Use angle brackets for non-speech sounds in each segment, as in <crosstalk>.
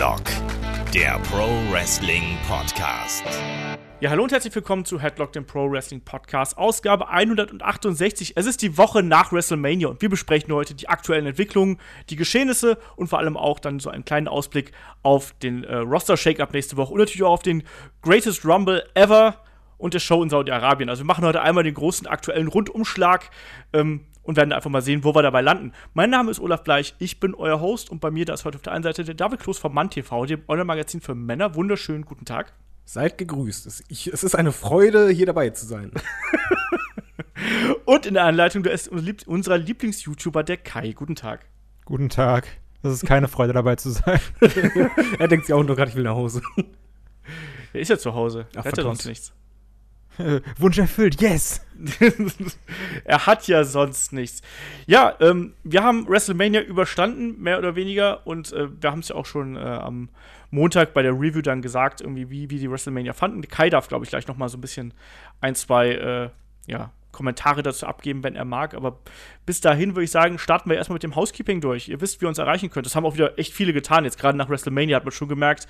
Headlock, der Pro Wrestling Podcast. Ja, hallo und herzlich willkommen zu Headlock, dem Pro Wrestling Podcast, Ausgabe 168. Es ist die Woche nach WrestleMania und wir besprechen heute die aktuellen Entwicklungen, die Geschehnisse und vor allem auch dann so einen kleinen Ausblick auf den äh, Roster-Shake-Up nächste Woche und natürlich auch auf den Greatest Rumble ever und der Show in Saudi-Arabien. Also wir machen heute einmal den großen aktuellen Rundumschlag ähm, und werden einfach mal sehen, wo wir dabei landen. Mein Name ist Olaf Bleich, ich bin euer Host und bei mir da ist heute auf der einen Seite der David Kloß vom Mann TV, dem Online-Magazin für Männer. Wunderschönen guten Tag. Seid gegrüßt. Es, ich, es ist eine Freude, hier dabei zu sein. <laughs> und in der Anleitung da ist unser Lieblings-YouTuber, der Kai. Guten Tag. Guten Tag. Das ist keine Freude, dabei zu sein. <laughs> er denkt sich auch nur gerade, ich will nach Hause. Er ist ja zu Hause. Ach, er hat ja sonst nichts. <laughs> Wunsch erfüllt, yes! <laughs> er hat ja sonst nichts. Ja, ähm, wir haben WrestleMania überstanden, mehr oder weniger, und äh, wir haben es ja auch schon äh, am Montag bei der Review dann gesagt, irgendwie, wie wir die WrestleMania fanden. Kai darf, glaube ich, gleich noch mal so ein bisschen ein, zwei, äh, ja, Kommentare dazu abgeben, wenn er mag. Aber bis dahin würde ich sagen, starten wir erstmal mit dem Housekeeping durch. Ihr wisst, wie ihr uns erreichen könnt. Das haben auch wieder echt viele getan. Jetzt gerade nach WrestleMania hat man schon gemerkt,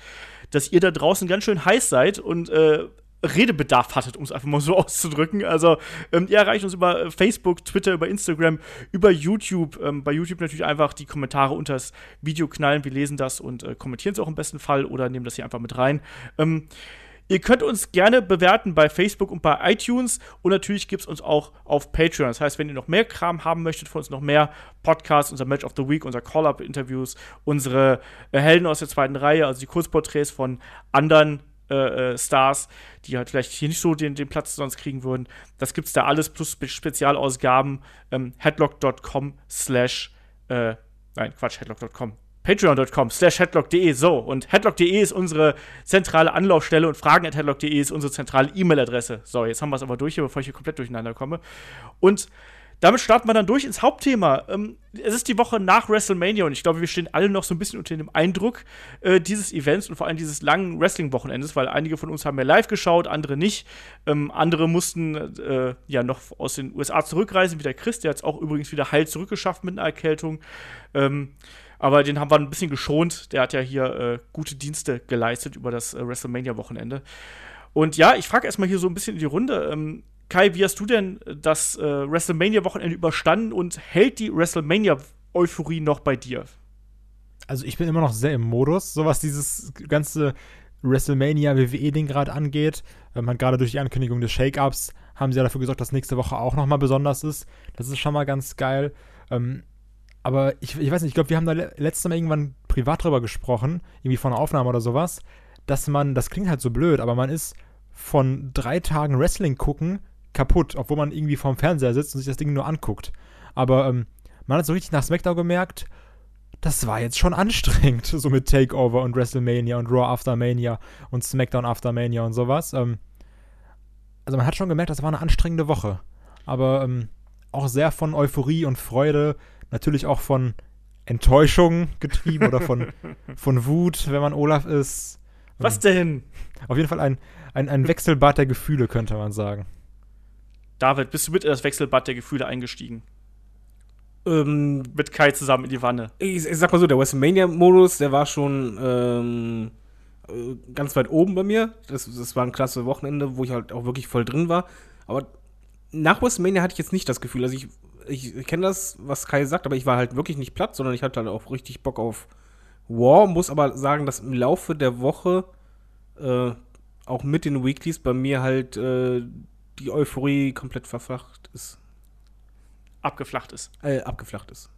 dass ihr da draußen ganz schön heiß seid und äh, Redebedarf hattet, um es einfach mal so <laughs> auszudrücken. Also, ähm, ihr erreicht uns über äh, Facebook, Twitter, über Instagram, über YouTube. Ähm, bei YouTube natürlich einfach die Kommentare unter das Video knallen. Wir lesen das und äh, kommentieren es auch im besten Fall oder nehmen das hier einfach mit rein. Ähm, Ihr könnt uns gerne bewerten bei Facebook und bei iTunes und natürlich gibt es uns auch auf Patreon. Das heißt, wenn ihr noch mehr Kram haben möchtet von uns, noch mehr Podcasts, unser Match of the Week, unser Call-Up-Interviews, unsere äh, Helden aus der zweiten Reihe, also die Kurzporträts von anderen äh, äh, Stars, die halt vielleicht hier nicht so den, den Platz sonst kriegen würden. Das gibt's da alles plus Spe Spezialausgaben. Ähm, headlock.com slash äh, nein, Quatsch, headlock.com. Patreon.com slash headlock.de. So, und headlock.de ist unsere zentrale Anlaufstelle und fragen at headlock.de ist unsere zentrale E-Mail-Adresse. So, jetzt haben wir es aber durch, bevor ich hier komplett durcheinander komme. Und damit starten wir dann durch ins Hauptthema. Ähm, es ist die Woche nach WrestleMania und ich glaube, wir stehen alle noch so ein bisschen unter dem Eindruck äh, dieses Events und vor allem dieses langen Wrestling-Wochenendes, weil einige von uns haben ja live geschaut, andere nicht. Ähm, andere mussten äh, ja noch aus den USA zurückreisen, wie der Chris, der hat es auch übrigens wieder heil zurückgeschafft mit einer Erkältung. Ähm, aber den haben wir ein bisschen geschont. Der hat ja hier äh, gute Dienste geleistet über das äh, WrestleMania-Wochenende. Und ja, ich frage erstmal hier so ein bisschen in die Runde. Ähm, Kai, wie hast du denn das äh, WrestleMania-Wochenende überstanden und hält die WrestleMania-Euphorie noch bei dir? Also ich bin immer noch sehr im Modus, so was dieses ganze WrestleMania-WWE-Ding gerade angeht. Man gerade durch die Ankündigung des Shake-Ups haben sie ja dafür gesorgt, dass nächste Woche auch nochmal besonders ist. Das ist schon mal ganz geil. Ähm, aber ich, ich weiß nicht, ich glaube, wir haben da letztes Mal irgendwann privat drüber gesprochen, irgendwie von einer Aufnahme oder sowas, dass man, das klingt halt so blöd, aber man ist von drei Tagen Wrestling gucken kaputt, obwohl man irgendwie vorm Fernseher sitzt und sich das Ding nur anguckt. Aber ähm, man hat so richtig nach SmackDown gemerkt, das war jetzt schon anstrengend, <laughs> so mit Takeover und WrestleMania und Raw After Mania und SmackDown After Mania und sowas. Ähm, also man hat schon gemerkt, das war eine anstrengende Woche. Aber ähm, auch sehr von Euphorie und Freude, natürlich auch von Enttäuschung getrieben oder von, <laughs> von Wut, wenn man Olaf ist. Was denn? Auf jeden Fall ein, ein, ein Wechselbad der Gefühle, könnte man sagen. David, bist du mit in das Wechselbad der Gefühle eingestiegen? Ähm, mit Kai zusammen in die Wanne. Ich, ich sag mal so, der WrestleMania-Modus, der war schon ähm, äh, ganz weit oben bei mir. Das, das war ein klasse Wochenende, wo ich halt auch wirklich voll drin war. Aber nach WrestleMania hatte ich jetzt nicht das Gefühl, also ich, ich, ich kenne das, was Kai sagt, aber ich war halt wirklich nicht platt, sondern ich hatte halt auch richtig Bock auf War. Muss aber sagen, dass im Laufe der Woche äh, auch mit den Weeklies bei mir halt äh, die Euphorie komplett verflacht ist. Abgeflacht ist. Äh, abgeflacht ist.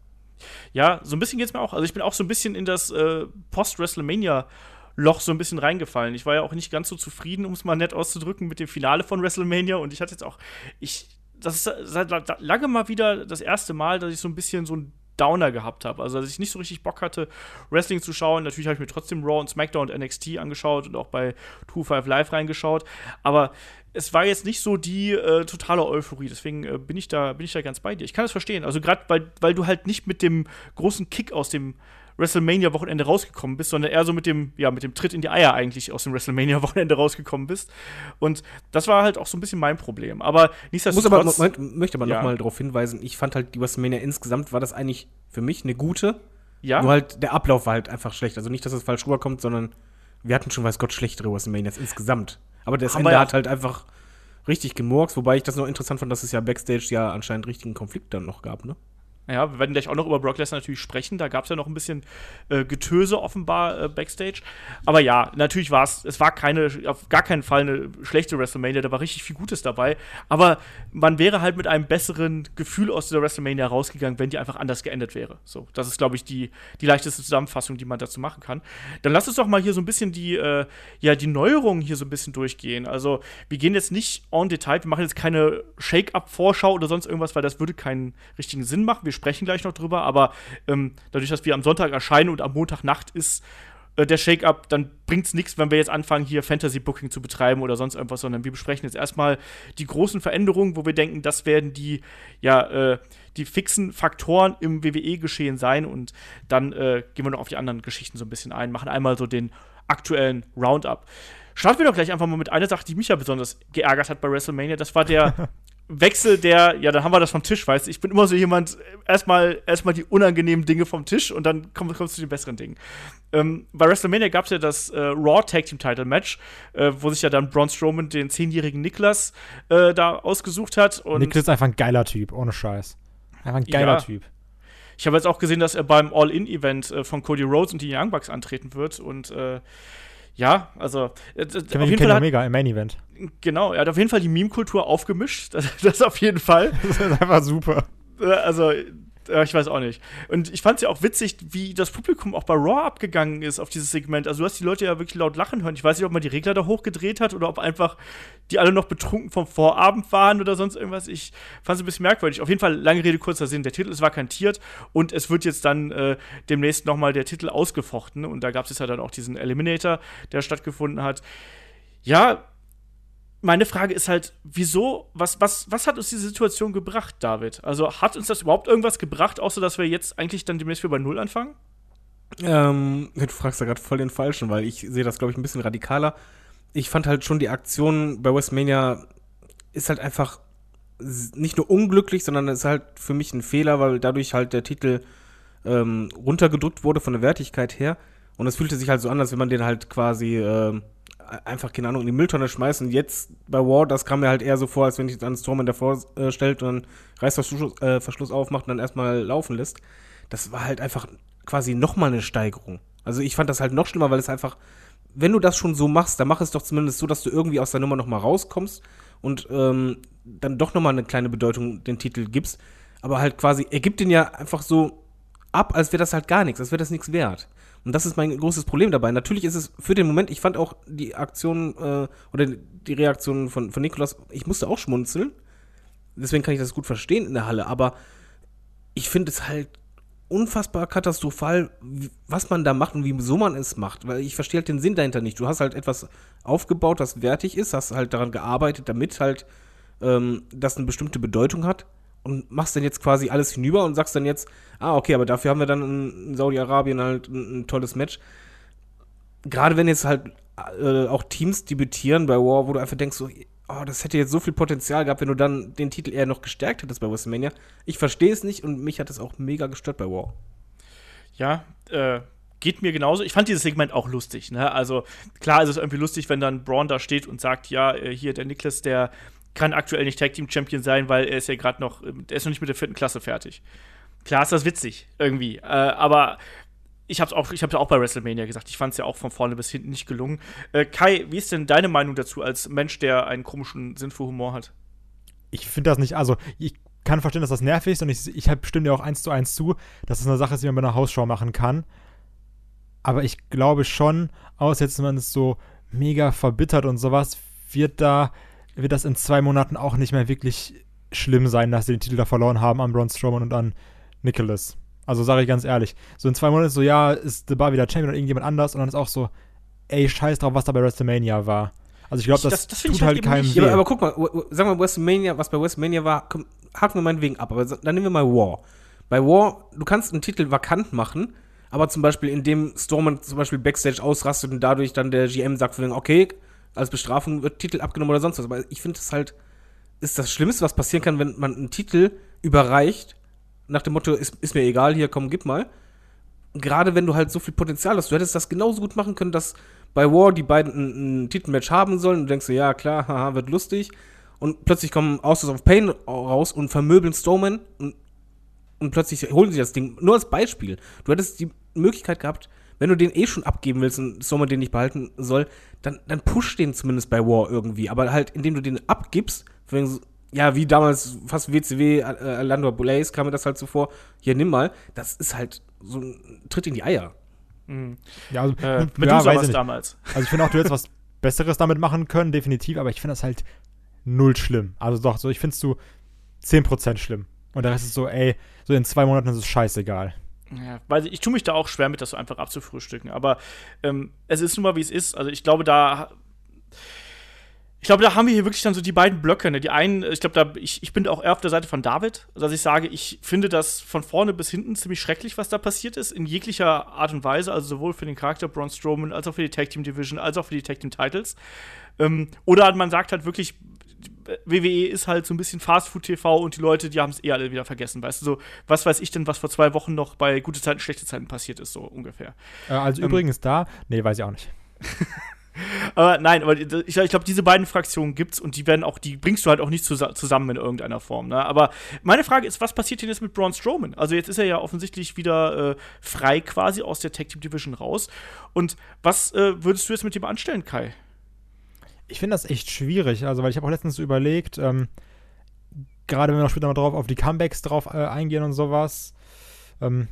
Ja, so ein bisschen geht es mir auch. Also ich bin auch so ein bisschen in das äh, Post-WrestleMania Loch so ein bisschen reingefallen. Ich war ja auch nicht ganz so zufrieden, um es mal nett auszudrücken, mit dem Finale von WrestleMania. Und ich hatte jetzt auch, ich, das ist seit lange mal wieder das erste Mal, dass ich so ein bisschen so ein Downer gehabt habe. Also, dass ich nicht so richtig Bock hatte, Wrestling zu schauen. Natürlich habe ich mir trotzdem Raw und SmackDown und NXT angeschaut und auch bei 2-5 Live reingeschaut. Aber es war jetzt nicht so die äh, totale Euphorie. Deswegen äh, bin, ich da, bin ich da ganz bei dir. Ich kann das verstehen. Also, gerade weil, weil du halt nicht mit dem großen Kick aus dem WrestleMania-Wochenende rausgekommen bist, sondern eher so mit dem, ja, mit dem Tritt in die Eier eigentlich aus dem WrestleMania-Wochenende rausgekommen bist. Und das war halt auch so ein bisschen mein Problem. Aber nichtsdestotrotz. Muss aber, möchte aber ja. nochmal darauf hinweisen, ich fand halt die WrestleMania insgesamt war das eigentlich für mich eine gute Ja. Nur halt, der Ablauf war halt einfach schlecht. Also nicht, dass es falsch rüberkommt, sondern wir hatten schon, weiß Gott, schlechtere WrestleManias insgesamt. Aber das Haben Ende hat halt einfach richtig gemurks, wobei ich das noch interessant fand, dass es ja Backstage ja anscheinend richtigen Konflikt dann noch gab, ne? Ja, wir werden gleich auch noch über Brock Lesnar natürlich sprechen. Da gab es ja noch ein bisschen äh, Getöse offenbar äh, backstage. Aber ja, natürlich war es, es war keine, auf gar keinen Fall eine schlechte WrestleMania. Da war richtig viel Gutes dabei. Aber man wäre halt mit einem besseren Gefühl aus dieser WrestleMania rausgegangen, wenn die einfach anders geendet wäre. So, das ist, glaube ich, die, die leichteste Zusammenfassung, die man dazu machen kann. Dann lass uns doch mal hier so ein bisschen die, äh, ja, die Neuerungen hier so ein bisschen durchgehen. Also, wir gehen jetzt nicht en Detail, wir machen jetzt keine Shake-Up-Vorschau oder sonst irgendwas, weil das würde keinen richtigen Sinn machen. Wir sprechen gleich noch drüber, aber ähm, dadurch, dass wir am Sonntag erscheinen und am Montagnacht ist äh, der Shake-Up, dann bringt es nichts, wenn wir jetzt anfangen, hier Fantasy-Booking zu betreiben oder sonst irgendwas, sondern wir besprechen jetzt erstmal die großen Veränderungen, wo wir denken, das werden die, ja, äh, die fixen Faktoren im WWE-Geschehen sein und dann äh, gehen wir noch auf die anderen Geschichten so ein bisschen ein, machen einmal so den aktuellen Roundup. Starten wir doch gleich einfach mal mit einer Sache, die mich ja besonders geärgert hat bei WrestleMania. Das war der <laughs> Wechsel der, ja, dann haben wir das vom Tisch, weißt du. Ich bin immer so jemand, erstmal erstmal die unangenehmen Dinge vom Tisch und dann kommst komm du zu den besseren Dingen. Ähm, bei WrestleMania gab es ja das äh, Raw Tag Team Title Match, äh, wo sich ja dann Braun Strowman den zehnjährigen Niklas äh, da ausgesucht hat. Und Niklas ist einfach ein geiler Typ, ohne Scheiß. Einfach ein geiler Ja. Typ. ich habe jetzt auch gesehen, dass er beim All-In-Event äh, von Cody Rhodes und die Young Bucks antreten wird und äh, ja, also äh, auf Kevin jeden Fall Kenny hat, Omega im Main Event. genau, er hat auf jeden Fall die Meme-Kultur aufgemischt, <laughs> das, das auf jeden Fall. Das ist einfach super. Äh, also, äh, ich weiß auch nicht. Und ich fand es ja auch witzig, wie das Publikum auch bei Raw abgegangen ist auf dieses Segment. Also, du hast die Leute ja wirklich laut lachen hören. Ich weiß nicht, ob man die Regler da hochgedreht hat oder ob einfach die alle noch betrunken vom Vorabend waren oder sonst irgendwas. Ich fand es ein bisschen merkwürdig. Auf jeden Fall, lange Rede, kurzer Sinn. Der Titel ist vakantiert und es wird jetzt dann äh, demnächst nochmal der Titel ausgefochten. Und da gab es ja dann auch diesen Eliminator, der stattgefunden hat. Ja, meine Frage ist halt, wieso, was, was, was hat uns diese Situation gebracht, David? Also hat uns das überhaupt irgendwas gebracht, außer dass wir jetzt eigentlich dann demnächst wieder bei Null anfangen? Ähm, du fragst da gerade voll den Falschen, weil ich sehe das, glaube ich, ein bisschen radikaler. Ich fand halt schon die Aktion bei WrestleMania ist halt einfach nicht nur unglücklich, sondern ist halt für mich ein Fehler, weil dadurch halt der Titel ähm, runtergedrückt wurde von der Wertigkeit her. Und es fühlte sich halt so an, als wenn man den halt quasi ähm, einfach, keine Ahnung, in die Mülltonne schmeißt. Und jetzt bei War, das kam mir halt eher so vor, als wenn sich dann Strowman davor äh, stellt und dann Reißverschluss äh, Verschluss aufmacht und dann erstmal laufen lässt. Das war halt einfach quasi nochmal eine Steigerung. Also ich fand das halt noch schlimmer, weil es einfach, wenn du das schon so machst, dann mach es doch zumindest so, dass du irgendwie aus der Nummer nochmal rauskommst und ähm, dann doch nochmal eine kleine Bedeutung den Titel gibst. Aber halt quasi, er gibt den ja einfach so ab, als wäre das halt gar nichts, als wäre das nichts wert. Und das ist mein großes Problem dabei. Natürlich ist es für den Moment, ich fand auch die Aktion äh, oder die Reaktion von, von Nikolas, ich musste auch schmunzeln. Deswegen kann ich das gut verstehen in der Halle, aber ich finde es halt unfassbar katastrophal, was man da macht und wieso man es macht. Weil ich verstehe halt den Sinn dahinter nicht. Du hast halt etwas aufgebaut, was wertig ist, hast halt daran gearbeitet, damit halt ähm, das eine bestimmte Bedeutung hat und machst dann jetzt quasi alles hinüber und sagst dann jetzt, ah, okay, aber dafür haben wir dann in, Saudi-Arabien halt ein, ein tolles Match. Gerade wenn jetzt halt äh, auch Teams debütieren bei War, wo du einfach denkst, so, oh, das hätte jetzt so viel Potenzial gehabt, wenn du dann den Titel eher noch gestärkt hättest bei WrestleMania. Ich verstehe es nicht und mich hat es auch mega gestört bei War. Ja, äh, geht mir genauso. Ich fand dieses Segment auch lustig. Ne? Also klar ist es irgendwie lustig, wenn dann Braun da steht und sagt, ja, äh, hier der Niklas, der kann aktuell nicht Tag Team Champion sein, weil er ist ja gerade noch, der ist noch nicht mit der vierten Klasse fertig. Klar ist das witzig irgendwie, äh, aber ich hab's auch, ich hab's auch bei WrestleMania gesagt. Ich fand's ja auch von vorne bis hinten nicht gelungen. Äh, Kai, wie ist denn deine Meinung dazu als Mensch, der einen komischen Sinn für Humor hat? ich finde das nicht, also ich kann verstehen, dass das nervig ist und ich, ich stimme dir auch eins zu eins zu, dass das eine Sache ist, die man bei einer Hausshow machen kann. Aber ich glaube schon, aus jetzt, man es so mega verbittert und sowas, wird da, wird das in zwei Monaten auch nicht mehr wirklich schlimm sein, dass sie den Titel da verloren haben an Braun Strowman und an Nicholas. Also sage ich ganz ehrlich. So in zwei Monaten ist so, ja, ist The Bar wieder Champion oder irgendjemand anders und dann ist auch so, ey, scheiß drauf, was da bei WrestleMania war. Also ich glaube, das, das- das tut ich halt halt keinem weh. Ja, aber, aber guck mal, sagen wir WrestleMania, was bei WrestleMania war, komm, haken wir meinetwegen ab, aber dann nehmen wir mal War. Bei War, du kannst einen Titel vakant machen, aber zum Beispiel, indem Strowman zum Beispiel Backstage ausrastet und dadurch dann der GM sagt, okay, als Bestrafung wird Titel abgenommen oder sonst was. Aber ich finde es halt, ist das Schlimmste, was passieren kann, wenn man einen Titel überreicht, nach dem Motto, ist, ist mir egal, hier, komm, gib mal. gerade wenn du halt so viel Potenzial hast, du hättest das genauso gut machen können, dass bei War die beiden ein, ein Titelmatch haben sollen und du denkst dir, ja klar, <laughs> haha, wird lustig. Und plötzlich kommen Autos of Pain raus und vermöbeln Strowman und, und plötzlich holen sie das Ding. Nur als Beispiel. Du hättest die Möglichkeit gehabt, wenn du den eh schon abgeben willst und Strowman den nicht behalten soll, dann, dann push den zumindest bei War irgendwie. Aber halt, indem du den abgibst, ja, wie damals fast WCW, äh, Orlando Blaze kam mir das halt so vor, hier nimm mal, das ist halt so ein Tritt in die Eier. Ja, also, Äh, ja, Medusa weiß damals. Also ich finde auch, du hättest was <laughs> Besseres damit machen können, definitiv, aber ich finde das halt null schlimm. Also doch, so ich finde es so 10% schlimm. Und der Rest ist so, ey, so in zwei Monaten ist es scheißegal. Ja, weil ich tue mich da auch schwer mit, das so einfach abzufrühstücken. Aber ähm, es ist nun mal, wie es ist. Also ich glaube, da. Ich glaube, da haben wir hier wirklich dann so die beiden Blöcke. Ne? Die einen, ich glaube, da, ich, ich bin auch eher auf der Seite von David, dass ich sage, ich finde das von vorne bis hinten ziemlich schrecklich, was da passiert ist, in jeglicher Art und Weise, also sowohl für den Charakter Braun Strowman, als auch für die Tag Team Division, als auch für die Tag Team Titles. Ähm, oder man sagt halt wirklich, WWE ist halt so ein bisschen Fastfood TV und die Leute, die haben es eh alle wieder vergessen, weißt du, so, was weiß ich denn, was vor zwei Wochen noch bei gute Zeiten, schlechte Zeiten passiert ist, so ungefähr. Äh, also Ähm. übrigens da, nee, weiß ich auch nicht. <laughs> Aber nein, aber ich, ich glaube, diese beiden Fraktionen gibt's und die werden auch, die bringst du halt auch nicht zusa zusammen in irgendeiner Form. Ne? Aber meine Frage ist, was passiert denn jetzt mit Braun Strowman? Also jetzt ist er ja offensichtlich wieder äh, frei quasi aus der Tag Team Division raus. Und was äh, würdest du jetzt mit ihm anstellen, Kai? Ich finde das echt schwierig, also weil ich habe auch letztens überlegt, ähm, gerade wenn wir noch später mal drauf auf die Comebacks drauf äh, eingehen und sowas. Ähm,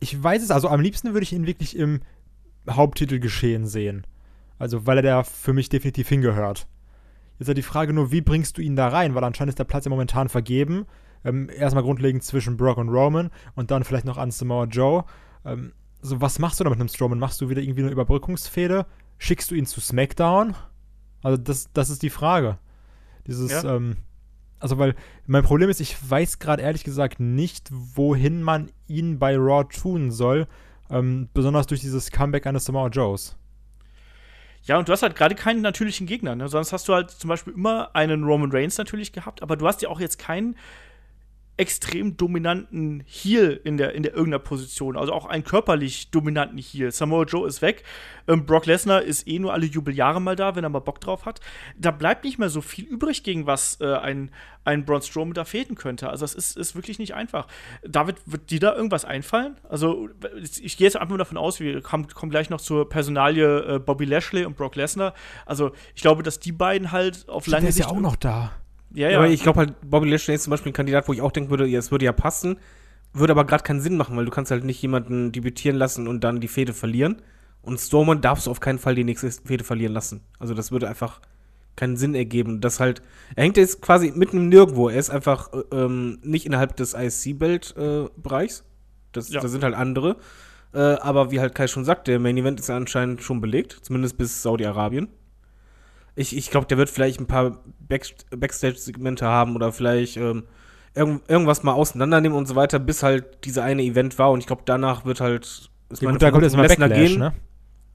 ich weiß es, also am liebsten würde ich ihn wirklich im Haupttitelgeschehen sehen. Also weil er da für mich definitiv hingehört. Jetzt ist ja die Frage nur, wie bringst du ihn da rein? Weil anscheinend ist der Platz ja momentan vergeben. Ähm, erstmal grundlegend zwischen Brock und Roman und dann vielleicht noch an Samoa Joe. Ähm, so, was machst du da mit einem Strowman? Machst du wieder irgendwie eine Überbrückungsfehde? Schickst du ihn zu SmackDown? Also, das, das ist die Frage. Dieses, Ja. ähm, also, weil mein Problem ist, ich weiß gerade ehrlich gesagt nicht, wohin man ihn bei Raw tun soll. Ähm, besonders durch dieses Comeback eines Samoa Joes. Ja, und du hast halt gerade keinen natürlichen Gegner. Ne? Sonst hast du halt zum Beispiel immer einen Roman Reigns natürlich gehabt, aber du hast ja auch jetzt keinen extrem dominanten Heel in der, in der irgendeiner Position. Also auch einen körperlich dominanten Heel. Samoa Joe ist weg. Ähm, Brock Lesnar ist eh nur alle Jubeljahre mal da, wenn er mal Bock drauf hat. Da bleibt nicht mehr so viel übrig, gegen was äh, ein, ein Braun Strowman da fehlen könnte. Also es ist, ist wirklich nicht einfach. David, wird dir da irgendwas einfallen? Also ich gehe jetzt einfach mal davon aus, wir kommen, kommen gleich noch zur Personalie äh, Bobby Lashley und Brock Lesnar. Also ich glaube, dass die beiden halt auf Der lange ist Sicht ja auch noch da. Ja, Ja. Aber ich glaube halt, Bobby Lashley ist zum Beispiel ein Kandidat, wo ich auch denken würde, ja, es würde ja passen, würde aber gerade keinen Sinn machen, weil du kannst halt nicht jemanden debütieren lassen und dann die Fehde verlieren. Und Strowman darfst du auf keinen Fall die nächste Fehde verlieren lassen. Also das würde einfach keinen Sinn ergeben. Das halt, er hängt jetzt quasi mitten im Nirgendwo. Er ist einfach äh, ähm, nicht innerhalb des IC-Belt-Bereichs. das, Ja. das sind halt andere. Äh, aber wie halt Kai schon sagt, der Main Event ist ja anscheinend schon belegt, zumindest bis Saudi-Arabien. Ich, ich glaube, der wird vielleicht ein paar Back Backstage-Segmente haben oder vielleicht ähm, irgend, irgendwas mal auseinandernehmen und so weiter, bis halt dieser eine Event war. Und ich glaube, danach wird halt. Ist Ja, meine gut, da kommt jetzt mal Backlash, ne?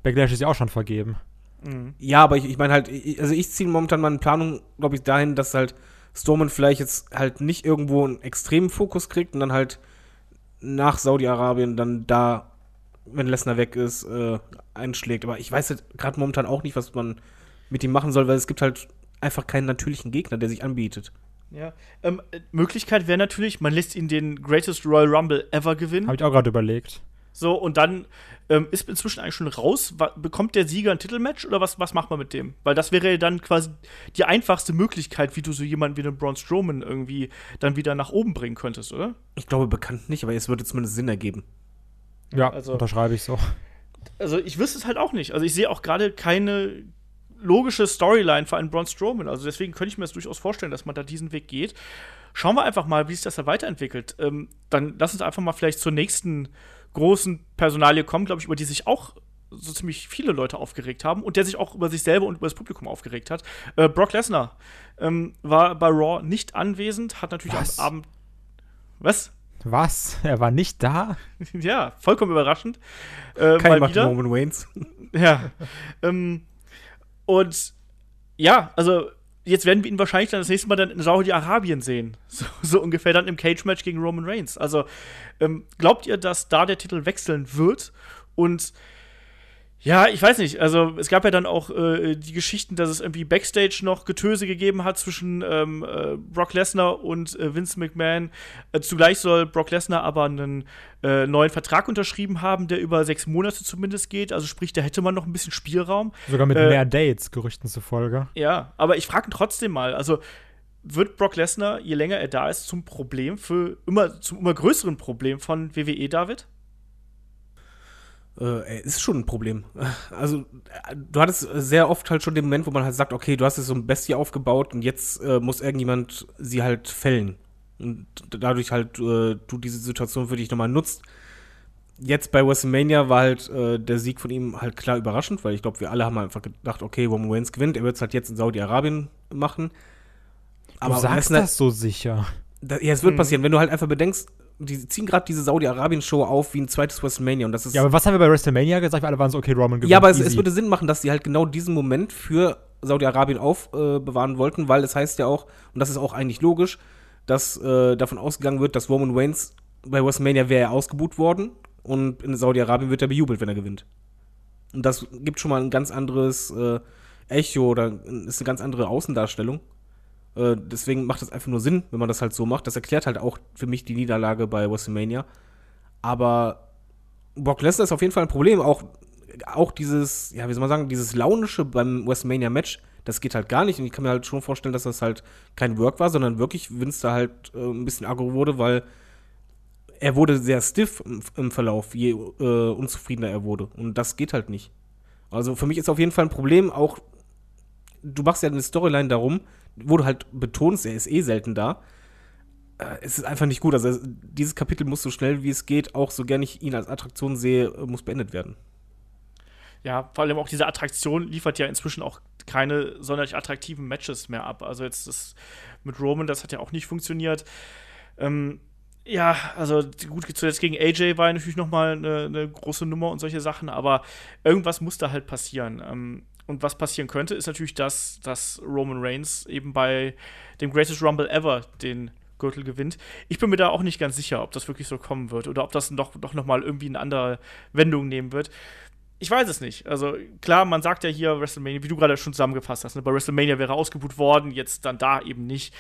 Backlash ist ja auch schon vergeben. Mhm. Ja, aber ich, ich meine halt, ich, also ich ziehe momentan meine Planung, glaube ich, dahin, dass halt Strowman vielleicht jetzt halt nicht irgendwo einen extremen Fokus kriegt und dann halt nach Saudi-Arabien dann da, wenn Lesnar weg ist, äh, einschlägt. Aber ich weiß halt gerade momentan auch nicht, was man mit ihm machen soll, weil es gibt halt einfach keinen natürlichen Gegner, der sich anbietet. Ja. Ähm, äh, Möglichkeit wäre natürlich, man lässt ihn den Greatest Royal Rumble ever gewinnen. Habe ich auch gerade überlegt. So, und dann ähm, ist inzwischen eigentlich schon raus. Wa bekommt der Sieger ein Titelmatch oder was, was macht man mit dem? Weil das wäre ja dann quasi die einfachste Möglichkeit, wie du so jemanden wie den Braun Strowman irgendwie dann wieder nach oben bringen könntest, oder? Ich glaube bekannt nicht, aber es würde zumindest Sinn ergeben. Ja, Also- unterschreibe ich so. Also ich wüsste es halt auch nicht. Also ich sehe auch gerade keine logische Storyline für einen Braun Strowman. Also deswegen könnte ich mir das durchaus vorstellen, dass man da diesen Weg geht. Schauen wir einfach mal, wie sich das da weiterentwickelt. Ähm, dann lass uns einfach mal vielleicht zur nächsten großen Personalie kommen, glaube ich, über die sich auch so ziemlich viele Leute aufgeregt haben und der sich auch über sich selber und über das Publikum aufgeregt hat. Äh, Brock Lesnar ähm, war bei Raw nicht anwesend, hat natürlich Was? am Abend. Was? Was? Er war nicht da? <laughs> ja, vollkommen überraschend. Äh, macht wieder. Roman Waynes. Ja. <laughs> ähm, und ja, also jetzt werden wir ihn wahrscheinlich dann das nächste Mal dann in Saudi-Arabien sehen. <laughs> So, so, ungefähr dann im Cage-Match gegen Roman Reigns. Also, ähm, glaubt ihr, dass da der Titel wechseln wird? Und ja, ich weiß nicht. Also es gab ja dann auch äh, die Geschichten, dass es irgendwie Backstage noch Getöse gegeben hat zwischen ähm, äh, Brock Lesnar und äh, Vince McMahon. Äh, zugleich soll Brock Lesnar aber einen äh, neuen Vertrag unterschrieben haben, der über sechs Monate zumindest geht. Also sprich, da hätte man noch ein bisschen Spielraum. Sogar mit äh, mehr Dates, Gerüchten zufolge. Ja, aber ich frage trotzdem mal, also wird Brock Lesnar, je länger er da ist, zum Problem für immer, zum immer größeren Problem von WWE, David? Äh, ist schon ein Problem. Also, du hattest sehr oft halt schon den Moment, wo man halt sagt, okay, du hast jetzt so ein Bestie aufgebaut und jetzt äh, muss irgendjemand sie halt fällen. Und dadurch halt äh, du diese Situation für dich nochmal nutzt. Jetzt bei WrestleMania war halt äh, der Sieg von ihm halt klar überraschend, weil ich glaube, wir alle haben einfach gedacht, okay, Roman Reigns gewinnt, er wird es halt jetzt in Saudi-Arabien machen. Aber du sagst das so sicher. Da, ja, es wird hm. passieren, wenn du halt einfach bedenkst, die ziehen gerade diese Saudi-Arabien-Show auf wie ein zweites WrestleMania. Und das ist ja, aber was haben wir bei WrestleMania gesagt? Wir alle waren so, okay, Roman gewinnt. Ja, aber es, es, würde Sinn machen, dass sie halt genau diesen Moment für Saudi-Arabien aufbewahren äh, wollten, weil es heißt ja auch, und das ist auch eigentlich logisch, dass äh, davon ausgegangen wird, dass Roman Reigns bei WrestleMania wäre er ausgebuht worden und in Saudi-Arabien wird er bejubelt, wenn er gewinnt. Und das gibt schon mal ein ganz anderes äh, Echo oder ist eine ganz andere Außendarstellung. Äh, deswegen macht es einfach nur Sinn, wenn man das halt so macht. Das erklärt halt auch für mich die Niederlage bei WrestleMania. Aber Brock Lesnar ist auf jeden Fall ein Problem. Auch, auch dieses, ja, wie soll man sagen, dieses Launische beim WrestleMania-Match, das geht halt gar nicht. Und ich kann mir halt schon vorstellen, dass das halt kein Work war, sondern wirklich Vince da halt äh, ein bisschen aggro wurde, weil er wurde sehr stiff im, im Verlauf, je äh, unzufriedener er wurde. Und das geht halt nicht. Also für mich ist auf jeden Fall ein Problem, auch du machst ja eine Storyline darum, wo du halt betonst, er ist eh selten da. Äh, es ist einfach nicht gut. Also dieses Kapitel muss so schnell wie es geht, auch so gerne ich ihn als Attraktion sehe, muss beendet werden. Ja, vor allem auch diese Attraktion liefert ja inzwischen auch keine sonderlich attraktiven Matches mehr ab. Also jetzt das mit Roman, das hat ja auch nicht funktioniert. Ähm, ja, also gut, zuletzt gegen AJ war natürlich noch mal eine, eine, große Nummer und solche Sachen, aber irgendwas muss da halt passieren. Ähm, und was passieren könnte, ist natürlich, dass, dass Roman Reigns eben bei dem Greatest Rumble Ever den Gürtel gewinnt. Ich bin mir da auch nicht ganz sicher, ob das wirklich so kommen wird oder ob das doch, doch noch mal irgendwie eine andere Wendung nehmen wird. Ich weiß es nicht. Also klar, man sagt ja hier WrestleMania, wie du gerade schon zusammengefasst hast, ne, bei WrestleMania wäre ausgebucht worden, jetzt dann da eben nicht.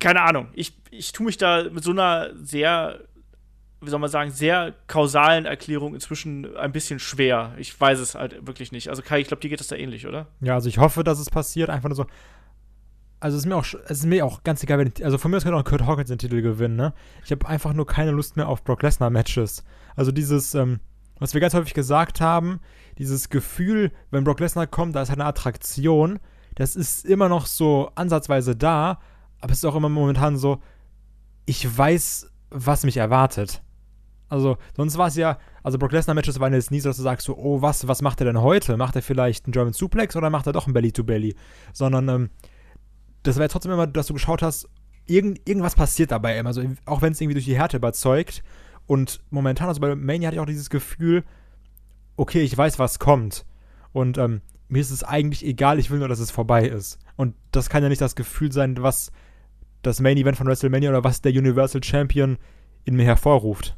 Keine Ahnung. Ich, ich tue mich da mit so einer sehr wie soll man sagen, sehr kausalen Erklärung inzwischen ein bisschen schwer. Ich weiß es halt wirklich nicht. Also Kai, ich glaube, dir geht es da ähnlich, oder? Ja, also ich hoffe, dass es passiert. Einfach nur so. Also es ist mir auch, es ist mir auch ganz egal, wenn, also von mir aus könnte auch Kurt Hawkins den Titel gewinnen, ne? Ich habe einfach nur keine Lust mehr auf Brock Lesnar Matches. Also dieses, ähm, was wir ganz häufig gesagt haben, dieses Gefühl, wenn Brock Lesnar kommt, da ist eine Attraktion, das ist immer noch so ansatzweise da, aber es ist auch immer momentan so, ich weiß, was mich erwartet. Also, sonst war es ja, also Brock Lesnar-Matches waren jetzt nie so, dass du sagst so, oh, was, was macht er denn heute? Macht er vielleicht einen German Suplex oder macht er doch ein Belly-to-Belly? Sondern, ähm, das war ja trotzdem immer, dass du geschaut hast, irgend, irgendwas passiert dabei immer. Also, auch wenn es irgendwie durch die Härte überzeugt. Und momentan, also bei Mania hatte ich auch dieses Gefühl, okay, ich weiß, was kommt. Und ähm, mir ist es eigentlich egal, ich will nur, dass es vorbei ist. Und das kann ja nicht das Gefühl sein, was das Main Event von WrestleMania oder was der Universal Champion in mir hervorruft.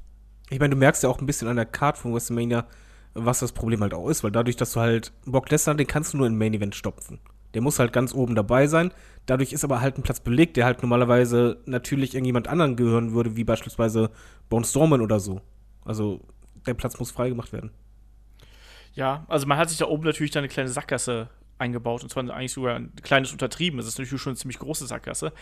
Ich meine, du merkst ja auch ein bisschen an der Card von WrestleMania, was das Problem halt auch ist, weil dadurch, dass du halt Brock Lesnar, den kannst du nur in Main Event stopfen. Der muss halt ganz oben dabei sein. Dadurch ist aber halt ein Platz belegt, der halt normalerweise natürlich irgendjemand anderen gehören würde, wie beispielsweise Bone Strowman oder so. Also der Platz muss freigemacht werden. Ja, also man hat sich da oben natürlich dann eine kleine Sackgasse eingebaut und zwar eigentlich sogar ein kleines Untertrieben. Das ist natürlich schon eine ziemlich große Sackgasse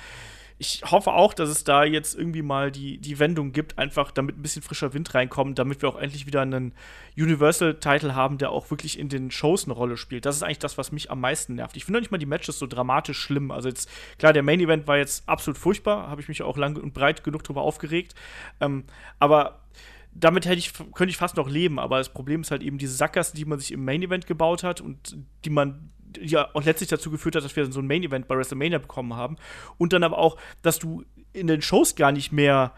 ich hoffe auch, dass es da jetzt irgendwie mal die, die Wendung gibt, einfach damit ein bisschen frischer Wind reinkommt, damit wir auch endlich wieder einen Universal-Title haben, der auch wirklich in den Shows eine Rolle spielt. Das ist eigentlich das, was mich am meisten nervt. Ich finde nicht mal die Matches so dramatisch schlimm. Also jetzt, klar, der Main-Event war jetzt absolut furchtbar, habe ich mich auch lang und breit genug drüber aufgeregt. Ähm, aber damit hätte ich, könnte ich fast noch leben, aber das Problem ist halt eben diese Sackgasse, die man sich im Main Event gebaut hat und die man ja auch letztlich dazu geführt hat, dass wir so ein Main Event bei WrestleMania bekommen haben und dann aber auch, dass du in den Shows gar nicht mehr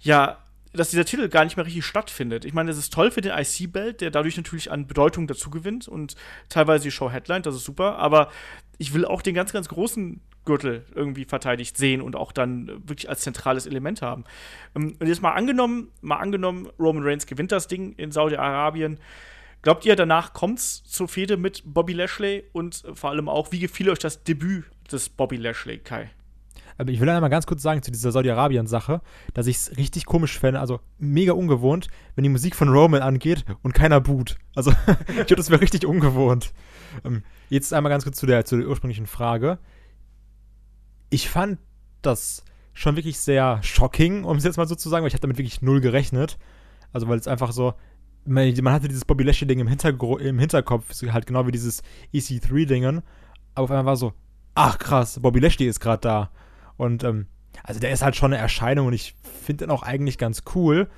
ja dass dieser Titel gar nicht mehr richtig stattfindet. Ich meine, es ist toll für den IC-Belt, der dadurch natürlich an Bedeutung dazu gewinnt und teilweise die Show-Headline, das ist super, aber ich will auch den ganz, ganz großen Gürtel irgendwie verteidigt sehen und auch dann wirklich als zentrales Element haben. Ähm, und jetzt mal angenommen, mal angenommen, Roman Reigns gewinnt das Ding in Saudi-Arabien. Glaubt ihr, danach kommt's zur Fehde mit Bobby Lashley und vor allem auch, wie gefiel euch das Debüt des Bobby Lashley, Kai? Aber ich will einmal ganz kurz sagen zu dieser Saudi-Arabien-Sache, dass ich es richtig komisch fände, also mega ungewohnt, wenn die Musik von Roman angeht und keiner boot. Also, <laughs> ich glaube, das wäre richtig ungewohnt. Ähm, jetzt einmal ganz kurz zu der, zu der ursprünglichen Frage. Ich fand das schon wirklich sehr shocking, um es jetzt mal so zu sagen, weil ich habe damit wirklich null gerechnet. Also, weil es einfach so, man, man hatte dieses Bobby Lashley-Ding im, im Hinterkopf, halt genau wie dieses EC3-Dingen, aber auf einmal war so, ach krass, Bobby Lashley ist gerade da. Und ähm, also der ist halt schon eine Erscheinung und ich finde den auch eigentlich ganz cool.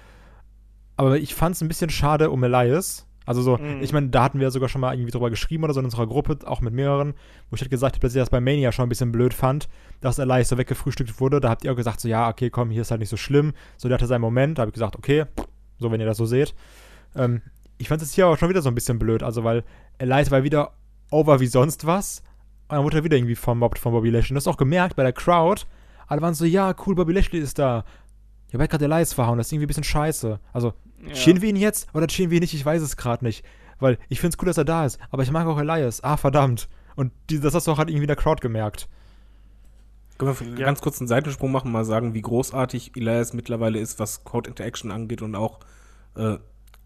Aber ich fand es ein bisschen schade um Elias. Also so, mhm. ich meine, da hatten wir sogar schon mal irgendwie drüber geschrieben oder so in unserer Gruppe, auch mit mehreren, wo ich halt gesagt habe, dass ich das bei Mania schon ein bisschen blöd fand, dass Elias so weggefrühstückt wurde. Da habt ihr auch gesagt, so ja, okay, komm, hier ist halt nicht so schlimm. So, der hatte seinen Moment, da habe ich gesagt, okay, so wenn ihr das so seht. Ähm, ich fand es hier auch schon wieder so ein bisschen blöd, also weil Elias war wieder over wie sonst was und dann wurde er wieder irgendwie vermobbt von Bobby Lashley. Und du hast auch gemerkt bei der Crowd, alle waren so, ja, cool, Bobby Lashley ist da. Ich habe halt gerade Elias verhauen, das ist irgendwie ein bisschen scheiße. Also, ja. chillen wir ihn jetzt oder chillen wir ihn nicht? Ich weiß es gerade nicht. Weil ich finde es cool, dass er da ist. Aber ich mag auch Elias. Ah, verdammt. Und die, das hast du auch halt irgendwie in der Crowd gemerkt. Können wir ja. ganz kurz einen Seitensprung machen, mal sagen, wie großartig Elias mittlerweile ist, was Code Interaction angeht und auch äh,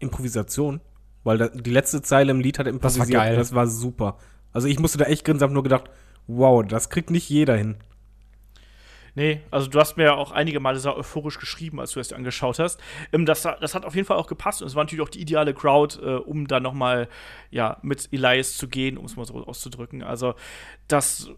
Improvisation. Weil da, die letzte Zeile im Lied hat improvisiert. Das war geil. Das war super. Also ich musste da echt grinsen, hab nur gedacht, wow, das kriegt nicht jeder hin. Nee, also du hast mir ja auch einige Male sehr euphorisch geschrieben, als du es dir angeschaut hast. Ähm, das, das hat auf jeden Fall auch gepasst und es war natürlich auch die ideale Crowd, äh, um da noch mal ja, mit Elias zu gehen, um es mal so auszudrücken. Also das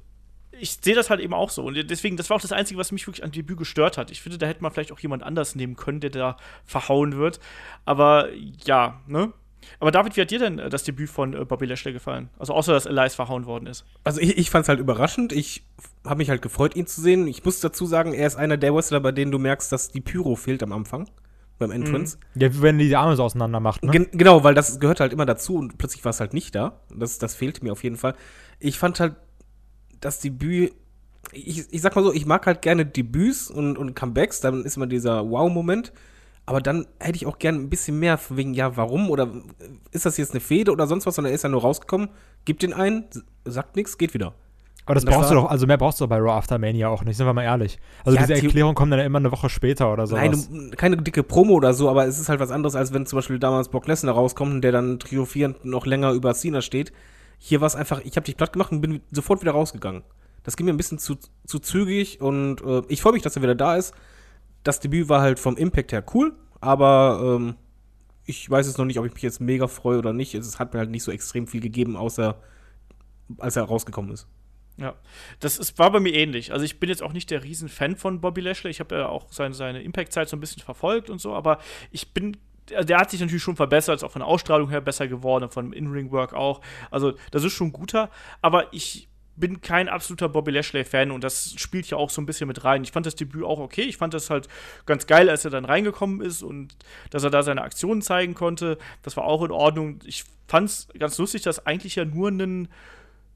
ich sehe das halt eben auch so. Und deswegen, das war auch das Einzige, was mich wirklich an Debüt gestört hat. Ich finde, da hätte man vielleicht auch jemand anders nehmen können, der da verhauen wird. Aber ja, ne? Aber David, wie hat dir denn äh, das Debüt von äh, Bobby Lashley gefallen? Also außer, dass Elias verhauen worden ist. Also ich, ich fand es halt überraschend. Ich habe mich halt gefreut, ihn zu sehen. Ich muss dazu sagen, er ist einer der Wrestler, bei denen du merkst, dass die Pyro fehlt am Anfang. Beim Entrance. Mhm. Ja, wenn die die Arme so auseinander macht, ne? Gen genau, weil das gehört halt immer dazu und plötzlich war es halt nicht da. Das, das fehlt mir auf jeden Fall. Ich fand halt das Debüt ich, ich sag mal so, ich mag halt gerne Debüts und, und Comebacks, dann ist immer dieser Wow-Moment. Aber dann hätte ich auch gern ein bisschen mehr wegen, ja, warum? Oder ist das jetzt eine Fehde oder sonst was? Und er ist ja nur rausgekommen, gibt den ein, sagt nichts, geht wieder. Aber das, das brauchst du doch, also mehr brauchst du bei Raw After Mania auch nicht, sind wir mal ehrlich. Also ja, diese Erklärung kommt dann immer eine Woche später oder so. Nein, keine dicke Promo oder so, aber es ist halt was anderes, als wenn zum Beispiel damals Brock Lesnar rauskommt und der dann triumphierend noch länger über Cena steht. Hier war es einfach, ich habe dich platt gemacht und bin sofort wieder rausgegangen. Das ging mir ein bisschen zu, zu zügig und äh, ich freue mich, dass er wieder da ist das Debüt war halt vom Impact her cool, aber ähm, ich weiß es noch nicht, ob ich mich jetzt mega freue oder nicht. Es hat mir halt nicht so extrem viel gegeben, außer als er rausgekommen ist. Ja, das ist, war bei mir ähnlich. Also ich bin jetzt auch nicht der Riesenfan von Bobby Lashley. Ich habe ja auch seine, seine Impact-Zeit so ein bisschen verfolgt und so, aber ich bin also der hat sich natürlich schon verbessert, ist auch von der Ausstrahlung her besser geworden, von In-Ring-Work auch. Also, das ist schon guter, aber ich bin kein absoluter Bobby Lashley-Fan und das spielt ja auch so ein bisschen mit rein. Ich fand das Debüt auch okay. Ich fand das halt ganz geil, als er dann reingekommen ist und dass er da seine Aktionen zeigen konnte. Das war auch in Ordnung. Ich fand es ganz lustig, dass eigentlich ja nur ein,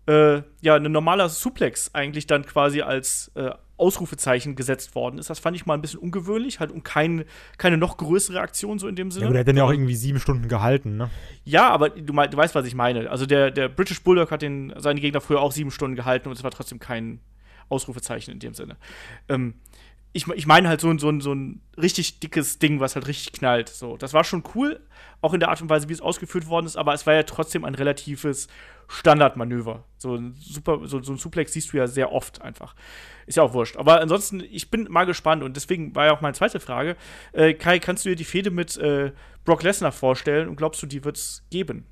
äh, ja, normaler Suplex eigentlich dann quasi als äh, Ausrufezeichen gesetzt worden ist. Das fand ich mal ein bisschen ungewöhnlich, halt um kein, keine noch größere Aktion so in dem Sinne. Ja, aber der hat dann ja auch irgendwie sieben Stunden gehalten, ne? Ja, aber du, du weißt, was ich meine. Also der, der British Bulldog hat den, seine Gegner früher auch sieben Stunden gehalten und es war trotzdem kein Ausrufezeichen in dem Sinne. Ähm, ich, ich meine halt so, so, so ein richtig dickes Ding, was halt richtig knallt. So, das war schon cool, auch in der Art und Weise, wie es ausgeführt worden ist, aber es war ja trotzdem ein relatives Standardmanöver. So ein, super, so, so ein Suplex siehst du ja sehr oft einfach. Ist ja auch wurscht. Aber ansonsten, ich bin mal gespannt und deswegen war ja auch meine zweite Frage. Äh, Kai, kannst du dir die Fehde mit äh, Brock Lesnar vorstellen und glaubst du, die wird es geben?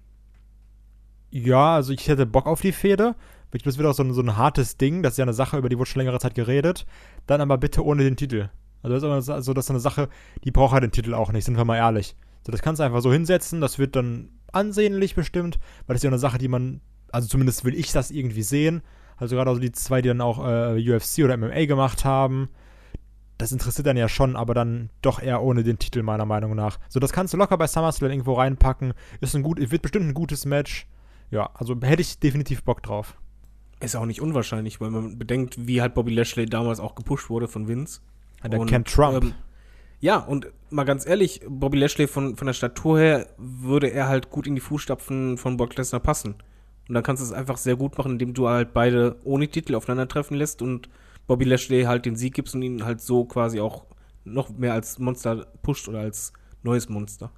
Ja, also ich hätte Bock auf die Fehde. Das wird auch so ein, so ein hartes Ding. Das ist ja eine Sache, über die wurde schon längere Zeit geredet. Dann aber bitte ohne den Titel. Also das ist, also das ist eine Sache, die braucht halt den Titel auch nicht, sind wir mal ehrlich. So, das kannst du einfach so hinsetzen, das wird dann ansehnlich bestimmt, weil das ist ja eine Sache, die man, also zumindest will ich das irgendwie sehen. Also gerade also die zwei, die dann auch äh, UFC oder MMA gemacht haben. das interessiert dann ja schon, aber dann doch eher ohne den Titel, meiner Meinung nach. So, das kannst du locker bei SummerSlam irgendwo reinpacken. Ist ein gut, wird bestimmt ein gutes Match. Ja, also hätte ich definitiv Bock drauf. Ist auch nicht unwahrscheinlich, weil man bedenkt, wie halt Bobby Lashley damals auch gepusht wurde von Vince. Ja, der kennt Trump. Ähm, ja, und mal ganz ehrlich, Bobby Lashley von, von der Statur her würde er halt gut in die Fußstapfen von Brock Lesnar passen. Und dann kannst du es einfach sehr gut machen, indem du halt beide ohne Titel aufeinandertreffen lässt und Bobby Lashley halt den Sieg gibst und ihn halt so quasi auch noch mehr als Monster pusht oder als neues Monster.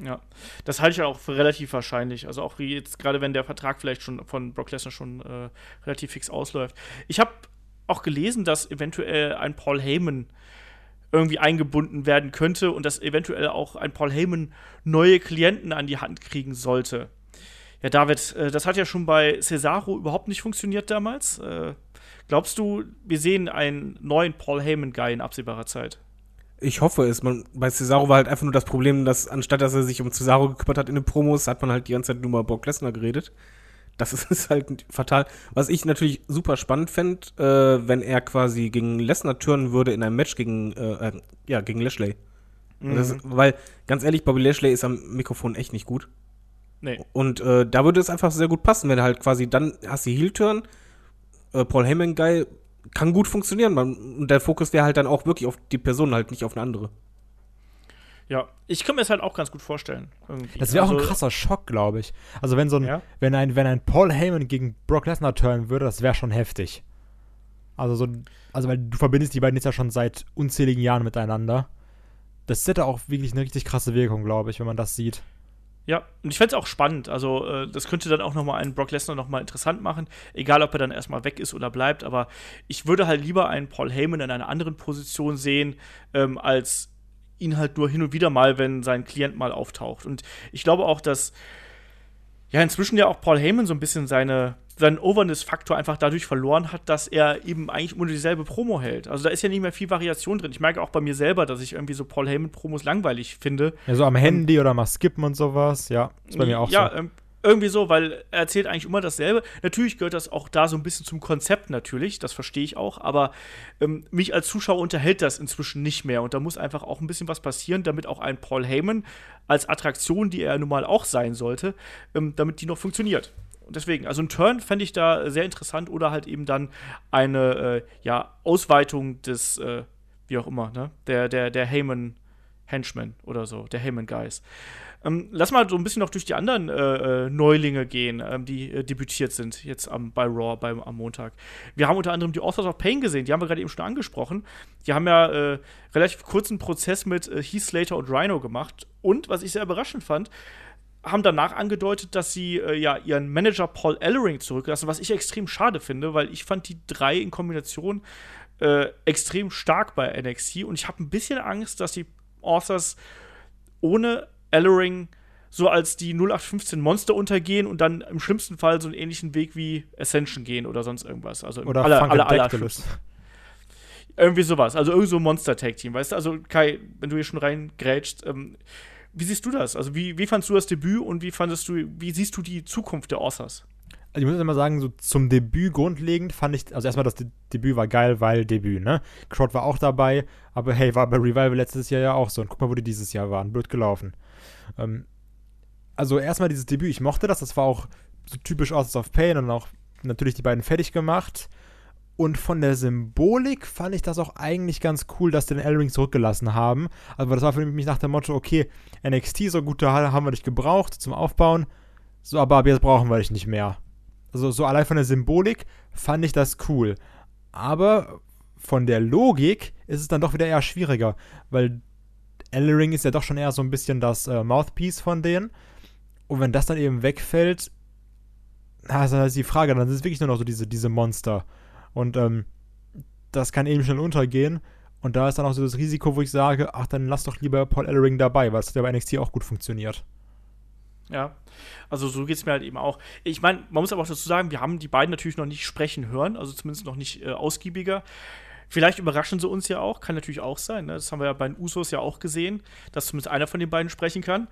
Ja, das halte ich auch für relativ wahrscheinlich. Also auch jetzt gerade, wenn der Vertrag vielleicht schon von Brock Lesnar schon äh, relativ fix ausläuft. Ich habe auch gelesen, dass eventuell ein Paul Heyman irgendwie eingebunden werden könnte und dass eventuell auch ein Paul Heyman neue Klienten an die Hand kriegen sollte. Ja, David, äh, das hat ja schon bei Cesaro überhaupt nicht funktioniert damals. Äh, glaubst du, wir sehen einen neuen Paul Heyman-Guy in absehbarer Zeit? Ich hoffe es. Man, bei Cesaro war halt einfach nur das Problem, dass anstatt dass er sich um Cesaro gekümmert hat in den Promos, hat man halt die ganze Zeit nur mal Brock Lesnar geredet. Das <laughs> ist halt fatal. Was ich natürlich super spannend fände, äh, wenn er quasi gegen Lesnar turnen würde in einem Match gegen, äh, äh ja, gegen Lashley. Mhm. Das, weil, ganz ehrlich, Bobby Lashley ist am Mikrofon echt nicht gut. Nee. Und äh, da würde es einfach sehr gut passen, wenn er halt quasi dann hast du Heel-Turn, äh, Paul Heyman geil, kann gut funktionieren. Man, und der Fokus wäre halt dann auch wirklich auf die Person, halt nicht auf eine andere. Ja, ich kann mir das halt auch ganz gut vorstellen. Irgendwie. Das wäre also, auch ein also krasser Schock, glaube ich. Also wenn so ein, ja? wenn ein, wenn ein Paul Heyman gegen Brock Lesnar turnen würde, das wäre schon heftig. Also so, also weil du verbindest die beiden jetzt ja schon seit unzähligen Jahren miteinander. Das hätte auch wirklich eine richtig krasse Wirkung, glaube ich, wenn man das sieht. Ja, und ich fände es auch spannend. Also, äh, das könnte dann auch nochmal einen Brock Lesnar nochmal interessant machen. Egal, ob er dann erstmal weg ist oder bleibt. Aber ich würde halt lieber einen Paul Heyman in einer anderen Position sehen, ähm, als ihn halt nur hin und wieder mal, wenn sein Klient mal auftaucht. Und ich glaube auch, dass ja inzwischen ja auch Paul Heyman so ein bisschen seine, seinen Overness-Faktor einfach dadurch verloren hat, dass er eben eigentlich immer dieselbe Promo hält. Also da ist ja nicht mehr viel Variation drin. Ich merke auch bei mir selber, dass ich irgendwie so Paul Heyman-Promos langweilig finde. Ja, so am Handy oder mal skippen und sowas, ja. Ist bei mir auch ja, so. Ähm, irgendwie so, weil er erzählt eigentlich immer dasselbe. Natürlich gehört das auch da so ein bisschen zum Konzept natürlich, das verstehe ich auch, aber ähm, mich als Zuschauer unterhält das inzwischen nicht mehr und da muss einfach auch ein bisschen was passieren, damit auch ein Paul Heyman als Attraktion, die er nun mal auch sein sollte, ähm, damit die noch funktioniert. Deswegen, also ein Turn fände ich da sehr interessant oder halt eben dann eine äh, ja, Ausweitung des, äh, wie auch immer, ne? Der, der, der Heyman Henchman oder so, der Heyman Guys. Ähm, lass mal so ein bisschen noch durch die anderen äh, äh, Neulinge gehen, ähm, die äh, debütiert sind jetzt am, bei Raw beim, am Montag. Wir haben unter anderem die Authors of Pain gesehen, die haben wir gerade eben schon angesprochen. Die haben ja äh, relativ kurzen Prozess mit Heath Slater und Rhino gemacht. Und, was ich sehr überraschend fand, haben danach angedeutet, dass sie äh, ja ihren Manager Paul Ellering zurücklassen, was ich extrem schade finde, weil ich fand die drei in Kombination äh, extrem stark bei NXT und ich habe ein bisschen Angst, dass die Authors ohne Ellering so als die 0815 Monster untergehen und dann im schlimmsten Fall so einen ähnlichen Weg wie Ascension gehen oder sonst irgendwas. Also oder aller, aller, aller Irgendwie sowas. Also irgend so ein Monster-Tag-Team, weißt du? Also Kai, wenn du hier schon reingrätschst, ähm, wie siehst du das? Also wie, wie fandest du das Debüt und wie fandest du, wie siehst du die Zukunft der Authors? Also ich muss immer sagen, so zum Debüt grundlegend fand ich, also erstmal das De Debüt war geil, weil Debüt, ne? Crowd war auch dabei, aber hey, war bei Revival letztes Jahr ja auch so. Und guck mal, wo die dieses Jahr waren. Blöd gelaufen. Ähm, also erstmal dieses Debüt, ich mochte das, das war auch so typisch Authors of Pain und auch natürlich die beiden fertig gemacht. Und von der Symbolik fand ich das auch eigentlich ganz cool, dass den L-Ring zurückgelassen haben. Also das war für mich nach dem Motto, okay, NXT, so gute Halle haben wir dich gebraucht zum Aufbauen. So, aber ab jetzt brauchen wir dich nicht mehr. Also so allein von der Symbolik fand ich das cool. Aber von der Logik ist es dann doch wieder eher schwieriger, weil Ellering ist ja doch schon eher so ein bisschen das äh, Mouthpiece von denen. Und wenn das dann eben wegfällt, na, ist halt die Frage, dann sind es wirklich nur noch so diese, diese Monster. Und ähm, das kann eben schnell untergehen. Und da ist dann auch so das Risiko, wo ich sage, ach, dann lass doch lieber Paul Ellering dabei, weil es hat ja bei NXT auch gut funktioniert. Ja, also so geht es mir halt eben auch. Ich meine, man muss aber auch dazu sagen, wir haben die beiden natürlich noch nicht sprechen hören, also zumindest noch nicht äh, ausgiebiger. Vielleicht überraschen sie uns ja auch, kann natürlich auch sein. Ne? Das haben wir ja bei den Usos ja auch gesehen, dass zumindest einer von den beiden sprechen kann.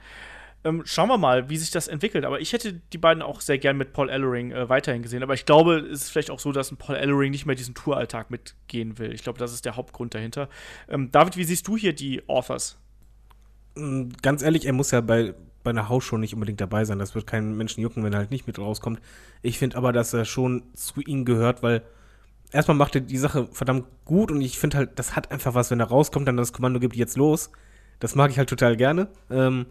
Ähm, schauen wir mal, wie sich das entwickelt. Aber ich hätte die beiden auch sehr gern mit Paul Ellering äh, weiterhin gesehen. Aber ich glaube, es ist vielleicht auch so, dass ein Paul Ellering nicht mehr diesen Touralltag mitgehen will. Ich glaube, das ist der Hauptgrund dahinter. Ähm, David, wie siehst du hier die Authors? Mm, Ganz ehrlich, er muss ja bei, bei einer Hausshow nicht unbedingt dabei sein. Das wird keinen Menschen jucken, wenn er halt nicht mit rauskommt. Ich finde aber, dass er schon zu ihm gehört, weil erstmal macht er die Sache verdammt gut und ich finde halt, das hat einfach was, wenn er rauskommt, dann das Kommando gibt jetzt los. Das mag ich halt total gerne. Ähm,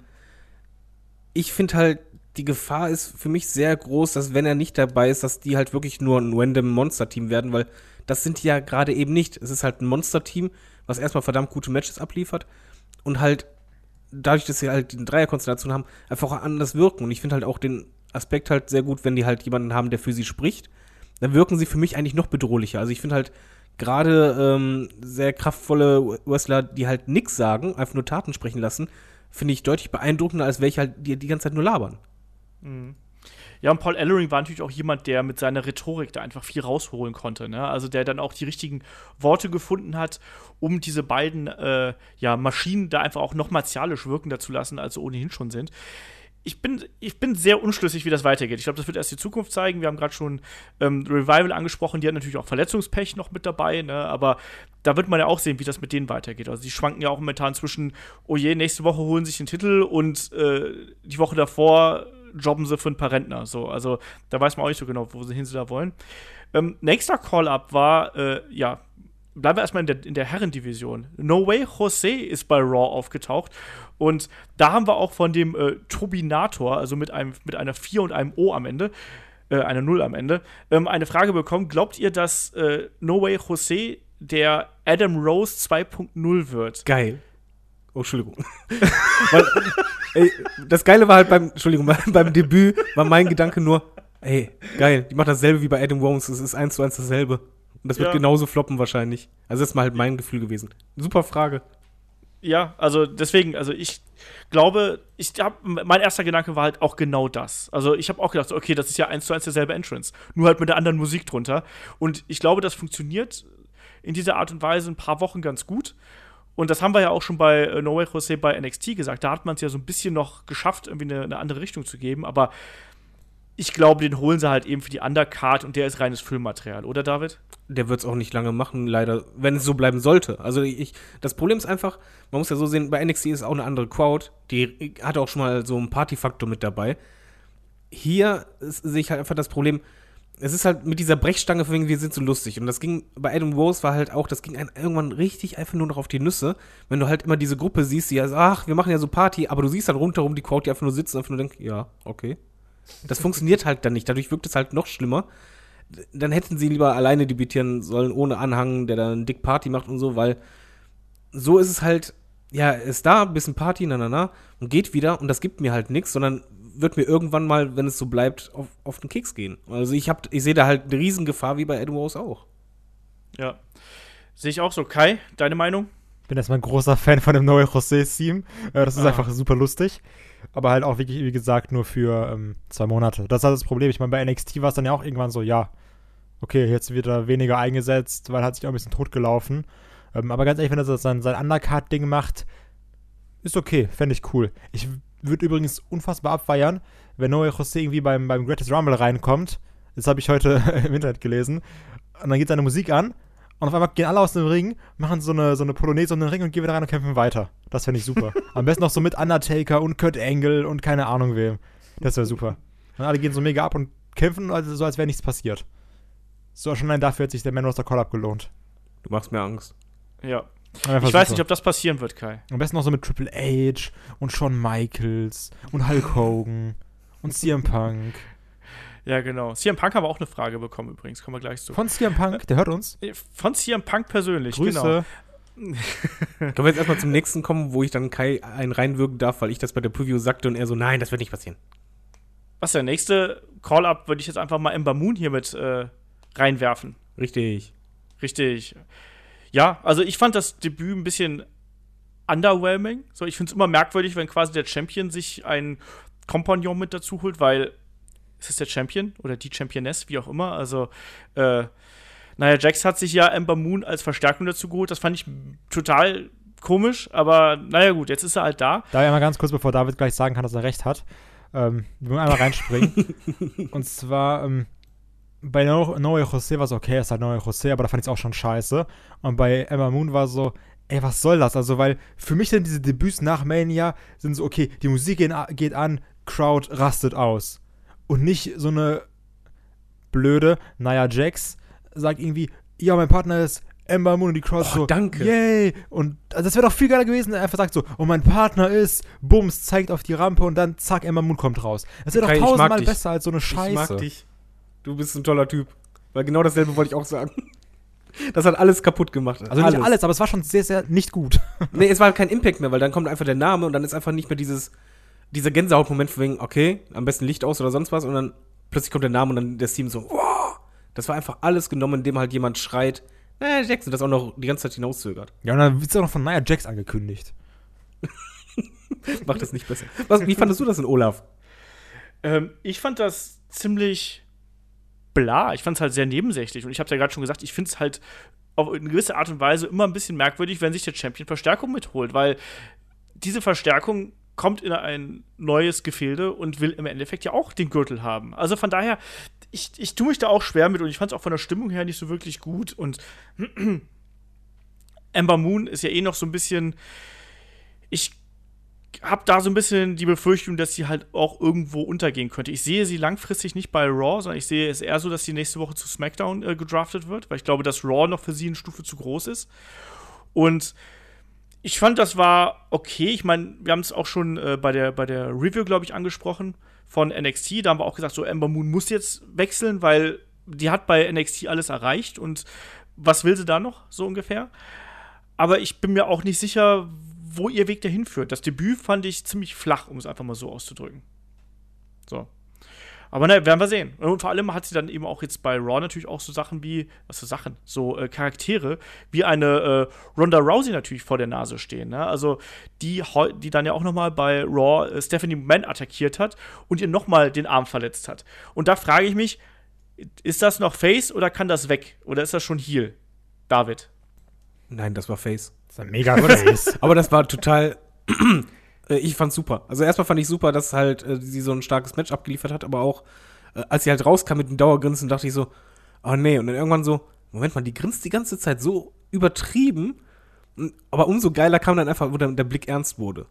ich finde halt, die Gefahr ist für mich sehr groß, dass wenn er nicht dabei ist, dass die halt wirklich nur ein random Monster-Team werden, weil das sind die ja gerade eben nicht. Es ist halt ein Monster-Team, was erstmal verdammt gute Matches abliefert und halt dadurch, dass sie halt die Dreierkonstellation haben, einfach auch anders wirken. Und ich finde halt auch den Aspekt halt sehr gut, wenn die halt jemanden haben, der für sie spricht. Dann wirken sie für mich eigentlich noch bedrohlicher. Also ich finde halt gerade ähm, sehr kraftvolle Wrestler, die halt nix sagen, einfach nur Taten sprechen lassen, finde ich deutlich beeindruckender, als welche halt die die ganze Zeit nur labern. Ja, und Paul Ellering war natürlich auch jemand, der mit seiner Rhetorik da einfach viel rausholen konnte. Ne? Also der dann auch die richtigen Worte gefunden hat, um diese beiden äh, ja, Maschinen da einfach auch noch martialisch wirken zu lassen, als sie ohnehin schon sind. Ich bin, ich bin sehr unschlüssig, wie das weitergeht. Ich glaube, das wird erst die Zukunft zeigen. Wir haben gerade schon ähm, Revival angesprochen, die hat natürlich auch Verletzungspech noch mit dabei, ne? aber da wird man ja auch sehen, wie das mit denen weitergeht. Also die schwanken ja auch momentan zwischen, oh je, nächste Woche holen sich den Titel und äh, die Woche davor jobben sie für ein paar Rentner. So, also da weiß man auch nicht so genau, wohin sie da wollen. Ähm, nächster Call-Up war, äh, ja, bleiben wir erstmal in der, in der Herrendivision. No Way Jose ist bei Raw aufgetaucht. Und da haben wir auch von dem äh, Turbinator, also mit, einem, mit einer 4 und einem O am Ende, äh, einer 0 am Ende, ähm, eine Frage bekommen. Glaubt ihr, dass äh, No Way Jose der Adam Rose 2.0 wird? Geil. Oh, Entschuldigung. <laughs> Weil, ey, das Geile war halt beim, Entschuldigung, beim, <laughs> beim Debüt war mein Gedanke nur, ey, geil, die macht dasselbe wie bei Adam Rose, es ist eins zu eins dasselbe. Und das wird Ja. genauso floppen wahrscheinlich. Also das ist mal halt mein Gefühl gewesen. Super Frage. Ja, also deswegen, also ich glaube, ich hab, mein erster Gedanke war halt auch genau das. Also ich habe auch gedacht, okay, das ist ja eins zu eins derselbe Entrance, nur halt mit der anderen Musik drunter. Und ich glaube, das funktioniert in dieser Art und Weise ein paar Wochen ganz gut. Und das haben wir ja auch schon bei äh, No Way Jose bei NXT gesagt. Da hat man es ja so ein bisschen noch geschafft, irgendwie eine, eine andere Richtung zu geben. Aber ich glaube, den holen sie halt eben für die Undercard und der ist reines Filmmaterial, oder David? Der wird es auch nicht lange machen, leider, wenn es so bleiben sollte. Also ich, das Problem ist einfach, man muss ja so sehen, bei NXT ist auch eine andere Crowd, die hat auch schon mal so einen Partyfaktor mit dabei. Hier sehe ich halt einfach das Problem, es ist halt mit dieser Brechstange von wegen, wir sind so lustig. Und das ging, bei Adam Rose war halt auch, das ging einem irgendwann richtig einfach nur noch auf die Nüsse, wenn du halt immer diese Gruppe siehst, die ja, so, ach, wir machen ja so Party, aber du siehst halt rundherum die Crowd, die einfach nur sitzen und einfach nur denkt, ja, okay. Das funktioniert halt dann nicht, dadurch wirkt es halt noch schlimmer dann hätten sie lieber alleine debütieren sollen, ohne Anhang, der dann dick Party macht und so, weil so ist es halt, ja, ist da, ein bisschen Party, na, na, na, und geht wieder und das gibt mir halt nichts, sondern wird mir irgendwann mal, wenn es so bleibt, auf, auf den Keks gehen. Also ich hab, ich sehe da halt eine Riesengefahr, wie bei Adam Rose auch. Ja. Sehe ich auch so. Kai, deine Meinung? bin erstmal ein großer Fan von dem neuen José-Team. Äh, das ist Ah. einfach super lustig. Aber halt auch wirklich, wie gesagt, nur für ähm, zwei Monate. Das ist halt das Problem. Ich meine, bei NXT war es dann ja auch irgendwann so, ja, okay, jetzt wird er weniger eingesetzt, weil er hat sich auch ein bisschen totgelaufen. Ähm, aber ganz ehrlich, wenn er sein, sein Undercard-Ding macht, ist okay, fände ich cool. Ich würde übrigens unfassbar abfeiern, wenn Noé José irgendwie beim, beim Greatest Rumble reinkommt. Das habe ich heute <laughs> im Internet gelesen. Und dann geht seine Musik an und auf einmal gehen alle aus dem Ring, machen so eine, so eine Polonaise um den Ring und gehen wieder rein und kämpfen weiter. Das fände ich super. <laughs> Am besten noch so mit Undertaker und Kurt Angle und keine Ahnung wem. Das wäre super. Und alle gehen so mega ab und kämpfen, also so als wäre nichts passiert. So, schon allein dafür hat sich der Man Roster Call-Up gelohnt. Du machst mir Angst. Ja. Ich weiß super. nicht, ob das passieren wird, Kai. Am besten noch so mit Triple H und Shawn Michaels und Hulk Hogan und <laughs> CM Punk. Ja, genau. CM Punk haben wir auch eine Frage bekommen übrigens. Kommen wir gleich zu. Von CM Punk, der hört uns. Von CM Punk persönlich, Grüße. genau. <laughs> <laughs> Können wir jetzt erstmal zum nächsten kommen, wo ich dann Kai einen reinwirken darf, weil ich das bei der Preview sagte und er so, nein, das wird nicht passieren. Was der nächste Call-Up würde ich jetzt einfach mal Ember Moon hier mit äh, reinwerfen. Richtig. Richtig. Ja, also ich fand das Debüt ein bisschen underwhelming. So, ich finde es immer merkwürdig, wenn quasi der Champion sich einen Kompagnon mit dazu holt, weil ist es der Champion oder die Championess, wie auch immer. Also, äh, naja, Jax hat sich ja Ember Moon als Verstärkung dazu geholt. Das fand ich total komisch, aber naja gut, jetzt ist er halt da. Da ja mal ganz kurz, bevor David gleich sagen kann, dass er recht hat, ähm, wir wollen einmal reinspringen. <laughs> und zwar, ähm, bei no Noe José war es okay, ist halt Noe José, aber da fand ich es auch schon scheiße. Und bei Emma Moon war so, ey, was soll das? Also, weil für mich sind diese Debüts nach Mania sind so, okay, die Musik geht an, Crowd rastet aus. Und nicht so eine blöde Naya Jax sagt irgendwie, ja, mein Partner ist Ember Moon und die Crowd Oh, so, danke. yay. Und also, das wäre doch viel geiler gewesen, wenn er einfach sagt so, oh, mein Partner ist, bums, zeigt auf die Rampe und dann zack, Ember Moon kommt raus. Das wäre doch tausendmal besser als so eine Scheiße. Ich mag dich. Du bist ein toller Typ. Weil genau dasselbe wollte ich auch sagen. <laughs> Das hat alles kaputt gemacht. Also nicht alles, aber es war schon sehr, sehr nicht gut. Nee, es war kein Impact mehr, weil dann kommt einfach der Name und dann ist einfach nicht mehr dieses, dieser Gänsehautmoment von wegen, okay, am besten Licht aus oder sonst was und dann plötzlich kommt der Name und dann das Team so, wow. Das war einfach alles genommen, indem halt jemand schreit, naja, Jackson, das auch noch die ganze Zeit hinauszögert. Ja, und dann wird es auch noch von Nia Jax angekündigt. <laughs> Macht das nicht besser. Was, wie fandest du das in Olaf? Ähm, ich fand das ziemlich bla. Ich fand es halt sehr nebensächlich. Und ich habe ja gerade schon gesagt, ich finde es halt auf eine gewisse Art und Weise immer ein bisschen merkwürdig, wenn sich der Champion Verstärkung mitholt, weil diese Verstärkung kommt in ein neues Gefilde und will im Endeffekt ja auch den Gürtel haben. Also von daher, ich, ich tue mich da auch schwer mit und ich fand es auch von der Stimmung her nicht so wirklich gut. Und <clears throat> Ember Moon ist ja eh noch so ein bisschen. Ich habe da so ein bisschen die Befürchtung, dass sie halt auch irgendwo untergehen könnte. Ich sehe sie langfristig nicht bei Raw, sondern ich sehe es eher so, dass sie nächste Woche zu SmackDown äh, gedraftet wird, weil ich glaube, dass Raw noch für sie eine Stufe zu groß ist. Und ich fand, das war okay. Ich meine, wir haben es auch schon äh, bei, der, bei der Review, glaube ich, angesprochen von NXT. Da haben wir auch gesagt, so Ember Moon muss jetzt wechseln, weil die hat bei NXT alles erreicht und was will sie da noch, so ungefähr. Aber ich bin mir auch nicht sicher, wo ihr Weg dahin führt. Das Debüt fand ich ziemlich flach, um es einfach mal so auszudrücken. So. Aber naja, werden wir sehen. Und vor allem hat sie dann eben auch jetzt bei Raw natürlich auch so Sachen wie, was für Sachen, so äh, Charaktere, wie eine äh, Ronda Rousey natürlich vor der Nase stehen. Ne? Also die, die dann ja auch noch mal bei Raw äh, Stephanie McMahon attackiert hat und ihr noch mal den Arm verletzt hat. Und da frage ich mich, ist das noch Face oder kann das weg? Oder ist das schon Heel? David. Nein, das war Face. Das ist ein mega Face. <laughs> Aber das war total. Äh, ich fand's super. Also erstmal fand ich super, dass halt äh, sie so ein starkes Match abgeliefert hat, aber auch äh, als sie halt rauskam mit dem Dauergrinsen, dachte ich so, oh nee. Und dann irgendwann so, Moment mal, die grinst die ganze Zeit so übertrieben. Und- Aber umso geiler kam dann einfach, wo dann der Blick ernst wurde.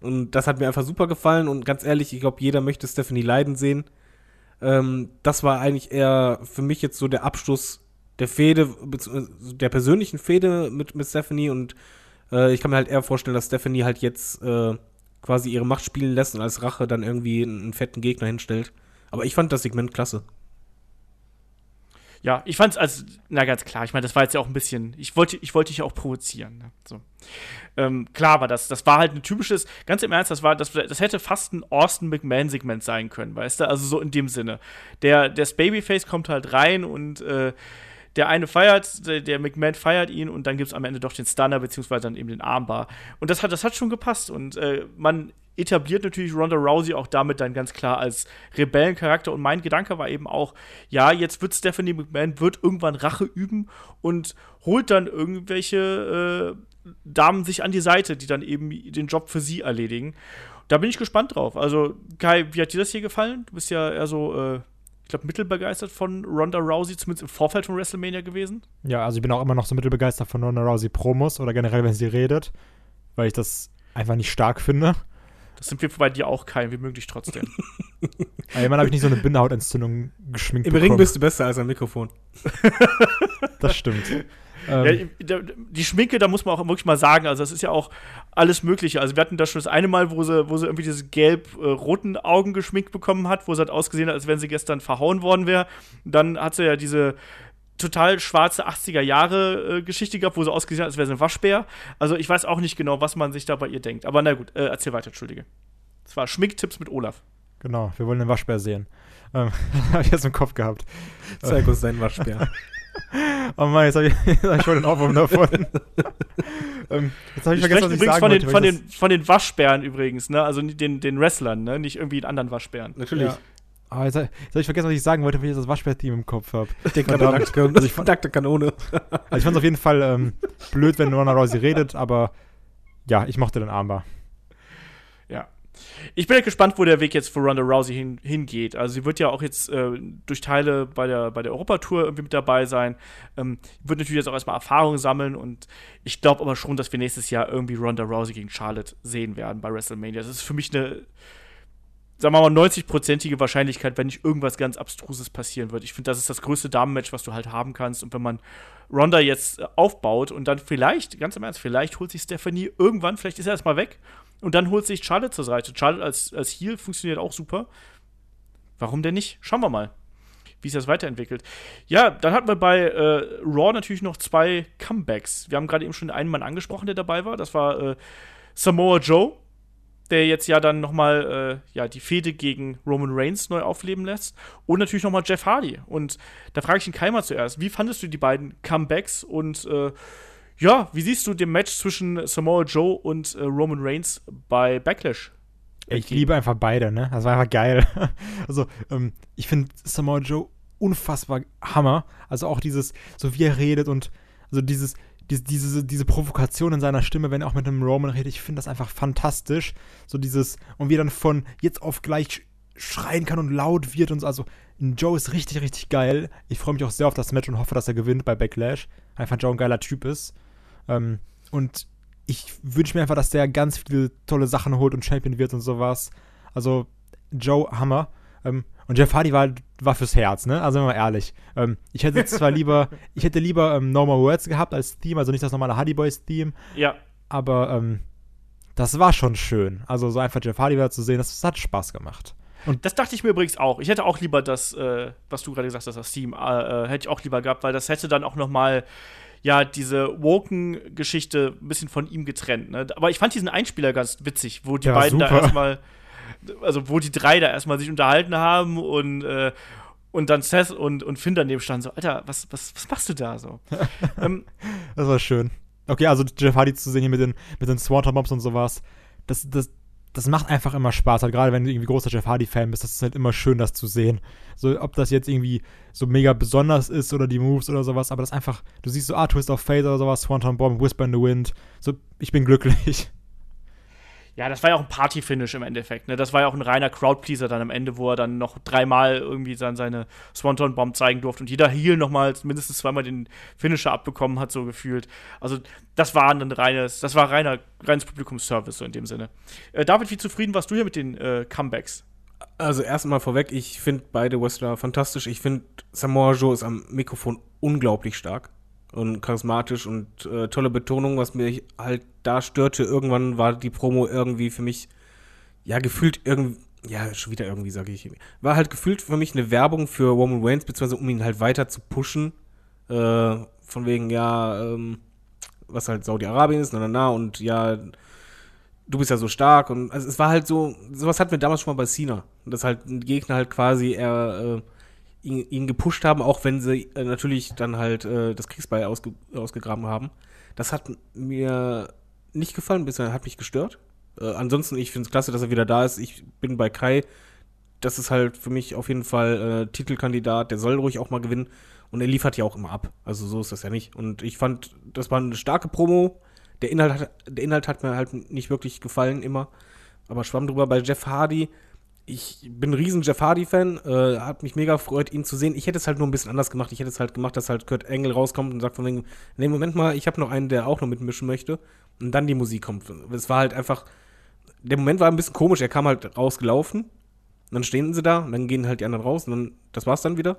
Und das hat mir einfach super gefallen. Und ganz ehrlich, ich glaube, jeder möchte Stephanie leiden sehen. Ähm, das war eigentlich eher für mich jetzt so der Abschluss der Fehde, der persönlichen Fehde mit, mit Stephanie. Und äh, ich kann mir halt eher vorstellen, dass Stephanie halt jetzt äh, quasi ihre Macht spielen lässt und als Rache dann irgendwie einen, einen fetten Gegner hinstellt. Aber ich fand das Segment klasse. Ja, ich fand's als, na ganz klar, ich meine, das war jetzt ja auch ein bisschen, ich wollte, ich wollte dich ja auch provozieren. Ne? So. Ähm, klar war das, das war halt ein typisches, ganz im Ernst, das war, das, das hätte fast ein Austin McMahon-Segment sein können, weißt du? Also so in dem Sinne. Der, das Babyface kommt halt rein und äh, der eine feiert, der, der McMahon feiert ihn und dann gibt's am Ende doch den Stunner, beziehungsweise dann eben den Armbar. Und das hat, das hat schon gepasst. Und äh, man etabliert natürlich Ronda Rousey auch damit dann ganz klar als Rebellencharakter. Und mein Gedanke war eben auch, ja, jetzt wird Stephanie McMahon wird irgendwann Rache üben und holt dann irgendwelche äh, Damen sich an die Seite, die dann eben den Job für sie erledigen. Da bin ich gespannt drauf. Also, Kai, wie hat dir das hier gefallen? Du bist ja eher so, äh, ich glaube, mittelbegeistert von Ronda Rousey, zumindest im Vorfeld von WrestleMania gewesen. ja, also ich bin auch immer noch so mittelbegeistert von Ronda Rousey Promos oder generell, wenn sie redet, weil ich das einfach nicht stark finde. Das sind wir bei dir auch, Kai. Wir mögen dich trotzdem. <laughs> <laughs> Aber immerhin habe ich nicht so eine Bindehautentzündung geschminkt Im Ring bist du besser als am Mikrofon. Das stimmt. <laughs> Ja, ähm, da- die Schminke, da muss man auch wirklich mal sagen, also das ist ja auch alles Mögliche. Also wir hatten da schon das eine Mal, wo sie, wo sie irgendwie diese gelb-roten Augen geschminkt bekommen hat, wo sie hat ausgesehen hat, als wenn sie gestern verhauen worden wäre. Dann hat sie ja diese total schwarze 80er Jahre äh, Geschichte gehabt, wo sie ausgesehen hat, als wäre sie ein Waschbär. Also ich weiß auch nicht genau, was man sich da bei ihr denkt. Aber na gut, äh, erzähl weiter, entschuldige. Das war Schminktipps mit Olaf. genau, wir wollen den Waschbär sehen. Ähm, <laughs> habe ich jetzt im Kopf gehabt. Zeig uns deinen Waschbär. <laughs> Oh Mann, jetzt habe ich, <laughs> jetzt hab ich schon den Ohrwurm davon. <laughs> ähm, jetzt habe ich vergessen, was ich übrigens sagen von den, wollte. von, den, von den Waschbären übrigens, ne? Also den, den Wrestlern, ne? Nicht irgendwie einen anderen Waschbären. Natürlich. Ja. Ah, jetzt, habe ich vergessen, was ich sagen wollte, weil ich das Waschbär-Team im Kopf habe. An nackte, Also ich <laughs> fand- nackte Kanone. Also ich fand es auf jeden Fall ähm, blöd, wenn Ronda Rousey redet, aber ja, ich mochte den Armbar. Ich bin halt gespannt, wo der Weg jetzt für Ronda Rousey hin, hingeht. Also sie wird ja auch jetzt äh, durch Teile bei der, bei der Europatour irgendwie mit dabei sein. Ähm, wird natürlich jetzt auch erstmal Erfahrung sammeln und ich glaube aber schon, dass wir nächstes Jahr irgendwie Ronda Rousey gegen Charlotte sehen werden bei WrestleMania. Das ist für mich eine, sagen wir mal, 90-prozentige Wahrscheinlichkeit, wenn nicht irgendwas ganz Abstruses passieren wird. Ich finde, das ist das größte Damenmatch, was du halt haben kannst. Und wenn man Ronda jetzt äh, aufbaut und dann vielleicht, ganz im Ernst, vielleicht holt sich Stephanie irgendwann, vielleicht ist er erstmal weg und dann holt sich Charlotte zur Seite. Charlotte als, als Heel funktioniert auch super. Warum denn nicht? Schauen wir mal, wie sich das weiterentwickelt. Ja, dann hatten wir bei äh, Raw natürlich noch zwei Comebacks. Wir haben gerade eben schon einen Mann angesprochen, der dabei war. Das war äh, Samoa Joe, der jetzt ja dann nochmal äh, ja, die Fehde gegen Roman Reigns neu aufleben lässt. Und natürlich nochmal Jeff Hardy. Und da frage ich den Keimer zuerst. Wie fandest du die beiden Comebacks und äh, ja, wie siehst du den Match zwischen Samoa Joe und äh, Roman Reigns bei Backlash? Ich liebe einfach beide, ne? Das war einfach geil. <laughs> also, ähm, ich finde Samoa Joe unfassbar Hammer. Also auch dieses, so wie er redet und also dieses, diese, diese, diese Provokation in seiner Stimme, wenn er auch mit einem Roman redet, ich finde das einfach fantastisch. So dieses, und wie er dann von jetzt auf gleich schreien kann und laut wird und so. Also, Joe ist richtig, richtig geil. Ich freue mich auch sehr auf das Match und hoffe, dass er gewinnt bei Backlash. Einfach Joe ein geiler Typ ist. Ähm, und ich wünsche mir einfach, dass der ganz viele tolle Sachen holt und Champion wird und sowas. Also, Joe, Hammer. Ähm, und Jeff Hardy war, war fürs Herz, ne? Also, wenn wir mal ehrlich. Ähm, ich hätte zwar lieber, <laughs> ich hätte lieber ähm, Normal Words gehabt als Theme, also nicht das normale Hardy Boys Theme. Ja. Aber ähm, das war schon schön. Also, so einfach Jeff Hardy wieder zu sehen, das, das hat Spaß gemacht. Und das dachte ich mir übrigens auch. Ich hätte auch lieber das, äh, was du gerade gesagt hast, das Theme, äh, äh, hätte ich auch lieber gehabt, weil das hätte dann auch noch mal ja, diese Woken-Geschichte ein bisschen von ihm getrennt. Ne? Aber ich fand diesen Einspieler ganz witzig, wo die Ja, beiden super. da erstmal, also wo die drei da erstmal sich unterhalten haben und, äh, und dann Seth und, und Finn daneben standen so, Alter, was, was, was machst du da so? <laughs> ähm, Das war schön. Okay, also Jeff Hardy zu sehen hier mit den, mit den Swanton Bombs und sowas, das, das, das macht einfach immer Spaß. Halt, gerade wenn du irgendwie großer Jeff Hardy-Fan bist, das ist halt immer schön, das zu sehen. So, ob das jetzt irgendwie so mega besonders ist oder die Moves oder sowas, aber das einfach, du siehst so, ah, Twist of Fate oder sowas, Swanton Bomb, Whisper in the Wind. So, ich bin glücklich. Ja, das war ja auch ein Party-Finish im Endeffekt. Ne? Das war ja auch ein reiner Crowdpleaser dann am Ende, wo er dann noch dreimal irgendwie dann seine Swanton-Bomb zeigen durfte und jeder Heel nochmal mindestens zweimal den Finisher abbekommen hat, so gefühlt. Also, das war ein reines, das war reiner, reines Publikumsservice, so in dem Sinne. Äh, David, wie zufrieden warst du hier mit den äh, Comebacks? Also erstmal vorweg, ich finde beide Wrestler fantastisch. Ich finde Samoa Joe ist am Mikrofon unglaublich stark und charismatisch und äh, tolle Betonung, was mich halt da störte. Irgendwann war die Promo irgendwie für mich, ja, gefühlt irgendwie, ja, schon wieder irgendwie, sage ich. War halt gefühlt für mich eine Werbung für Roman Reigns, beziehungsweise um ihn halt weiter zu pushen. Äh, von wegen, ja, ähm, was halt Saudi-Arabien ist, na, na, na, und ja, du bist ja so stark und also es war halt so, sowas hatten wir damals schon mal bei Cena. Dass halt ein Gegner halt quasi er, äh, ihn, ihn gepusht haben, auch wenn sie äh, natürlich dann halt äh, das Kriegsbeil ausge, ausgegraben haben. Das hat mir nicht gefallen, bisher hat mich gestört. Äh, ansonsten, ich finde es klasse, dass er wieder da ist. Ich bin bei Kai. Das ist halt für mich auf jeden Fall äh, Titelkandidat. Der soll ruhig auch mal gewinnen. Und er liefert ja auch immer ab. Also so ist das ja nicht. Und ich fand, das war eine starke Promo. Der Inhalt hat, der Inhalt hat mir halt nicht wirklich gefallen immer. Aber schwamm drüber bei Jeff Hardy. Ich bin ein riesen Jeff Hardy-Fan. Äh, hat mich mega gefreut, ihn zu sehen. Ich hätte es halt nur ein bisschen anders gemacht. Ich hätte es halt gemacht, dass halt Kurt Engel rauskommt und sagt von wegen, nee, Moment mal, ich habe noch einen, der auch noch mitmischen möchte. Und dann die Musik kommt. Es war halt einfach, der Moment war ein bisschen komisch. Er kam halt rausgelaufen. Und dann stehen sie da und dann gehen halt die anderen raus und dann, das war's dann wieder.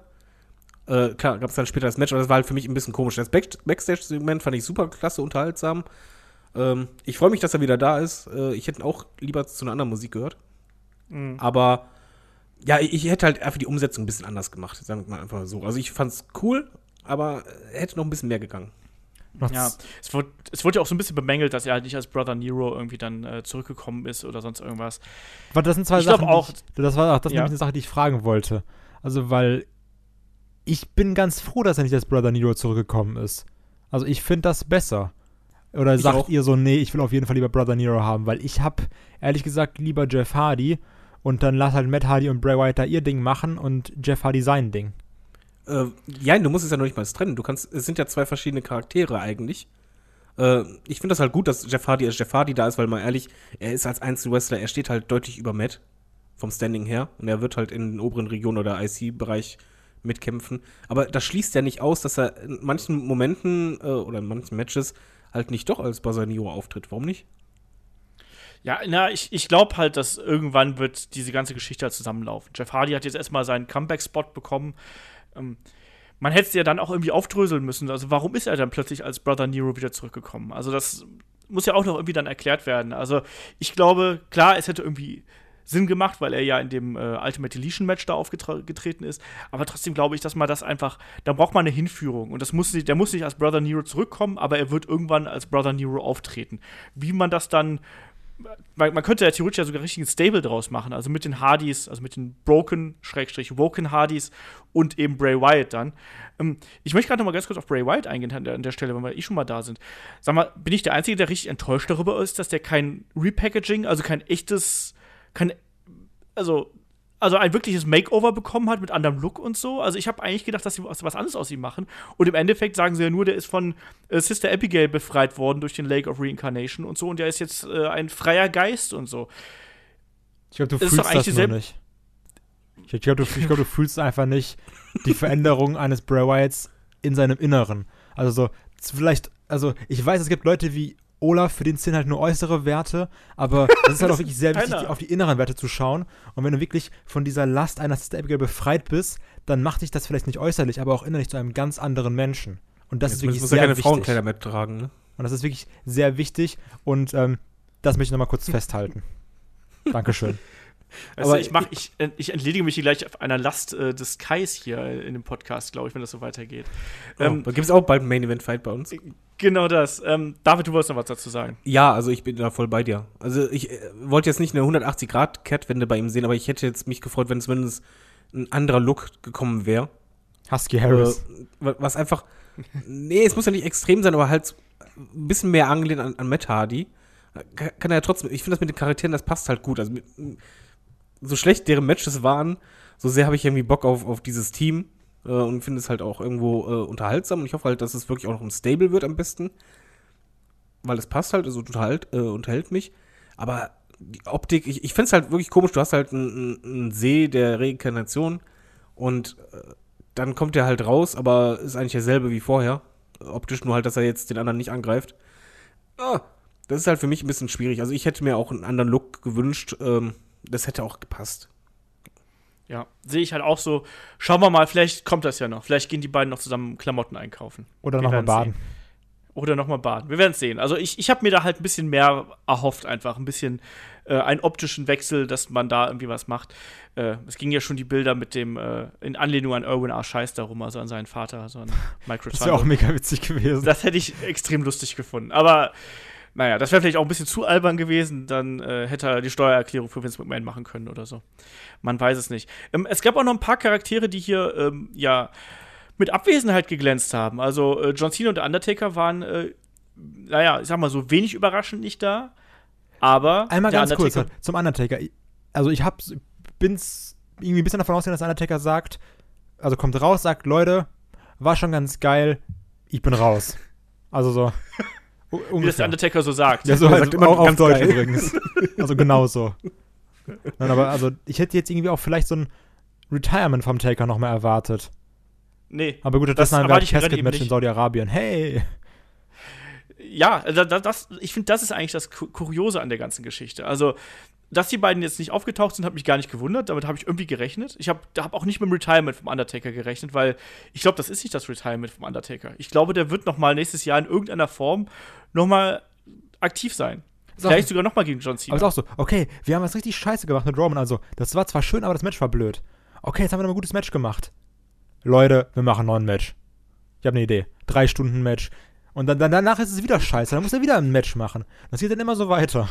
Äh, klar, gab es dann später das Match, aber das war halt für mich ein bisschen komisch. Das Back Backstage-Segment fand ich super klasse, unterhaltsam. Ähm, ich freue mich, dass er wieder da ist. Äh, ich hätte auch lieber zu einer anderen Musik gehört. Aber ja, ich, hätte halt einfach die Umsetzung ein bisschen anders gemacht, sagen wir mal einfach so. Also ich fand's cool, aber äh, hätte noch ein bisschen mehr gegangen. Ja, es wurde, es wurde ja auch so ein bisschen bemängelt, dass er halt nicht als Brother Nero irgendwie dann äh, zurückgekommen ist oder sonst irgendwas. Warte, das sind zwei Ich Sachen. auch- ich, das war auch das Ja. nämlich eine Sache, die ich fragen wollte. Also, weil ich bin ganz froh, dass er nicht als Brother Nero zurückgekommen ist. Also, ich finde das besser. Oder Ich sagt auch. ihr so, nee, ich will auf jeden Fall lieber Brother Nero haben, weil ich hab ehrlich gesagt lieber Jeff Hardy und dann lass halt Matt Hardy und Bray Wyatt da ihr Ding machen und Jeff Hardy sein Ding. Äh, ja, du musst es ja noch nicht mal trennen. Du kannst, es sind ja zwei verschiedene Charaktere eigentlich. Äh, ich finde das halt gut, dass Jeff Hardy als Jeff Hardy da ist, weil mal ehrlich, er ist als Einzelwrestler, er steht halt deutlich über Matt vom Standing her und er wird halt in den oberen Regionen oder IC-Bereich mitkämpfen. Aber das schließt ja nicht aus, dass er in manchen Momenten äh, oder in manchen Matches halt nicht doch als Basanio auftritt. Warum nicht? Ja, na, ich, ich glaube halt, dass irgendwann wird diese ganze Geschichte halt zusammenlaufen. Jeff Hardy hat jetzt erstmal seinen Comeback-Spot bekommen. Ähm, man hätte es ja dann auch irgendwie aufdröseln müssen. Also, warum ist er dann plötzlich als Brother Nero wieder zurückgekommen? Also, das muss ja auch noch irgendwie dann erklärt werden. Also, ich glaube, klar, es hätte irgendwie Sinn gemacht, weil er ja in dem äh, Ultimate Deletion Match da aufgetreten ist. Aber trotzdem glaube ich, dass man das einfach, da braucht man eine Hinführung. Und das muss der muss nicht als Brother Nero zurückkommen, aber er wird irgendwann als Brother Nero auftreten. Wie man das dann man, man, könnte ja theoretisch ja sogar richtig ein Stable draus machen, also mit den Hardys, also mit den Broken, Schrägstrich, Woken Hardys und eben Bray Wyatt dann. Ähm, ich möchte gerade noch mal ganz kurz auf Bray Wyatt eingehen an der, an der Stelle, wenn wir eh schon mal da sind. Sag mal, bin ich der Einzige, der richtig enttäuscht darüber ist, dass der kein Repackaging, also kein echtes kein, also, also ein wirkliches Makeover bekommen hat mit anderem Look und so. Also ich habe eigentlich gedacht, dass sie was, anderes aus ihm machen. Und im Endeffekt sagen sie ja nur, der ist von äh, Sister Abigail befreit worden durch den Lake of Reincarnation und so. Und der ist jetzt äh, ein freier Geist und so. Ich glaube, du das fühlst das nur nicht. Ich glaube, du, glaub, du fühlst einfach nicht die Veränderung <laughs> eines Bray Wyatts in seinem Inneren. Also so, vielleicht, also ich weiß, es gibt Leute wie Olaf, für den sind halt nur äußere Werte, aber <laughs> es ist halt auch wirklich sehr wichtig, auf die inneren Werte zu schauen. Und wenn du wirklich von dieser Last einer Sister Abigail befreit bist, dann macht dich das vielleicht nicht äußerlich, aber auch innerlich zu einem ganz anderen Menschen. Und das Jetzt ist wirklich muss sehr keine wichtig. Frauenkleider mittragen, ne? Und das ist wirklich sehr wichtig und ähm, das möchte ich nochmal kurz <laughs> festhalten. Dankeschön. Also aber ich, mach, ich, ich entledige mich hier gleich auf einer Last äh, des Kais hier in dem Podcast, glaube ich, wenn das so weitergeht. Oh, ähm, gibt es auch bald einen Main-Event-Fight bei uns. Genau das. Ähm, David, du wolltest noch was dazu sagen. Ja, also ich bin da voll bei dir. Also ich äh, wollte jetzt nicht eine 180-Grad-Kehrtwende bei ihm sehen, aber ich hätte jetzt mich gefreut, wenn zumindest ein anderer Look gekommen wäre. Husky Harris. Äh, was einfach. nee, es muss ja nicht extrem sein, aber halt ein bisschen mehr angelehnt an, an Matt Hardy. Kann er ja trotzdem. Ich finde das mit den Charakteren, das passt halt gut. Also mit, so schlecht deren Matches waren, so sehr habe ich irgendwie Bock auf, auf dieses Team äh, und finde es halt auch irgendwo äh, unterhaltsam. Und ich hoffe halt, dass es wirklich auch noch ein Stable wird am besten. Weil es passt halt, also total äh, unterhält mich. Aber die Optik, ich, ich finde es halt wirklich komisch. Du hast halt einen, einen See der Reinkarnation und äh, dann kommt er halt raus, aber ist eigentlich derselbe wie vorher. Optisch nur halt, dass er jetzt den anderen nicht angreift. Ah, das ist halt für mich ein bisschen schwierig. Also ich hätte mir auch einen anderen Look gewünscht. Ähm, das hätte auch gepasst. Ja, sehe ich halt auch so. Schauen wir mal, vielleicht kommt das ja noch. Vielleicht gehen die beiden noch zusammen Klamotten einkaufen. Oder nochmal baden. Sehen. Oder nochmal baden. Wir werden es sehen. Also ich, ich habe mir da halt ein bisschen mehr erhofft, einfach. Ein bisschen äh, einen optischen Wechsel, dass man da irgendwie was macht. Äh, es ging ja schon die Bilder mit dem, äh, in Anlehnung an Erwin A. Scheiß darum, also an seinen Vater, so an Micro <laughs> Das wäre auch mega witzig gewesen. Das hätte ich extrem lustig gefunden. Aber naja, das wäre vielleicht auch ein bisschen zu albern gewesen. Dann äh, hätte er die Steuererklärung für Vince McMahon machen können oder so. Man weiß es nicht. Ähm, es gab auch noch ein paar Charaktere, die hier, ähm, ja, mit Abwesenheit geglänzt haben. Also äh, John Cena und der Undertaker waren, äh, naja, ich sag mal so, wenig überraschend nicht da. Aber. Einmal ganz kurz zum Undertaker. Also ich hab, bin's irgendwie ein bisschen davon ausgegangen, dass der Undertaker sagt, also kommt raus, sagt, Leute, war schon ganz geil, ich bin raus. Also so. <laughs> Ungefähr. Wie das der Undertaker so sagt. Ja, so halt immer auch auf Deutsch geil. übrigens. <laughs> Also genau so. Nein, aber also ich hätte jetzt irgendwie auch vielleicht so ein Retirement vom Taker noch mehr erwartet. Nee. Aber gut, das, das war ein Casket-Match in Saudi-Arabien. Hey! Ja, das, das ich finde, das ist eigentlich das Kuriose an der ganzen Geschichte. Also, dass die beiden jetzt nicht aufgetaucht sind, hat mich gar nicht gewundert. Damit habe ich irgendwie gerechnet. Ich habe hab auch nicht mit dem Retirement vom Undertaker gerechnet, weil ich glaube, das ist nicht das Retirement vom Undertaker. Ich glaube, der wird noch mal nächstes Jahr in irgendeiner Form noch mal aktiv sein. Vielleicht sogar noch mal gegen John Cena. Aber ist auch so, okay, wir haben was richtig scheiße gemacht mit Roman. Also, das war zwar schön, aber das Match war blöd. Okay, jetzt haben wir noch ein gutes Match gemacht. Leute, wir machen noch ein Match. Ich habe eine Idee. Drei Stunden Match. Und dann, dann, danach ist es wieder scheiße. Dann muss er wieder ein Match machen. Das geht dann immer so weiter.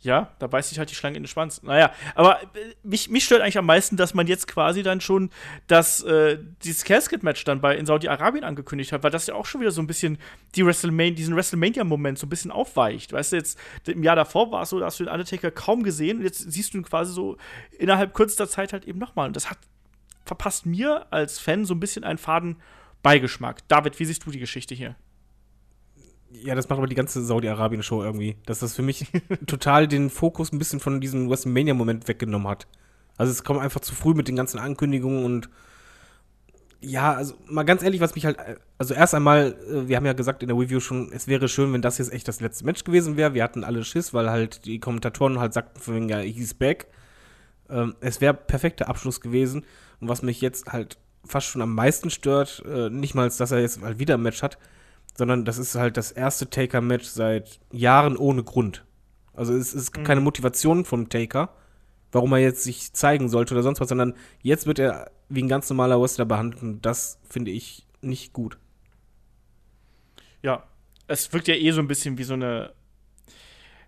Ja, da beißt sich halt die Schlange in den Schwanz. Naja, aber äh, mich, mich stört eigentlich am meisten, dass man jetzt quasi dann schon das, äh, dieses Casket-Match dann bei in Saudi-Arabien angekündigt hat, weil das ja auch schon wieder so ein bisschen die WrestleMania, diesen WrestleMania-Moment so ein bisschen aufweicht. Weißt du, jetzt im Jahr davor war es so, da hast du den Undertaker kaum gesehen und jetzt siehst du ihn quasi so innerhalb kürzester Zeit halt eben nochmal. Und das hat verpasst mir als Fan so ein bisschen einen faden Beigeschmack. David, wie siehst du die Geschichte hier? Ja, das macht aber die ganze Saudi-Arabien-Show irgendwie. Dass das für mich <laughs> total den Fokus ein bisschen von diesem WrestleMania-Moment weggenommen hat. Also es kommt einfach zu früh mit den ganzen Ankündigungen und ja, also mal ganz ehrlich, was mich halt, also erst einmal, äh, wir haben ja gesagt in der Review schon, es wäre schön, wenn das jetzt echt das letzte Match gewesen wäre. Wir hatten alle Schiss, weil halt die Kommentatoren halt sagten, von wegen, ja, he's back. Ähm, es wäre perfekter Abschluss gewesen. Und was mich jetzt halt fast schon am meisten stört, äh, nicht mal, dass er jetzt halt wieder ein Match hat, sondern das ist halt das erste Taker-Match seit Jahren ohne Grund. Also es ist mhm. keine Motivation vom Taker, warum er jetzt sich zeigen sollte oder sonst was, sondern jetzt wird er wie ein ganz normaler Wrestler behandelt und das finde ich nicht gut. Ja, es wirkt ja eh so ein bisschen wie so eine.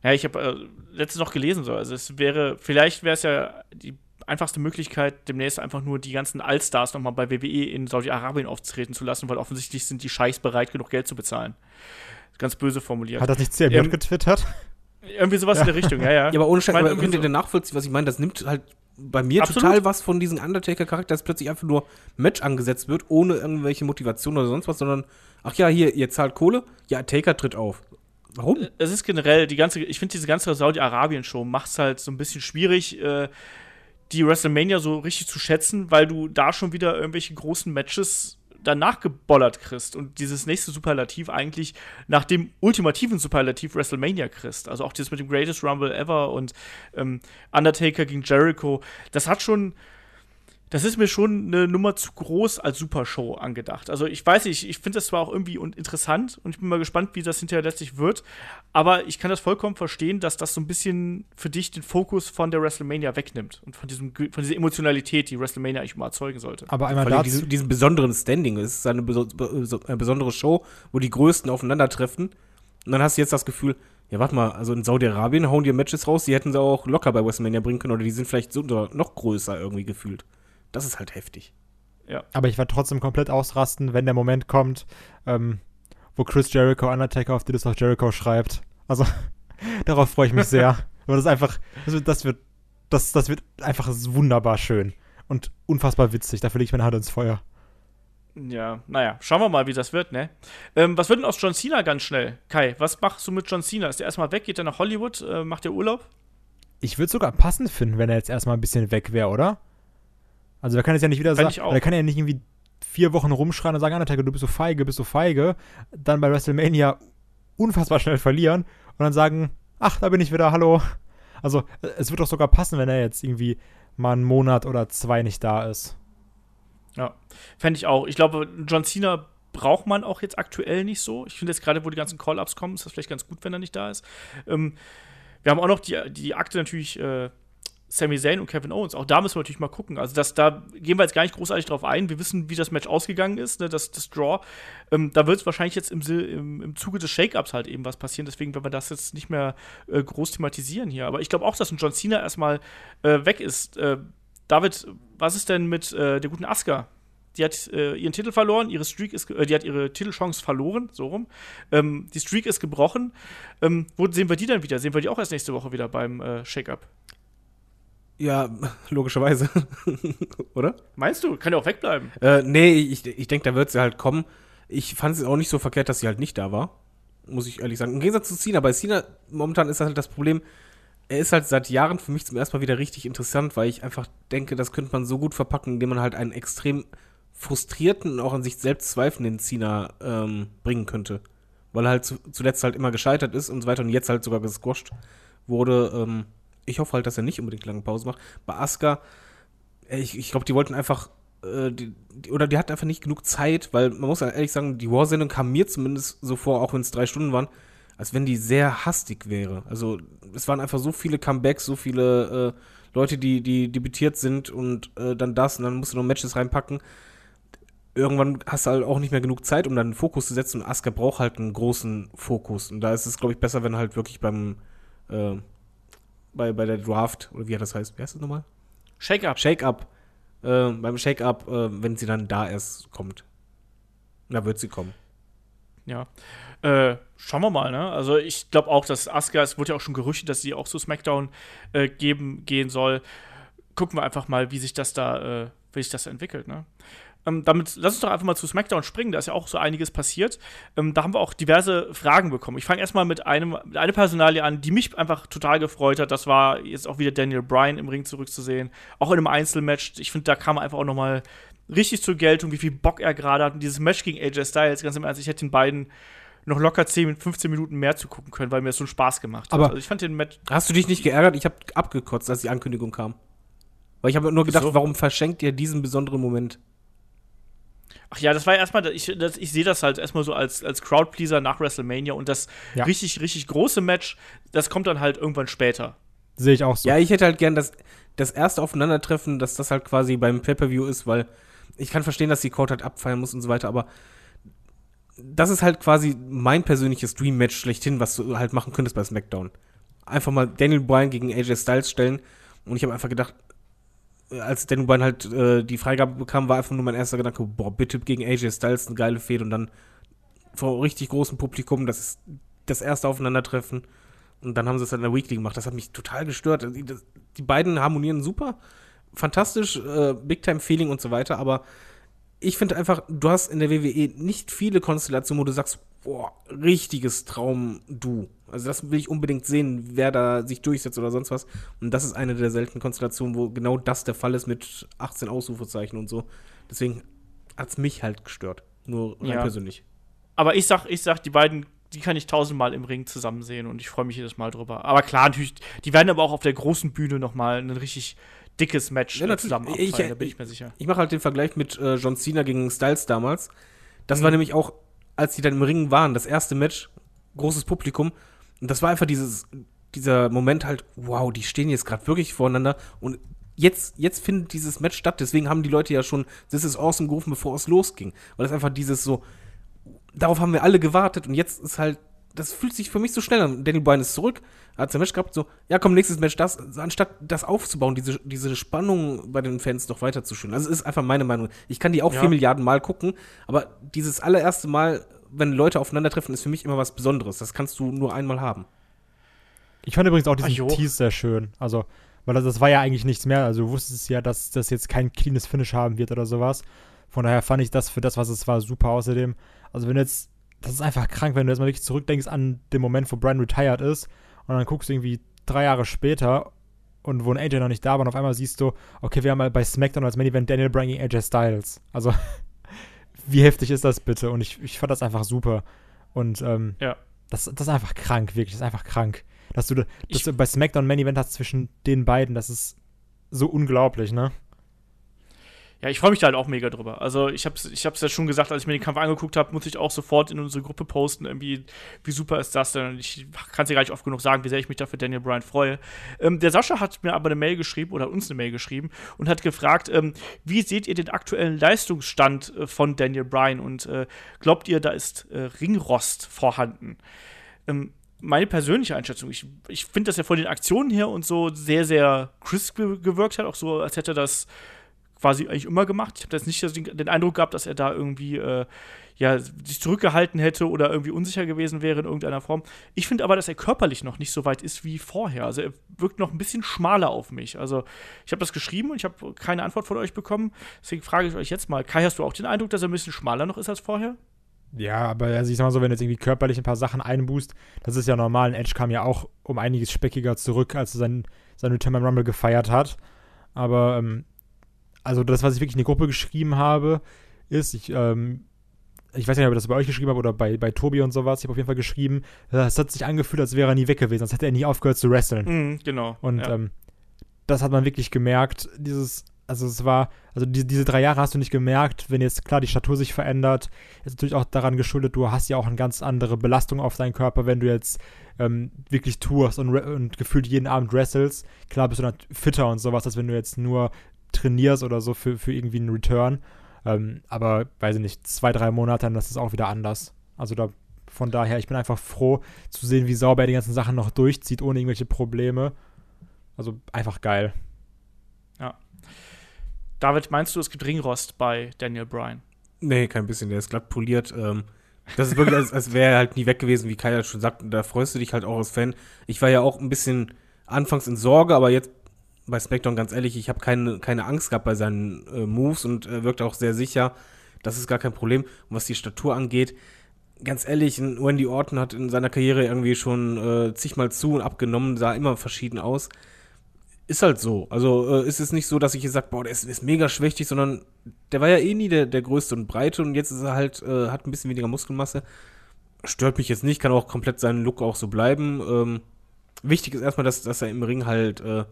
Ja, ich habe äh, letztens noch gelesen so. Also es wäre, vielleicht wäre es ja die einfachste Möglichkeit, demnächst einfach nur die ganzen Allstars nochmal bei WWE in Saudi-Arabien auftreten zu lassen, weil offensichtlich sind die Scheichs bereit, genug Geld zu bezahlen. Ganz böse formuliert. Hat das nicht CM ähm, getwittert? Irgendwie sowas ja. in der Richtung, ja, ja. Ja, aber ohne Scheiß, aber könnt ihr denn nachvollziehen, was ich meine? Das nimmt halt bei mir Absolut. total was von diesem Undertaker-Charakter, dass plötzlich einfach nur Match angesetzt wird, ohne irgendwelche Motivation oder sonst was, sondern, ach ja, hier, ihr zahlt Kohle, ja, Taker tritt auf. Warum? Es ist generell, die ganze, ich finde diese ganze Saudi-Arabien-Show macht es halt so ein bisschen schwierig, äh, die WrestleMania so richtig zu schätzen, weil du da schon wieder irgendwelche großen Matches danach gebollert kriegst und dieses nächste Superlativ eigentlich nach dem ultimativen Superlativ WrestleMania kriegst. Also auch dieses mit dem Greatest Rumble Ever und ähm, Undertaker gegen Jericho. Das hat schon das ist mir schon eine Nummer zu groß als Supershow angedacht. Also ich weiß nicht, ich finde das zwar auch irgendwie interessant und ich bin mal gespannt, wie das hinterher letztlich wird, aber ich kann das vollkommen verstehen, dass das so ein bisschen für dich den Fokus von der WrestleMania wegnimmt und von, diesem, von dieser Emotionalität, die WrestleMania eigentlich mal erzeugen sollte. Aber einmal dazu diesen, diesen besonderen Standing. Es ist eine, eine besondere Show, wo die Größten aufeinandertreffen und dann hast du jetzt das Gefühl, ja, warte mal, also in Saudi-Arabien hauen die Matches raus, die hätten sie auch locker bei WrestleMania bringen können oder die sind vielleicht so, noch größer irgendwie gefühlt. Das ist halt heftig. Ja. Aber ich werde trotzdem komplett ausrasten, wenn der Moment kommt, ähm, wo Chris Jericho Undertaker auf die List of Jericho schreibt. Also, <laughs> darauf freue ich mich sehr. <laughs> Aber das ist einfach, das wird, das wird, das, das wird einfach wunderbar schön und unfassbar witzig. Dafür lege ich meine Hand ins Feuer. Ja, naja, schauen wir mal, wie das wird, ne? Ähm, was wird denn aus John Cena ganz schnell? Kai, was machst du mit John Cena? Ist der erstmal weg? Geht er nach Hollywood? Äh, macht er Urlaub? Ich würde sogar passend finden, wenn er jetzt erstmal ein bisschen weg wäre, oder? Also da kann es ja nicht wieder sagen, da kann er ja nicht irgendwie vier Wochen rumschreien und sagen, Undertaker, du bist so feige, bist so feige, dann bei WrestleMania unfassbar schnell verlieren und dann sagen, ach, da bin ich wieder, hallo. Also es wird doch sogar passen, wenn er jetzt irgendwie mal einen Monat oder zwei nicht da ist. Ja, fände ich auch. Ich glaube, John Cena braucht man auch jetzt aktuell nicht so. Ich finde jetzt gerade, wo die ganzen Call-Ups kommen, ist das vielleicht ganz gut, wenn er nicht da ist. Ähm, wir haben auch noch die, die Akte natürlich äh, Sami Zayn und Kevin Owens. Auch da müssen wir natürlich mal gucken. Also das, da gehen wir jetzt gar nicht großartig drauf ein. Wir wissen, wie das Match ausgegangen ist, ne, das, das Draw. Ähm, da wird es wahrscheinlich jetzt im, im, im Zuge des Shake-Ups halt eben was passieren. Deswegen werden wir das jetzt nicht mehr äh, groß thematisieren hier. Aber ich glaube auch, dass ein John Cena erstmal äh, weg ist. Äh, David, was ist denn mit äh, der guten Asuka? Die hat äh, ihren Titel verloren, ihre Streak ist, äh, die hat ihre Titelchance verloren, so rum. Ähm, die Streak ist gebrochen. Ähm, wo sehen wir die dann wieder? Sehen wir die auch erst nächste Woche wieder beim Shake-Up? Ja, logischerweise. <laughs> Oder? Meinst du? Kann ja auch wegbleiben. Äh, nee, ich, ich denke, da wird sie halt kommen. Ich fand es auch nicht so verkehrt, dass sie halt nicht da war. Muss ich ehrlich sagen. Im Gegensatz zu Cena. Bei Cena momentan ist halt das Problem, er ist halt seit Jahren für mich zum ersten Mal wieder richtig interessant, weil ich einfach denke, das könnte man so gut verpacken, indem man halt einen extrem frustrierten und auch an sich selbst zweifelnden Cena ähm, bringen könnte. Weil er halt zu, zuletzt halt immer gescheitert ist und so weiter und jetzt halt sogar gesquasht wurde. Ähm, ich hoffe halt, dass er nicht unbedingt lange Pause macht. Bei Asuka, ich, ich glaube, die wollten einfach, äh, die, die, oder die hatten einfach nicht genug Zeit, weil man muss ehrlich sagen, die War-Sendung kam mir zumindest so vor, auch wenn es drei Stunden waren, als wenn die sehr hastig wäre. Also es waren einfach so viele Comebacks, so viele äh, Leute, die, die debütiert sind und äh, dann das und dann musst du noch Matches reinpacken. Irgendwann hast du halt auch nicht mehr genug Zeit, um dann einen Fokus zu setzen und Asuka braucht halt einen großen Fokus. Und da ist es, glaube ich, besser, wenn halt wirklich beim äh, bei, bei der Draft, oder wie das heißt, wie heißt das nochmal? Shake-Up. Shake-Up. Äh, beim Shake-Up, äh, wenn sie dann da erst kommt. Da wird sie kommen. Ja. Äh, schauen wir mal, ne? Also ich glaube auch, dass Asuka, es wurde ja auch schon gerüchtet, dass sie auch zu SmackDown äh, geben, gehen soll. Gucken wir einfach mal, wie sich das da, äh, wie sich das entwickelt, ne? Ähm, damit lass uns doch einfach mal zu SmackDown springen, da ist ja auch so einiges passiert. Ähm, da haben wir auch diverse Fragen bekommen. Ich fange erstmal mit einem mit einer Personalie an, die mich einfach total gefreut hat. Das war jetzt auch wieder Daniel Bryan im Ring zurückzusehen, auch in einem Einzelmatch. Ich finde, da kam einfach auch noch mal richtig zur Geltung, wie viel Bock er gerade hat. Und dieses Match gegen AJ Styles, ganz im Ernst, ich hätte den beiden noch locker 10, 15 Minuten mehr zu gucken können, weil mir das so einen Spaß gemacht hat. Aber also ich fand den Match Hast du dich nicht geärgert? Ich habe abgekotzt, als die Ankündigung kam. Weil ich habe nur gedacht, Wieso? warum verschenkt ihr diesen besonderen Moment? Ach ja, das war erstmal, ich, das, ich sehe das halt erstmal so als, als Crowdpleaser nach WrestleMania und das Ja. richtig, richtig große Match, das kommt dann halt irgendwann später. Sehe ich auch so. Ja, ich hätte halt gern das, das erste Aufeinandertreffen, dass das halt quasi beim Pay-Per-View ist, weil ich kann verstehen, dass die Code halt abfeiern muss und so weiter, aber das ist halt quasi mein persönliches Dream-Match schlechthin, was du halt machen könntest bei SmackDown. Einfach mal Daniel Bryan gegen AJ Styles stellen und ich habe einfach gedacht, als Daniel Bryan halt äh, die Freigabe bekam, war einfach nur mein erster Gedanke, boah, bitte gegen AJ Styles eine geile Fehde und dann vor richtig großem Publikum, das ist das erste Aufeinandertreffen. Und dann haben sie es dann in der Weekly gemacht. Das hat mich total gestört. Die, das- die beiden harmonieren super. Fantastisch, äh, Big-Time-Feeling und so weiter. Aber ich finde einfach, du hast in der WWE nicht viele Konstellationen, wo du sagst, boah, richtiges Traum-Du. Also das will ich unbedingt sehen, wer da sich durchsetzt oder sonst was. Und das ist eine der seltenen Konstellationen, wo genau das der Fall ist mit 18 Ausrufezeichen und so. Deswegen hat es mich halt gestört. Nur rein Ja. persönlich. Aber ich sag, ich sag, die beiden, die kann ich tausendmal im Ring zusammen sehen und ich freue mich jedes Mal drüber. Aber klar, natürlich, die werden aber auch auf der großen Bühne noch mal ein richtig dickes Match Ja, äh, zusammen Ich- abfeiern, da bin ich mir sicher. Ich mache halt den Vergleich mit äh, John Cena gegen Styles damals. Das Mhm. war nämlich auch, als die dann im Ring waren, das erste Match, großes Publikum. Und das war einfach dieses, dieser Moment halt, wow, die stehen jetzt gerade wirklich voreinander und jetzt, jetzt findet dieses Match statt. Deswegen haben die Leute ja schon This is awesome gerufen, bevor es losging. Weil das einfach dieses so, darauf haben wir alle gewartet und jetzt ist halt, das fühlt sich für mich so schnell an. Daniel Bryan ist zurück, hat sein Match gehabt, so, ja komm, nächstes Match das, anstatt das aufzubauen, diese, diese Spannung bei den Fans noch weiter zu schüren. Also ist einfach meine Meinung. Ich kann die auch Ja. vier Milliarden Mal gucken, aber dieses allererste Mal, wenn Leute aufeinandertreffen, ist für mich immer was Besonderes. Das kannst du nur einmal haben. Ich fand übrigens auch diesen. Tease sehr schön. Also, weil das, das war ja eigentlich nichts mehr. Also, du wusstest ja, dass das jetzt kein cleanes Finish haben wird oder sowas. Von daher fand ich das für das, was es war, super. Außerdem, also, wenn du jetzt, das ist einfach krank, wenn du jetzt mal wirklich zurückdenkst an den Moment, wo Brian retired ist und dann guckst du irgendwie drei Jahre später und wo ein AJ noch nicht da war und auf einmal siehst du, okay, wir haben mal bei SmackDown als Main Event Daniel Bryan gegen AJ Styles. Also, <laughs> wie heftig ist das bitte? Und ich, ich fand das einfach super. Und, ähm, Ja. das, das ist einfach krank, wirklich. Das ist einfach krank. Dass du, dass Ich- du bei SmackDown Main Event hast zwischen den beiden, das ist so unglaublich, ne? Ja, ich freue mich da halt auch mega drüber. Also, ich hab's, ich hab's ja schon gesagt, als ich mir den Kampf angeguckt habe, muss ich auch sofort in unsere Gruppe posten, irgendwie, wie super ist das denn? Und ich kann es ja gar nicht oft genug sagen, wie sehr ich mich da für Daniel Bryan freue. Ähm, der Sascha hat mir aber eine Mail geschrieben, oder uns eine Mail geschrieben, und hat gefragt, ähm, wie seht ihr den aktuellen Leistungsstand äh, von Daniel Bryan und äh, glaubt ihr, da ist äh, Ringrost vorhanden? Ähm, meine persönliche Einschätzung, ich, ich finde, dass er von den Aktionen her und so sehr, sehr crisp ge- gewirkt hat, auch so, als hätte das quasi eigentlich immer gemacht. Ich habe jetzt nicht den, Eindruck gehabt, dass er da irgendwie äh, ja, sich zurückgehalten hätte oder irgendwie unsicher gewesen wäre in irgendeiner Form. Ich finde aber, dass er körperlich noch nicht so weit ist wie vorher. Also er wirkt noch ein bisschen schmaler auf mich. Also ich habe das geschrieben und ich habe keine Antwort von euch bekommen. Deswegen frage ich euch jetzt mal, Kai, hast du auch den Eindruck, dass er ein bisschen schmaler noch ist als vorher? Ja, aber also ich sag mal so, wenn du jetzt irgendwie körperlich ein paar Sachen einboost, das ist ja normal. Ein Edge kam ja auch um einiges speckiger zurück, als er sein, sein Return beim Rumble gefeiert hat. Aber, ähm, also das, was ich wirklich in die Gruppe geschrieben habe, ist, ich, ähm, ich weiß nicht, ob ich das bei euch geschrieben habe oder bei, bei Tobi und sowas. Ich habe auf jeden Fall geschrieben, es hat sich angefühlt, als wäre er nie weg gewesen, als hätte er nie aufgehört zu wresteln. Mhm, genau. Und ja. ähm, das hat man wirklich gemerkt. Dieses, also es war, also die, diese drei Jahre hast du nicht gemerkt, wenn jetzt klar die Statur sich verändert, ist natürlich auch daran geschuldet, du hast ja auch eine ganz andere Belastung auf deinen Körper, wenn du jetzt ähm, wirklich tourst und, und gefühlt jeden Abend wrestelst. Klar bist du dann fitter und sowas, als wenn du jetzt nur trainierst oder so für, für irgendwie einen Return. Ähm, aber weiß ich nicht, zwei, drei Monate, dann ist es auch wieder anders. Also da von daher, ich bin einfach froh zu sehen, wie sauber er die ganzen Sachen noch durchzieht, ohne irgendwelche Probleme. Also einfach geil. David, meinst du, es gibt Ringrost bei Daniel Bryan? Nee, kein bisschen, der ist glatt poliert. Ähm, das ist wirklich, als, als wäre er halt nie weg gewesen, wie Kai ja schon sagt. Und da freust du dich halt auch als Fan. Ich war ja auch ein bisschen anfangs in Sorge, aber jetzt bei SmackDown ganz ehrlich, ich habe keine, keine Angst gehabt bei seinen äh, Moves und äh, wirkt auch sehr sicher. Das ist gar kein Problem. Und was die Statur angeht, ganz ehrlich, Wendy Orton hat in seiner Karriere irgendwie schon äh, zigmal zu und abgenommen, sah immer verschieden aus. Ist halt so. Also äh, ist es nicht so, dass ich hier sage, boah, der ist, ist, mega schwächtig, sondern der war ja eh nie der, der größte und breite und jetzt ist er halt, äh, hat ein bisschen weniger Muskelmasse. Stört mich jetzt nicht, kann auch komplett seinen Look auch so bleiben. Ähm, wichtig ist erstmal, dass, dass er im Ring halt äh,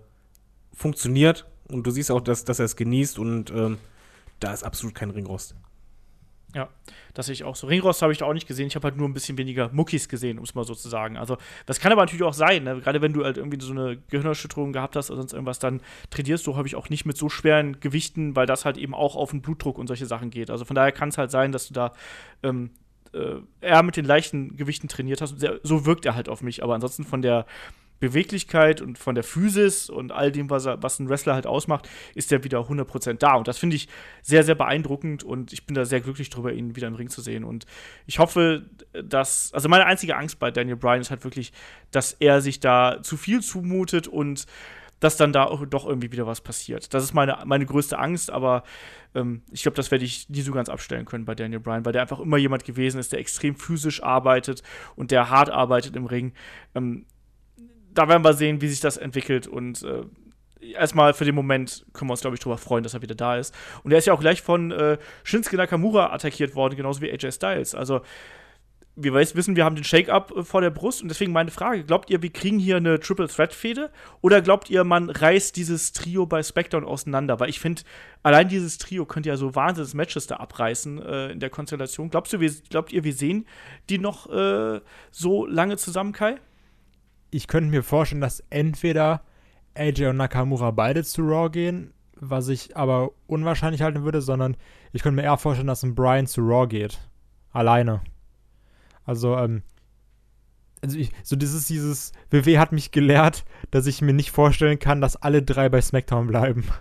funktioniert und du siehst auch, dass, dass er es genießt und ähm, da ist absolut kein Ringrost. Ja, das sehe ich auch so. Ringrost habe ich da auch nicht gesehen. Ich habe halt nur ein bisschen weniger Muckis gesehen, um es mal so zu sagen. Also, das kann aber natürlich auch sein. Ne? Gerade wenn du halt irgendwie so eine Gehirnerschütterung gehabt hast oder sonst irgendwas, dann trainierst du, habe ich auch nicht mit so schweren Gewichten, weil das halt eben auch auf den Blutdruck und solche Sachen geht. Also, von daher kann es halt sein, dass du da ähm, äh, eher mit den leichten Gewichten trainiert hast. So wirkt er halt auf mich. Aber ansonsten von der Beweglichkeit und von der Physis und all dem, was, er, was ein Wrestler halt ausmacht, ist er wieder 100% da. Und das finde ich sehr, sehr beeindruckend und ich bin da sehr glücklich drüber, ihn wieder im Ring zu sehen. Und ich hoffe, dass, also meine einzige Angst bei Daniel Bryan ist halt wirklich, dass er sich da zu viel zumutet und dass dann da doch irgendwie wieder was passiert. Das ist meine, meine größte Angst, aber ähm, ich glaube, das werde ich nie so ganz abstellen können bei Daniel Bryan, weil der einfach immer jemand gewesen ist, der extrem physisch arbeitet und der hart arbeitet im Ring. Ähm, da werden wir sehen, wie sich das entwickelt und äh, erstmal für den Moment können wir uns, glaube ich, darüber freuen, dass er wieder da ist. Und er ist ja auch gleich von äh, Shinsuke Nakamura attackiert worden, genauso wie AJ Styles. Also, wir wissen, wir haben den Shake-Up äh, vor der Brust und deswegen meine Frage: Glaubt ihr, wir kriegen hier eine Triple Threat-Fehde oder glaubt ihr, man reißt dieses Trio bei SmackDown auseinander? Weil ich finde, allein dieses Trio könnte ja so wahnsinns Matches da abreißen äh, in der Konstellation. Glaubst du, wir, glaubt ihr, wir sehen die noch äh, so lange zusammen, Kai? Ich könnte mir vorstellen, dass entweder AJ und Nakamura beide zu Raw gehen, was ich aber unwahrscheinlich halten würde, sondern ich könnte mir eher vorstellen, dass ein Brian zu Raw geht. Alleine. Also, ähm, also ich, so dieses, dieses, WW hat mich gelehrt, dass ich mir nicht vorstellen kann, dass alle drei bei SmackDown bleiben. <laughs>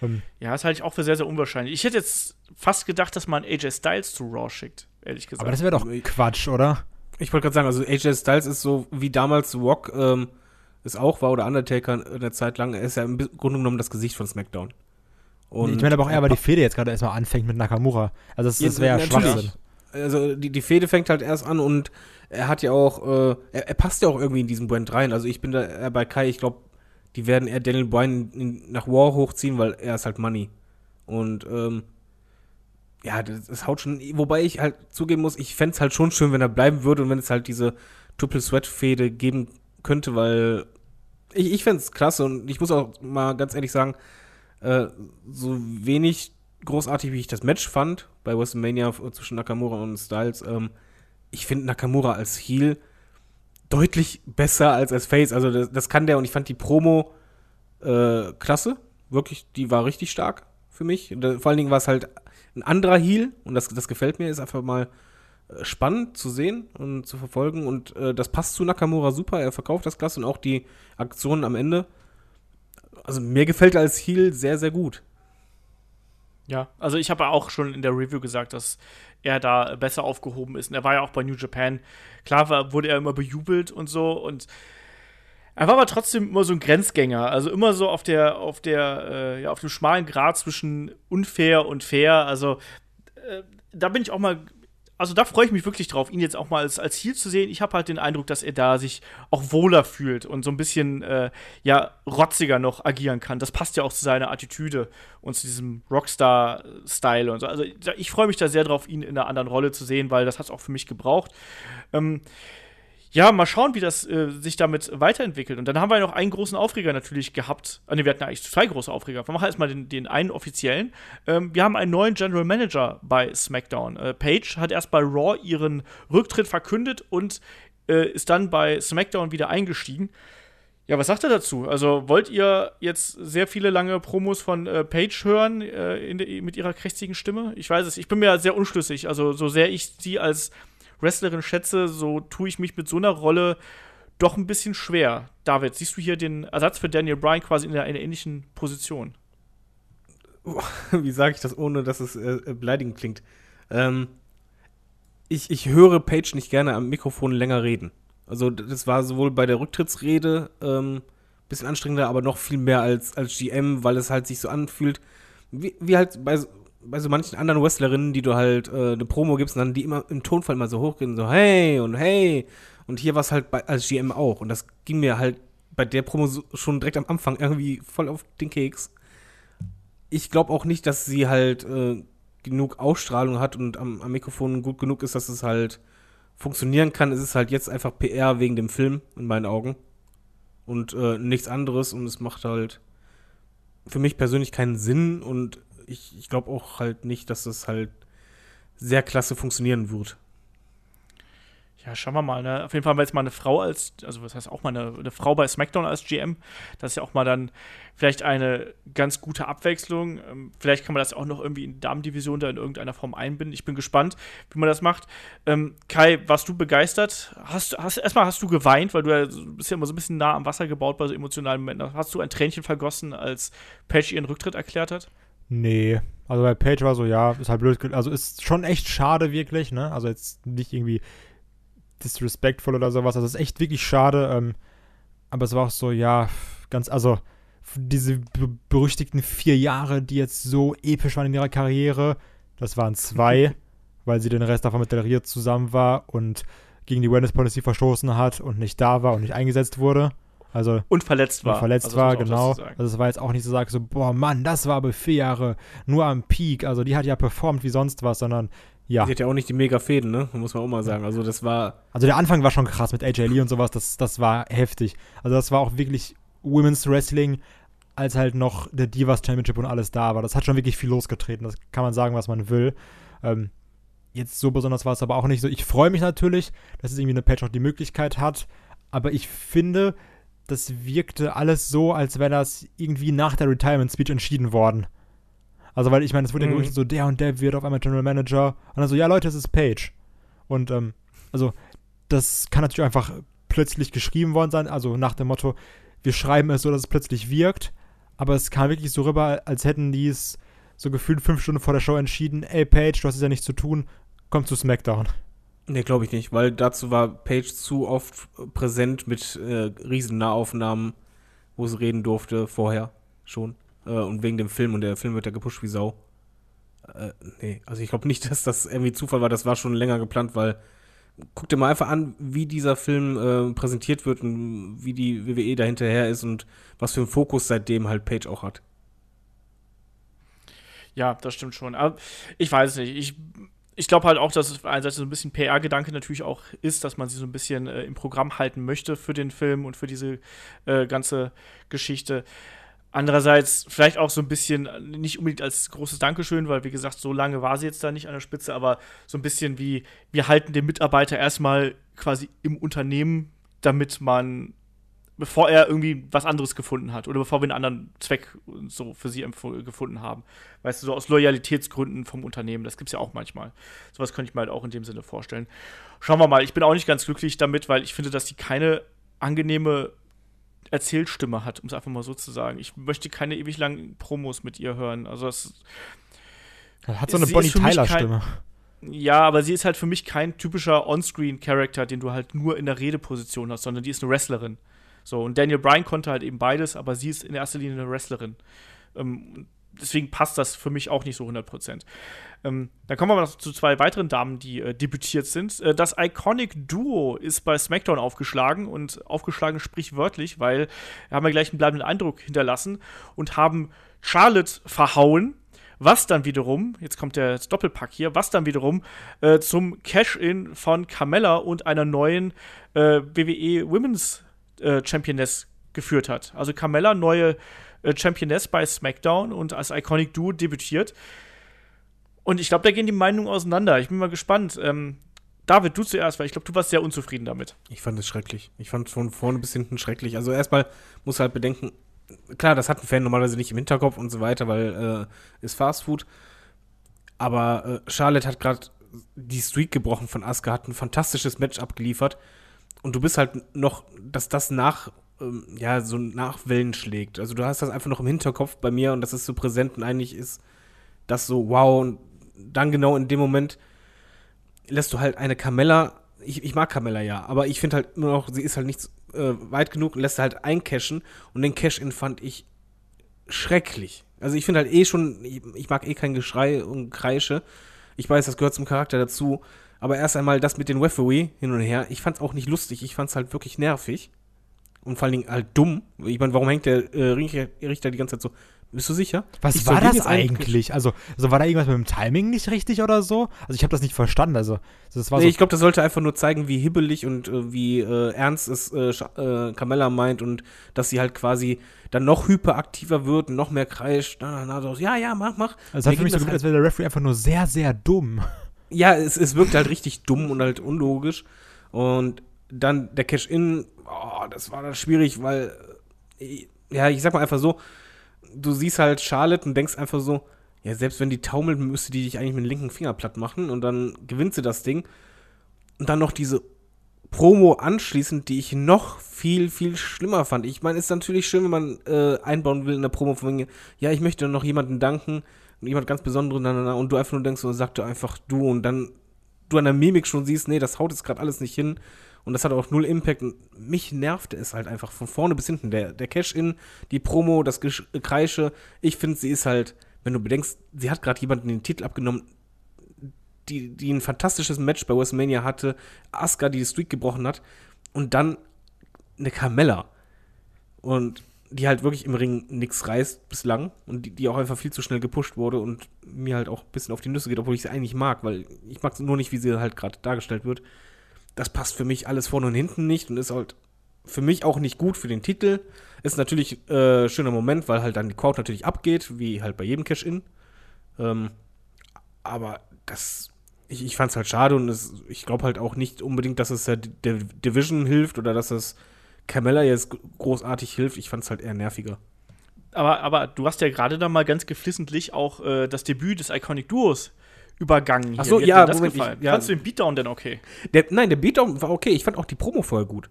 Ähm, ja, das halte ich auch für sehr, sehr unwahrscheinlich. Ich hätte jetzt fast gedacht, dass man AJ Styles zu Raw schickt, ehrlich gesagt. Aber das wäre doch Quatsch, oder? Ich wollte gerade sagen, also AJ Styles ist so wie damals Rock ähm, es auch war oder Undertaker in der Zeit lang, er ist ja im Grunde genommen das Gesicht von SmackDown. Und ich meine aber auch eher, weil die Fehde jetzt gerade erstmal anfängt mit Nakamura. Also das, das wäre ja Schwachsinn. Also die, die Fehde fängt halt erst an und er hat ja auch, äh, er, er, passt ja auch irgendwie in diesen Brand rein. Also ich bin da eher bei Kai, ich glaube, die werden eher Daniel Bryan nach War hochziehen, weil er ist halt Money. Und ähm, ja, das, das, haut schon. Wobei ich halt zugeben muss, ich fände es halt schon schön, wenn er bleiben würde und wenn es halt diese Triple Sweat-Fehde geben könnte, weil ich, ich fände es klasse und ich muss auch mal ganz ehrlich sagen, äh, so wenig großartig, wie ich das Match fand bei WrestleMania zwischen Nakamura und Styles, ähm, ich finde Nakamura als Heel deutlich besser als als Face. Also das, das kann der und ich fand die Promo äh, klasse. Wirklich, die war richtig stark für mich. Da, vor allen Dingen war es halt ein anderer Heal und das, das gefällt mir, ist einfach mal äh, spannend zu sehen und zu verfolgen und äh, das passt zu Nakamura super, er verkauft das klasse und auch die Aktionen am Ende. Also mir gefällt er als Heal sehr, sehr gut. Ja, also ich habe auch schon in der Review gesagt, dass er da besser aufgehoben ist. Und er war ja auch bei New Japan. Klar war, wurde er immer bejubelt und so und er war aber trotzdem immer so ein Grenzgänger, also immer so auf der, auf der, äh, ja, auf dem schmalen Grad zwischen unfair und fair. Also äh, da bin ich auch mal, also da freue ich mich wirklich drauf, ihn jetzt auch mal als, als Heel zu sehen. Ich habe halt den Eindruck, dass er da sich auch wohler fühlt und so ein bisschen, äh, ja, rotziger noch agieren kann. Das passt ja auch zu seiner Attitüde und zu diesem Rockstar-Style und so. Also ich freue mich da sehr drauf, ihn in einer anderen Rolle zu sehen, weil das hat es auch für mich gebraucht. Ähm, ja, mal schauen, wie das äh, sich damit weiterentwickelt. Und dann haben wir noch einen großen Aufreger natürlich gehabt. Ah, ne, wir hatten eigentlich zwei große Aufreger. Wir machen erstmal den, den einen offiziellen. Ähm, wir haben einen neuen General Manager bei SmackDown. Äh, Paige hat erst bei Raw ihren Rücktritt verkündet und äh, ist dann bei SmackDown wieder eingestiegen. Ja, was sagt er dazu? Also wollt ihr jetzt sehr viele lange Promos von äh, Paige hören äh, de, mit ihrer krächzigen Stimme? Ich weiß es, ich bin mir sehr unschlüssig. Also so sehr ich sie als Wrestlerin schätze, so tue ich mich mit so einer Rolle doch ein bisschen schwer. David, siehst du hier den Ersatz für Daniel Bryan quasi in einer ähnlichen Position? <laughs> Wie sage ich das, ohne dass es äh, beleidigend klingt? Ähm, ich, ich höre Page nicht gerne am Mikrofon länger reden. Also das war sowohl bei der Rücktrittsrede ähm, bisschen anstrengender, aber noch viel mehr als, als GM, weil es halt sich so anfühlt, wie, wie halt bei, bei so manchen anderen Wrestlerinnen, die du halt äh, eine Promo gibst und dann die immer im Tonfall mal so hochgehen, so hey und hey. Und hier war es halt bei, als GM auch. Und das ging mir halt bei der Promo so, schon direkt am Anfang irgendwie voll auf den Keks. Ich glaube auch nicht, dass sie halt äh, genug Ausstrahlung hat und am, am Mikrofon gut genug ist, dass es halt funktionieren kann. Es ist halt jetzt einfach PR wegen dem Film, in meinen Augen. Und äh, nichts anderes. Und es macht halt für mich persönlich keinen Sinn. Und ich, ich glaube auch halt nicht, dass es halt sehr klasse funktionieren wird. Ja, schauen wir mal. Ne? Auf jeden Fall haben wir jetzt mal eine Frau als, also was heißt auch mal eine, eine, Frau bei SmackDown als GM. Das ist ja auch mal dann vielleicht eine ganz gute Abwechslung. Ähm, vielleicht kann man das auch noch irgendwie in die Damendivision da in irgendeiner Form einbinden. Ich bin gespannt, wie man das macht. Ähm, Kai, warst du begeistert? Hast, hast, erstmal hast du geweint, weil du ja, bist ja immer so ein bisschen nah am Wasser gebaut bei so emotionalen Momenten. Hast du ein Tränchen vergossen, als Page ihren Rücktritt erklärt hat? Nee, also bei Page war so, ja, ist halt blöd. Also ist schon echt schade, wirklich, ne? Also jetzt nicht irgendwie disrespectful oder sowas. Also ist echt wirklich schade. Ähm, aber es war auch so, ja, ganz, also diese berüchtigten vier Jahre, die jetzt so episch waren in ihrer Karriere, das waren zwei, <laughs> weil sie den Rest davon mit Del Rio zusammen war und gegen die Wellness Policy verstoßen hat und nicht da war und nicht eingesetzt wurde. Also, und verletzt war. Und verletzt also, war, genau. Also es war jetzt auch nicht so, sag so, boah, Mann, das war aber vier Jahre nur am Peak. Also die hat ja performt wie sonst was, sondern ja. Die hat ja auch nicht die mega Fäden, ne? Muss man auch mal sagen. Also das war. Also der Anfang war schon krass mit AJ Lee und sowas, das, das war heftig. Also das war auch wirklich Women's Wrestling, als halt noch der Divas Championship und alles da war. Das hat schon wirklich viel losgetreten. Das kann man sagen, was man will. Ähm, jetzt so besonders war es aber auch nicht so. Ich freue mich natürlich, dass es irgendwie eine Patch auch die Möglichkeit hat. Aber ich finde, das wirkte alles so, als wäre das irgendwie nach der Retirement Speech entschieden worden. Also, weil ich meine, es wurde mhm. ja so, der und der wird auf einmal General Manager. Und dann so, ja, Leute, es ist Page. Und, ähm, also, das kann natürlich einfach plötzlich geschrieben worden sein. Also, nach dem Motto, wir schreiben es so, dass es plötzlich wirkt. Aber es kam wirklich so rüber, als hätten die es so gefühlt fünf Stunden vor der Show entschieden: ey, Page, du hast es ja nichts zu tun, komm zu SmackDown. Nee, glaube ich nicht, weil dazu war Page zu oft präsent mit äh, riesen Nahaufnahmen, wo sie reden durfte, vorher schon. Äh, und wegen dem Film und der Film wird ja gepusht wie Sau. Äh, nee, also ich glaube nicht, <laughs> dass das irgendwie Zufall war, das war schon länger geplant, weil guck dir mal einfach an, wie dieser Film äh, präsentiert wird und wie die WWE dahinterher ist und was für einen Fokus seitdem halt Page auch hat. Ja, das stimmt schon. Aber ich weiß nicht. Ich, ich glaube halt auch, dass es einerseits so ein bisschen PR-Gedanke natürlich auch ist, dass man sie so ein bisschen äh, im Programm halten möchte für den Film und für diese äh, ganze Geschichte. Andererseits vielleicht auch so ein bisschen, nicht unbedingt als großes Dankeschön, weil wie gesagt, so lange war sie jetzt da nicht an der Spitze, aber so ein bisschen wie, wir halten den Mitarbeiter erstmal quasi im Unternehmen, damit man, bevor er irgendwie was anderes gefunden hat oder bevor wir einen anderen Zweck so für sie gefunden haben. Weißt du, so aus Loyalitätsgründen vom Unternehmen, das gibt es ja auch manchmal. Sowas könnte ich mir halt auch in dem Sinne vorstellen. Schauen wir mal, ich bin auch nicht ganz glücklich damit, weil ich finde, dass die keine angenehme Erzählstimme hat, um es einfach mal so zu sagen. Ich möchte keine ewig langen Promos mit ihr hören. Also es hat so eine Bonnie Tyler-Stimme. Ja, aber sie ist halt für mich kein typischer On-Screen-Charakter, den du halt nur in der Redeposition hast, sondern die ist eine Wrestlerin. So, und Daniel Bryan konnte halt eben beides, aber sie ist in erster Linie eine Wrestlerin. Ähm, deswegen passt das für mich auch nicht so 100%. Ähm, dann kommen wir noch zu zwei weiteren Damen, die äh, debütiert sind. Äh, das Iconic Duo ist bei SmackDown aufgeschlagen und aufgeschlagen sprichwörtlich, weil wir haben ja gleich einen bleibenden Eindruck hinterlassen und haben Charlotte verhauen. Was dann wiederum, jetzt kommt der Doppelpack hier, was dann wiederum äh, zum Cash-In von Carmella und einer neuen äh, WWE Women's äh, Championess geführt hat. Also Carmella, neue äh, Championess bei SmackDown und als Iconic Duo debütiert. Und ich glaube, da gehen die Meinungen auseinander. Ich bin mal gespannt. Ähm, David, du zuerst, weil ich glaube, du warst sehr unzufrieden damit. Ich fand es schrecklich. Ich fand es von vorne bis hinten schrecklich. Also erstmal muss halt bedenken, klar, das hat ein Fan normalerweise nicht im Hinterkopf und so weiter, weil äh, ist Fast Food. Aber äh, Charlotte hat gerade die Streak gebrochen von Asuka, hat ein fantastisches Match abgeliefert. Und du bist halt noch, dass das nach ähm, ja, so Nachwellen schlägt. Also du hast das einfach noch im Hinterkopf bei mir und das ist so präsent und eigentlich ist das so, wow, und dann genau in dem Moment lässt du halt eine Carmella ich, ich mag Carmella ja, aber ich finde halt immer noch, sie ist halt nicht äh, weit genug und lässt halt eincashen und den Cash-In fand ich schrecklich. Also ich finde halt eh schon, ich, ich mag eh kein Geschrei und Kreische. Ich weiß, das gehört zum Charakter dazu. Aber erst einmal das mit den Referee hin und her, ich fand's auch nicht lustig, ich fand's halt wirklich nervig. Und vor allen Dingen halt dumm. Ich meine, warum hängt der äh, Richter die ganze Zeit so? Bist du sicher? Was Ich war das eigentlich? Also, also war da irgendwas mit dem Timing nicht richtig oder so? Also ich habe das nicht verstanden. Also das war Nee, so. ich glaube, das sollte einfach nur zeigen, wie hibbelig und äh, wie äh, ernst es äh, äh, Carmella meint und dass sie halt quasi dann noch hyperaktiver wird und noch mehr kreischt. Na, na, na, so, ja, ja, mach, mach. es hat Mir für mich so das gewirkt, halt- als wäre der Referee einfach nur sehr, sehr dumm. Ja, es, es wirkt halt richtig dumm und halt unlogisch. Und dann der Cash-In, oh, das war dann schwierig, weil, äh, ja, ich sag mal einfach so, du siehst halt Charlotte und denkst einfach so, ja, selbst wenn die taumelt, müsste die dich eigentlich mit dem linken Finger platt machen und dann gewinnt sie das Ding. Und dann noch diese Promo anschließend, die ich noch viel, viel schlimmer fand. Ich meine, ist natürlich schön, wenn man äh, einbauen will in der Promo von, wegen, ja, ich möchte noch jemanden danken, jemand ganz na, und du einfach nur denkst, so, sag du einfach du und dann du an der Mimik schon siehst, nee, das haut jetzt gerade alles nicht hin und das hat auch null Impact und mich nervte es halt einfach von vorne bis hinten. Der, der Cash-In, die Promo, das Kreische, ich finde, sie ist halt, wenn du bedenkst, sie hat gerade jemanden den Titel abgenommen, die, die ein fantastisches Match bei WrestleMania hatte, Asuka, die die Streak gebrochen hat, und dann eine Carmella. Und die halt wirklich im Ring nichts reißt bislang und die, die auch einfach viel zu schnell gepusht wurde und mir halt auch ein bisschen auf die Nüsse geht, obwohl ich sie eigentlich mag, weil ich mag nur nicht, wie sie halt gerade dargestellt wird. Das passt für mich alles vorne und hinten nicht und ist halt für mich auch nicht gut für den Titel. Ist natürlich äh, schöner Moment, weil halt dann die Crowd natürlich abgeht, wie halt bei jedem Cash-In. Ähm, aber das, ich, ich fand es halt schade und es, ich glaube halt auch nicht unbedingt, dass es der, der Division hilft oder dass es Carmella jetzt großartig hilft. Ich fand es halt eher nerviger. Aber, aber du hast ja gerade da mal ganz geflissentlich auch äh, das Debüt des Iconic Duos übergangen. Ach so, ja, Moment, gefallen? ich- ja. Fandst du den Beatdown denn okay? Der, nein, der Beatdown war okay. Ich fand auch die Promo vorher gut.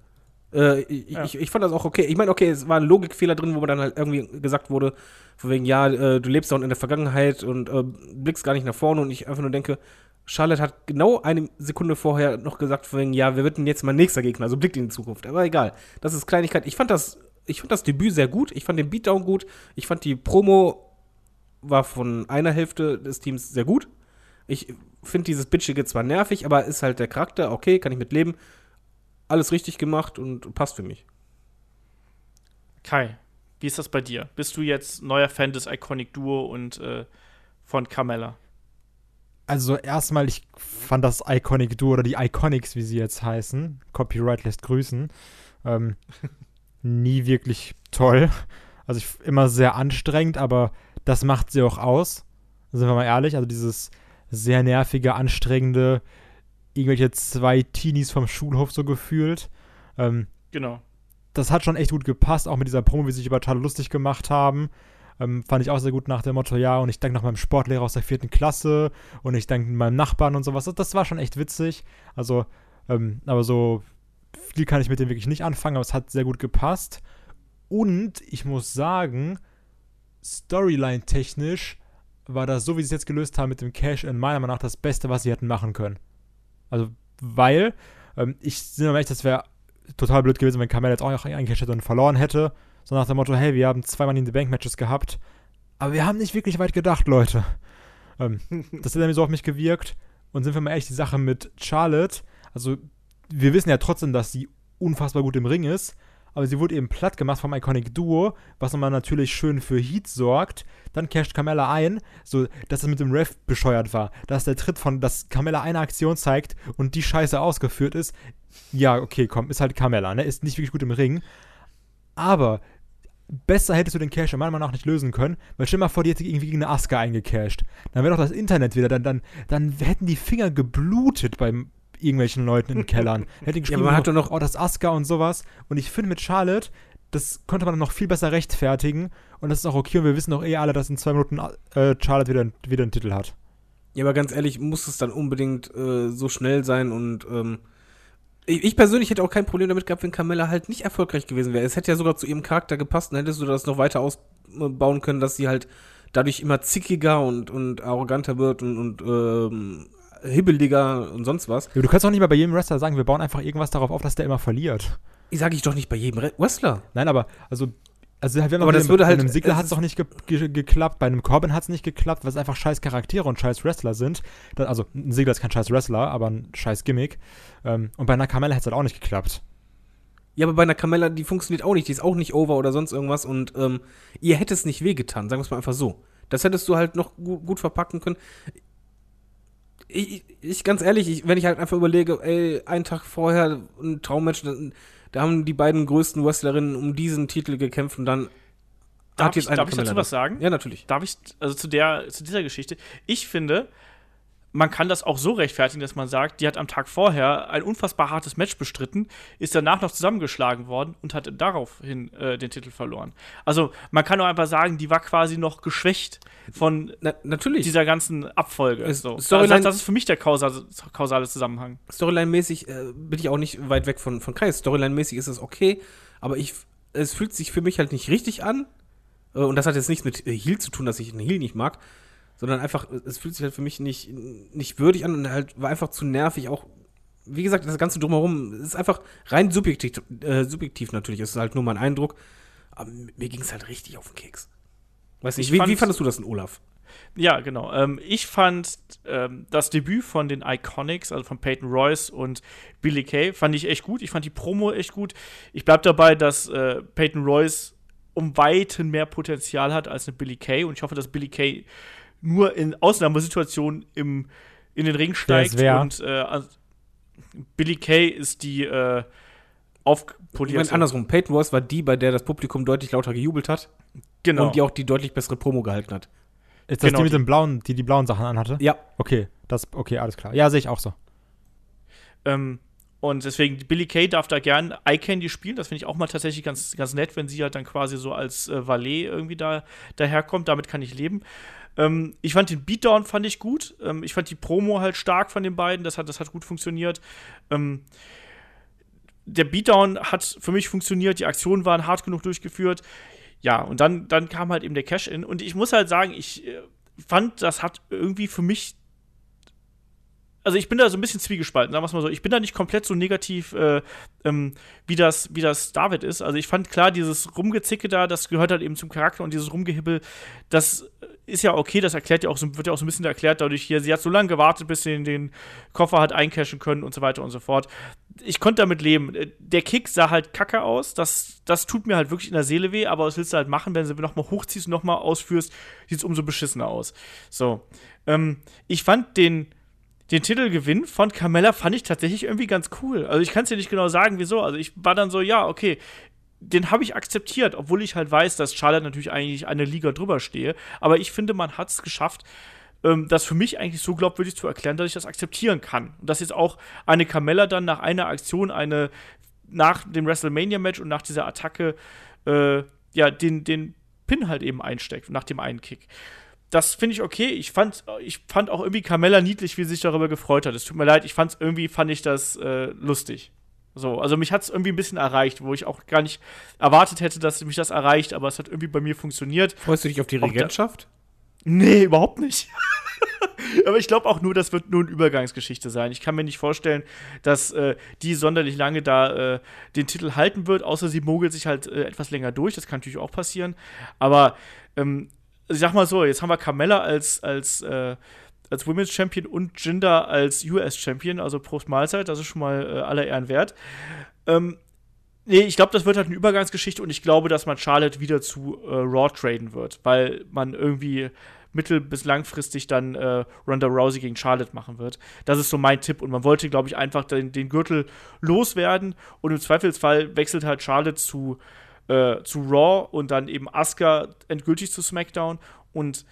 Äh, ich, Ja. ich, ich fand das auch okay. Ich meine, okay, es war ein Logikfehler drin, wo man dann halt irgendwie gesagt wurde, von wegen, ja, äh, du lebst da in der Vergangenheit und äh, blickst gar nicht nach vorne und ich einfach nur denke, Charlotte hat genau eine Sekunde vorher noch gesagt, wegen, ja, wir werden jetzt mein nächster Gegner, also blickt in die Zukunft. Aber egal, das ist Kleinigkeit. Ich fand das, ich fand das Debüt sehr gut, ich fand den Beatdown gut, ich fand die Promo war von einer Hälfte des Teams sehr gut. Ich finde dieses Bitchige zwar nervig, aber ist halt der Charakter, okay, kann ich mit leben. Alles richtig gemacht und passt für mich. Kai, wie ist das bei dir? Bist du jetzt neuer Fan des Iconic Duo und äh, von Carmella? Also erstmal, ich fand das Iconic Duo oder die Iconics, wie sie jetzt heißen, Copyright lässt grüßen, ähm, <laughs> nie wirklich toll. Also ich immer sehr anstrengend, aber das macht sie auch aus. Sind wir mal ehrlich, also dieses sehr nervige, anstrengende, irgendwelche zwei Teenies vom Schulhof so gefühlt. Ähm, Genau. das hat schon echt gut gepasst, auch mit dieser Promo, wie sie sich über Talo lustig gemacht haben. Ähm, fand ich auch sehr gut nach dem Motto, ja, und ich danke noch meinem Sportlehrer aus der vierten Klasse und ich danke meinem Nachbarn und sowas. Das, das war schon echt witzig. Also, ähm, aber so viel kann ich mit dem wirklich nicht anfangen, aber es hat sehr gut gepasst. Und ich muss sagen, Storyline-technisch war das, so wie sie es jetzt gelöst haben mit dem Cash, in meiner Meinung nach das Beste, was sie hätten machen können. Also, weil, ähm, ich sehe mal ehrlich, das wäre total blöd gewesen, wenn Carmella jetzt auch eingecasht hätte und verloren hätte. So nach dem Motto, hey, wir haben zwei Money in the Bank Matches gehabt, aber wir haben nicht wirklich weit gedacht, Leute. Ähm, <laughs> das hat irgendwie so auf mich gewirkt. Und sind wir mal ehrlich, die Sache mit Charlotte, also wir wissen ja trotzdem, dass sie unfassbar gut im Ring ist, aber sie wurde eben platt gemacht vom Iconic Duo, was nochmal natürlich schön für Heat sorgt. Dann casht Carmella ein, so dass es mit dem Ref bescheuert war. Dass der Tritt von, dass Carmella eine Aktion zeigt und die Scheiße ausgeführt ist. Ja, okay, komm, ist halt Carmella, ne? Ist nicht wirklich gut im Ring. Aber besser hättest du den Cash meiner Meinung nach nicht lösen können, weil stell mal vor, die hätte irgendwie gegen eine Aska eingecasht. Dann wäre doch das Internet wieder, dann, dann, dann hätten die Finger geblutet beim irgendwelchen Leuten in den <laughs> Kellern. Hätten geschrieben, man hat doch noch- oh, das Aska und sowas. Und ich finde mit Charlotte, das konnte man noch viel besser rechtfertigen. Und das ist auch okay. Und wir wissen doch eh alle, dass in zwei Minuten äh, Charlotte wieder, wieder einen Titel hat. Ja, aber ganz ehrlich, muss es dann unbedingt äh, so schnell sein und ähm, ich, ich persönlich hätte auch kein Problem damit gehabt, wenn Carmella halt nicht erfolgreich gewesen wäre. Es hätte ja sogar zu ihrem Charakter gepasst, dann hättest du das noch weiter ausbauen können, dass sie halt dadurch immer zickiger und, und arroganter wird und, und ähm, hibbeliger und sonst was. Ja, du kannst doch nicht mal bei jedem Wrestler sagen, wir bauen einfach irgendwas darauf auf, dass der immer verliert. Ich sage ich doch nicht bei jedem Re- Wrestler. Nein, aber, also, also wir haben Aber bei das einem- würde halt- Bei einem Sigler hat es doch nicht ge ge geklappt, bei einem Corbin hat es nicht geklappt, weil es einfach scheiß Charaktere und scheiß Wrestler sind. Da, also, ein Sigler ist kein scheiß Wrestler, aber ein scheiß Gimmick. Ähm, und bei einer Kamelle hat es halt auch nicht geklappt. Ja, aber bei einer Camella, die funktioniert auch nicht. Die ist auch nicht over oder sonst irgendwas. Und ähm, ihr hätte es nicht wehgetan, sagen wir es mal einfach so. Das hättest du halt noch gut, gut verpacken können. Ich, ich ganz ehrlich, ich, wenn ich halt einfach überlege, ey, einen Tag vorher ein Traummatch, da, da haben die beiden größten Wrestlerinnen um diesen Titel gekämpft und dann Darf hat jetzt ich- darf ich dazu was sagen? Ja, natürlich. Darf ich, also zu der, zu dieser Geschichte, ich finde, man kann das auch so rechtfertigen, dass man sagt, die hat am Tag vorher ein unfassbar hartes Match bestritten, ist danach noch zusammengeschlagen worden und hat daraufhin äh, den Titel verloren. Also man kann auch einfach sagen, die war quasi noch geschwächt von Na, natürlich. dieser ganzen Abfolge. Es- So. Storyline- das, das ist für mich der kausale, kausale Zusammenhang. Storyline-mäßig äh, bin ich auch nicht weit weg von, von Kreis. Storyline-mäßig ist es okay, aber ich, es fühlt sich für mich halt nicht richtig an. Äh, und das hat jetzt nichts mit äh, Heal zu tun, dass ich einen Heal nicht mag, sondern einfach, es fühlt sich halt für mich nicht, nicht würdig an und halt war einfach zu nervig. Auch, wie gesagt, das Ganze drumherum ist einfach rein subjektiv, äh, subjektiv natürlich. Es ist halt nur mein Eindruck. Aber mir ging es halt richtig auf den Keks. Weiß nicht, Ich wie, wie fandest du das in Olaf? Ja, genau. Ähm, ich fand ähm, das Debüt von den Iconics, also von Peyton Royce und Billy Kay, fand ich echt gut. Ich fand die Promo echt gut. Ich bleib dabei, dass äh, Peyton Royce um Weiten mehr Potenzial hat als eine Billy Kay und ich hoffe, dass Billy Kay nur in Ausnahmesituationen im, in den Ring steigt wer? und äh, Billy Kay ist die äh, Ich aufpolierte. meine, andersrum. Peyton Royce war die, bei der das Publikum deutlich lauter gejubelt hat genau. und die auch die deutlich bessere Promo gehalten hat. Ist das Genau, die mit die- den blauen, die die blauen Sachen anhatte? Ja, Okay, das, okay, alles klar. Ja, sehe ich auch so. Ähm, und deswegen, Billy Kay darf da gern Eye Candy spielen. Das finde ich auch mal tatsächlich ganz, ganz nett, wenn sie halt dann quasi so als äh, Valet irgendwie da daherkommt. Damit kann ich leben. Ähm, ich fand den Beatdown fand ich gut. Ähm, ich fand die Promo halt stark von den beiden. Das hat, das hat gut funktioniert. Ähm, der Beatdown hat für mich funktioniert. Die Aktionen waren hart genug durchgeführt. Ja, und dann, dann kam halt eben der Cash-In. Und ich muss halt sagen, ich äh, fand, das hat irgendwie für mich also ich bin da so ein bisschen zwiegespalten, sagen wir es mal so. Ich bin da nicht komplett so negativ, äh, ähm, wie, das, wie das David ist. Also ich fand klar, dieses Rumgezicke da, das gehört halt eben zum Charakter und dieses Rumgehibbel, das ist ja okay, das erklärt ja auch so, wird ja auch so ein bisschen erklärt dadurch hier, sie hat so lange gewartet, bis sie in den Koffer hat eincashen können und so weiter und so fort. Ich konnte damit leben. Äh, Der Kick sah halt kacke aus, das, das tut mir halt wirklich in der Seele weh, aber was willst du halt machen, wenn du nochmal hochziehst und nochmal ausführst, sieht es umso beschissener aus. So. Ähm, ich fand den, den Titelgewinn von Carmella fand ich tatsächlich irgendwie ganz cool. Also ich kann es dir nicht genau sagen, wieso. Also ich war dann so, ja, okay, den habe ich akzeptiert, obwohl ich halt weiß, dass Charlotte natürlich eigentlich eine Liga drüber stehe. Aber ich finde, man hat es geschafft, ähm, das für mich eigentlich so glaubwürdig zu erklären, dass ich das akzeptieren kann. Und dass jetzt auch eine Carmella dann nach einer Aktion, eine nach dem WrestleMania-Match und nach dieser Attacke, äh, ja, den, den Pin halt eben einsteckt, nach dem einen Kick das finde ich okay. Ich fand, ich fand auch irgendwie Carmella niedlich, wie sie sich darüber gefreut hat. Es tut mir leid, ich fand irgendwie, fand ich das äh, lustig. So, also mich hat es irgendwie ein bisschen erreicht, wo ich auch gar nicht erwartet hätte, dass mich das erreicht, aber es hat irgendwie bei mir funktioniert. freust du dich auf die Regentschaft? Nee, überhaupt nicht. <laughs> aber ich glaube auch nur, das wird nur eine Übergangsgeschichte sein. Ich kann mir nicht vorstellen, dass äh, die sonderlich lange da äh, den Titel halten wird, außer sie mogelt sich halt äh, etwas länger durch. Das kann natürlich auch passieren. Aber ähm, ich sag mal so, jetzt haben wir Carmella als, als, äh, als Women's Champion und Jinder als US Champion, also Prost Mahlzeit, das ist schon mal äh, aller Ehren wert. Ähm, nee, ich glaube, das wird halt eine Übergangsgeschichte und ich glaube, dass man Charlotte wieder zu äh, Raw traden wird, weil man irgendwie mittel- bis langfristig dann äh, Ronda Rousey gegen Charlotte machen wird. Das ist so mein Tipp und man wollte, glaube ich, einfach den, den Gürtel loswerden und im Zweifelsfall wechselt halt Charlotte zu äh, zu Raw und dann eben Asuka endgültig zu SmackDown und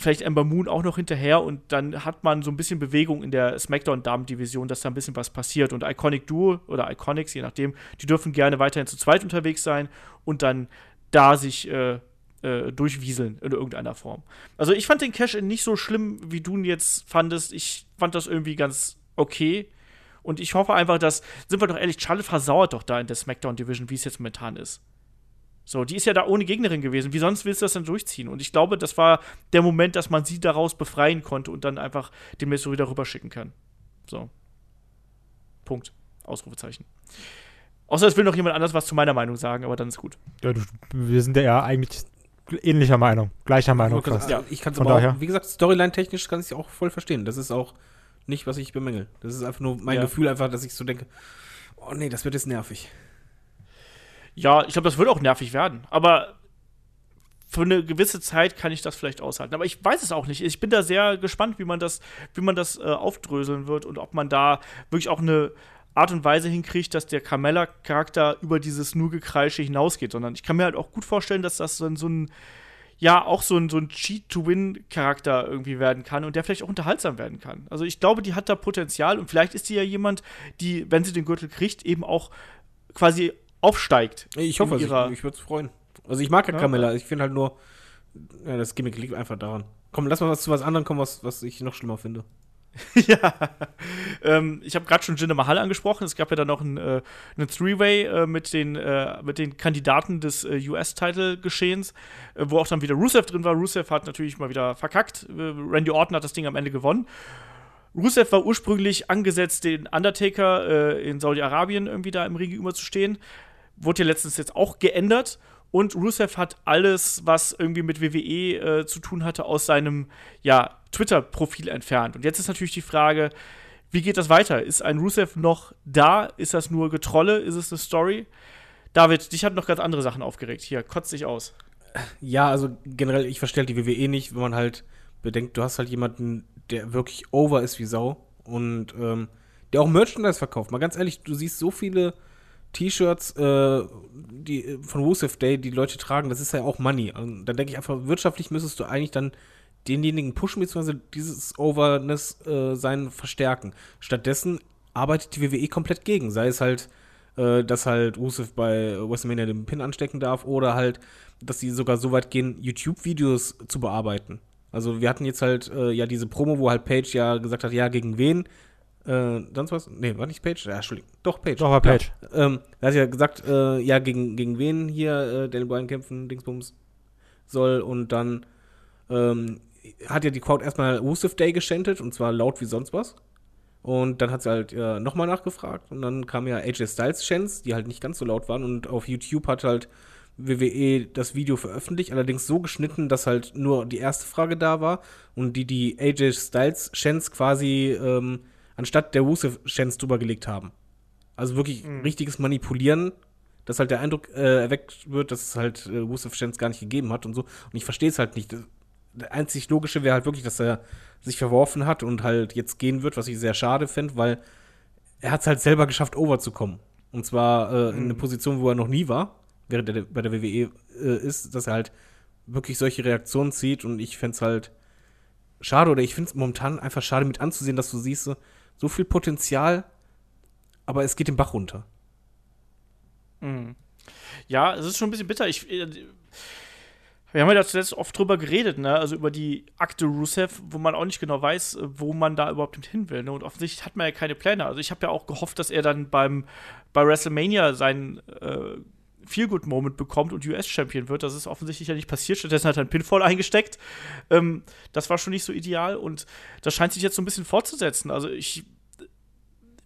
vielleicht Ember Moon auch noch hinterher und dann hat man so ein bisschen Bewegung in der SmackDown-Damen-Division, dass da ein bisschen was passiert und Iconic Duo oder Iconics, je nachdem, die dürfen gerne weiterhin zu zweit unterwegs sein und dann da sich äh, äh, durchwieseln in irgendeiner Form. Also ich fand den Cash-In nicht so schlimm, wie du ihn jetzt fandest. Ich fand das irgendwie ganz okay. Und ich hoffe einfach, dass, sind wir doch ehrlich, Charlotte versauert doch da in der SmackDown-Division, wie es jetzt momentan ist. So, die ist ja da ohne Gegnerin gewesen. Wie sonst willst du das dann durchziehen? Und ich glaube, das war der Moment, dass man sie daraus befreien konnte und dann einfach den Mystery darüber schicken kann. So. Punkt. Ausrufezeichen. Außer es will noch jemand anders was zu meiner Meinung sagen, aber dann ist gut. Ja, du, wir sind ja eigentlich ähnlicher Meinung, gleicher Meinung. Fast. ja, ich kann es Von aber daher. auch, wie gesagt, Storyline-technisch kann ich es auch voll verstehen. Das ist auch nicht, was ich bemängel. Das ist einfach nur mein Ja. Gefühl, einfach, dass ich so denke, oh nee, das wird jetzt nervig. Ja, ich glaube, das wird auch nervig werden. Aber für eine gewisse Zeit kann ich das vielleicht aushalten. Aber ich weiß es auch nicht. Ich bin da sehr gespannt, wie man das, wie man das äh, aufdröseln wird und ob man da wirklich auch eine Art und Weise hinkriegt, dass der Carmella-Charakter über dieses nur Gekreische hinausgeht. Sondern ich kann mir halt auch gut vorstellen, dass das ein, so ein ja, auch so ein, so ein Cheat-to-Win-Charakter irgendwie werden kann und der vielleicht auch unterhaltsam werden kann. Also ich glaube, die hat da Potenzial und vielleicht ist die ja jemand, die, wenn sie den Gürtel kriegt, eben auch quasi aufsteigt. Ich hoffe, also ihrer- ich, ich würde es freuen. Also ich mag ja Ja. Carmella, ich finde halt nur, ja, das Gimmick liegt einfach daran. Komm, lass mal was zu was anderem kommen, was, was ich noch schlimmer finde. <laughs> ja. Ähm, ich habe gerade schon Jinder Mahal angesprochen. Es gab ja dann noch ein, äh, eine Three-Way äh, mit, den, äh, mit den Kandidaten des äh, US-Title-Geschehens, äh, wo auch dann wieder Rusev drin war. Rusev hat natürlich mal wieder verkackt. Äh, Randy Orton hat das Ding am Ende gewonnen. Rusev war ursprünglich angesetzt, den Undertaker in Saudi-Arabien irgendwie da im Ring überzustehen. Wurde ja letztens jetzt auch geändert. Und Rusev hat alles, was irgendwie mit WWE äh, zu tun hatte, aus seinem ja, Twitter-Profil entfernt. Und jetzt ist natürlich die Frage, wie geht das weiter? Ist ein Rusev noch da? Ist das nur Getrolle? Ist es eine Story? David, dich hat noch ganz andere Sachen aufgeregt. Hier, kotz dich aus. Ja, also generell, ich verstehe die WWE nicht, wenn man halt bedenkt, du hast halt jemanden, der wirklich over ist wie Sau und ähm, der auch Merchandise verkauft. Mal ganz ehrlich, du siehst so viele T-Shirts äh, die, von Rusev Day, die Leute tragen, das ist ja auch Money. Und dann denke ich einfach, wirtschaftlich müsstest du eigentlich dann denjenigen pushen, beziehungsweise dieses Overness äh, sein verstärken. Stattdessen arbeitet die WWE komplett gegen. Sei es halt, äh, dass halt Rusev bei WrestleMania den Pin anstecken darf oder halt, dass sie sogar so weit gehen, YouTube-Videos zu bearbeiten. Also wir hatten jetzt halt äh, ja diese Promo, wo halt Page ja gesagt hat, ja, gegen wen? Äh, sonst was? Nee, war nicht Page? Ja, Entschuldigung. Doch, Page. Doch, war Page. Ja. Ähm, er hat ja gesagt, äh, ja, gegen, gegen wen hier äh, Daniel Bryan kämpfen, Dingsbums soll und dann ähm, hat ja die Crowd erstmal Rusev Day geschändet und zwar laut wie sonst was. Und dann hat sie halt äh, nochmal nachgefragt und dann kam ja AJ Styles Chants, die halt nicht ganz so laut waren und auf YouTube hat halt WWE das Video veröffentlicht, allerdings so geschnitten, dass halt nur die erste Frage da war und die die AJ Styles Chants quasi ähm, anstatt der Rusev Chants drüber gelegt haben. Also wirklich richtiges Manipulieren, dass halt der Eindruck äh, erweckt wird, dass es halt äh, Rusev Chants gar nicht gegeben hat und so. Und ich verstehe es halt nicht. Das, der einzig Logische wäre halt wirklich, dass er sich verworfen hat und halt jetzt gehen wird, was ich sehr schade fände, weil er hat es halt selber geschafft, overzukommen. Und zwar äh, in eine Position, wo er noch nie war, während er bei der WWE äh, ist, dass er halt wirklich solche Reaktionen zieht und ich fände es halt schade oder ich finde es momentan einfach schade mit anzusehen, dass du siehst, so, so viel Potenzial, aber es geht den Bach runter. Mhm. Ja, es ist schon ein bisschen bitter. Ich, äh, wir haben ja zuletzt oft drüber geredet, ne? Also über die Akte Rusev, wo man auch nicht genau weiß, äh, wo man da überhaupt hin will. Ne? Und offensichtlich hat man ja keine Pläne. Also ich habe ja auch gehofft, dass er dann beim bei WrestleMania seinen äh, Feel-Good-Moment bekommt und US-Champion wird. Das ist offensichtlich ja nicht passiert. Stattdessen hat er einen Pinfall eingesteckt. Ähm, das war schon nicht so ideal und das scheint sich jetzt so ein bisschen fortzusetzen. Also ich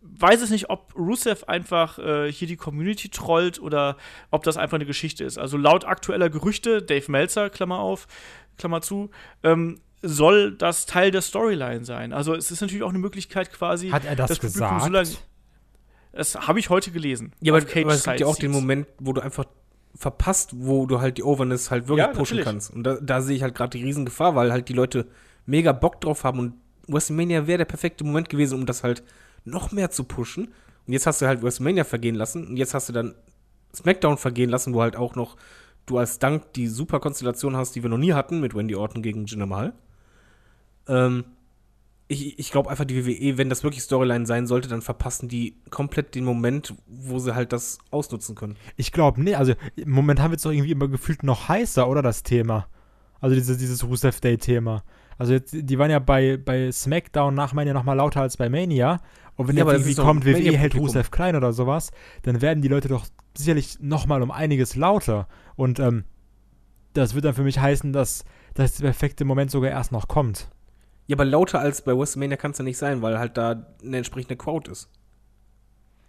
weiß es nicht, ob Rusev einfach äh, hier die Community trollt oder ob das einfach eine Geschichte ist. Also laut aktueller Gerüchte, Dave Meltzer, Klammer auf, Klammer zu, ähm, soll das Teil der Storyline sein. Also es ist natürlich auch eine Möglichkeit quasi. Hat er das, Publikum gesagt? so lange- Das habe ich heute gelesen. Ja, aber, aber es gibt ja auch den Moment, wo du einfach verpasst, wo du halt die Overness halt wirklich Ja, pushen natürlich. kannst. Und da, da sehe ich halt gerade die Riesengefahr, weil halt die Leute mega Bock drauf haben und WrestleMania wäre der perfekte Moment gewesen, um das halt noch mehr zu pushen. Und jetzt hast du halt WrestleMania vergehen lassen und jetzt hast du dann SmackDown vergehen lassen, wo halt auch noch du als Dank die super Konstellation hast, die wir noch nie hatten mit Wendy Orton gegen Jinder Mahal. Ähm, ich, ich glaube einfach, die WWE, wenn das wirklich Storyline sein sollte, dann verpassen die komplett den Moment, wo sie halt das ausnutzen können. Ich glaube nicht. Also momentan wird es doch irgendwie immer gefühlt noch heißer, oder das Thema? Also dieses, dieses Rusev Day-Thema. Also jetzt, die waren ja bei, bei SmackDown nach Mania noch mal lauter als bei Mania. Und wenn Ja, jetzt irgendwie kommt, WWE hält. Rusev klein oder sowas, dann werden die Leute doch sicherlich nochmal um einiges lauter. Und ähm, das wird dann für mich heißen, dass, dass der perfekte Moment sogar erst noch kommt. Ja, aber lauter als bei WrestleMania kann es ja nicht sein, weil halt da eine entsprechende Crowd ist.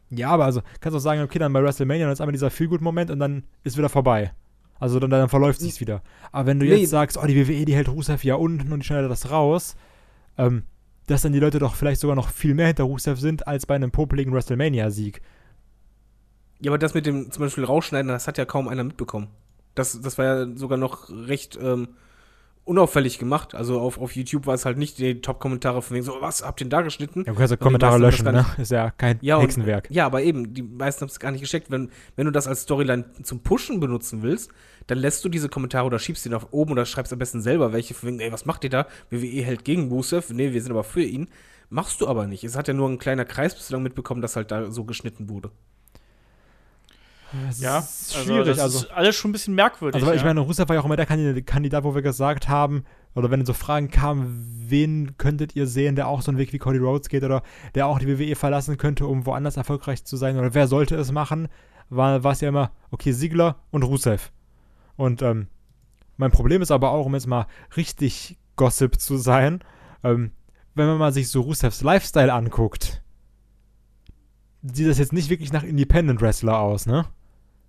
Ja, aber also kannst du auch sagen, okay, dann bei WrestleMania, dann ist einmal dieser Feelgood-Moment und dann ist wieder vorbei. Also dann, dann verläuft sich's wieder. Aber wenn du Nee. jetzt sagst, oh, die WWE, die hält Rusev ja unten und die schneidet das raus, ähm, dass dann die Leute doch vielleicht sogar noch viel mehr hinter Rusev sind als bei einem popeligen WrestleMania-Sieg. Ja, aber das mit dem zum Beispiel Rausschneiden, das hat ja kaum einer mitbekommen. Das, das war ja sogar noch recht ähm, unauffällig gemacht. Also auf, auf YouTube war es halt nicht die Top-Kommentare von wegen so, was, habt ihr denn da geschnitten? Ja, du kannst ja Kommentare löschen, ne? Ist ja kein Ja, und- Hexenwerk. Ja, aber eben, die meisten haben es gar nicht gescheckt. Wenn, wenn du das als Storyline zum Pushen benutzen willst, dann lässt du diese Kommentare oder schiebst die nach oben oder schreibst am besten selber welche von wegen, ey, was macht ihr da? WWE hält gegen Rusev. Nee, wir sind aber für ihn. Machst du aber nicht. Es hat ja nur ein kleiner Kreis bislang mitbekommen, dass halt da so geschnitten wurde. Das Ja, ist also schwierig. das Also, ist alles schon ein bisschen merkwürdig. also ich ja. meine, Rusev war ja auch immer der Kandi- Kandidat, wo wir gesagt haben, oder wenn so Fragen kamen, wen könntet ihr sehen, der auch so einen Weg wie Cody Rhodes geht oder der auch die WWE verlassen könnte, um woanders erfolgreich zu sein oder wer sollte es machen, war es ja immer, okay, Ziegler und Rusev. Und ähm, mein Problem ist aber auch, um jetzt mal richtig Gossip zu sein, ähm, wenn man mal sich so Rusevs Lifestyle anguckt, sieht das jetzt nicht wirklich nach Independent Wrestler aus, ne?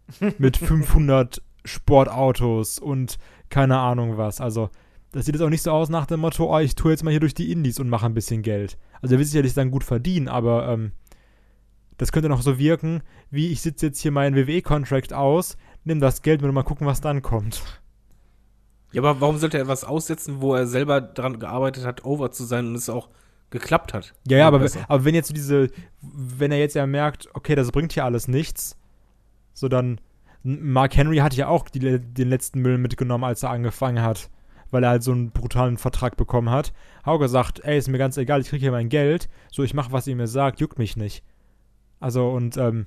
<laughs> Mit 500 Sportautos und keine Ahnung was. Also, das sieht jetzt auch nicht so aus nach dem Motto, oh, ich tue jetzt mal hier durch die Indies und mache ein bisschen Geld. Also, er will sicherlich dann gut verdienen, aber ähm, das könnte noch so wirken, wie ich sitze jetzt hier meinen WWE-Contract aus, nimm das Geld mit und mal gucken, was dann kommt. Ja, aber warum sollte er was aussetzen, wo er selber daran gearbeitet hat, over zu sein und es auch geklappt hat? Ja, ja, aber, aber wenn jetzt diese, wenn er jetzt ja merkt, okay, das bringt hier alles nichts, so dann, Mark Henry hat ja auch die, den letzten Müll mitgenommen, als er angefangen hat, weil er halt so einen brutalen Vertrag bekommen hat. Hauger sagt, ey, ist mir ganz egal, ich kriege hier mein Geld, so ich mache, was ihr mir sagt, juckt mich nicht. Also und, ähm,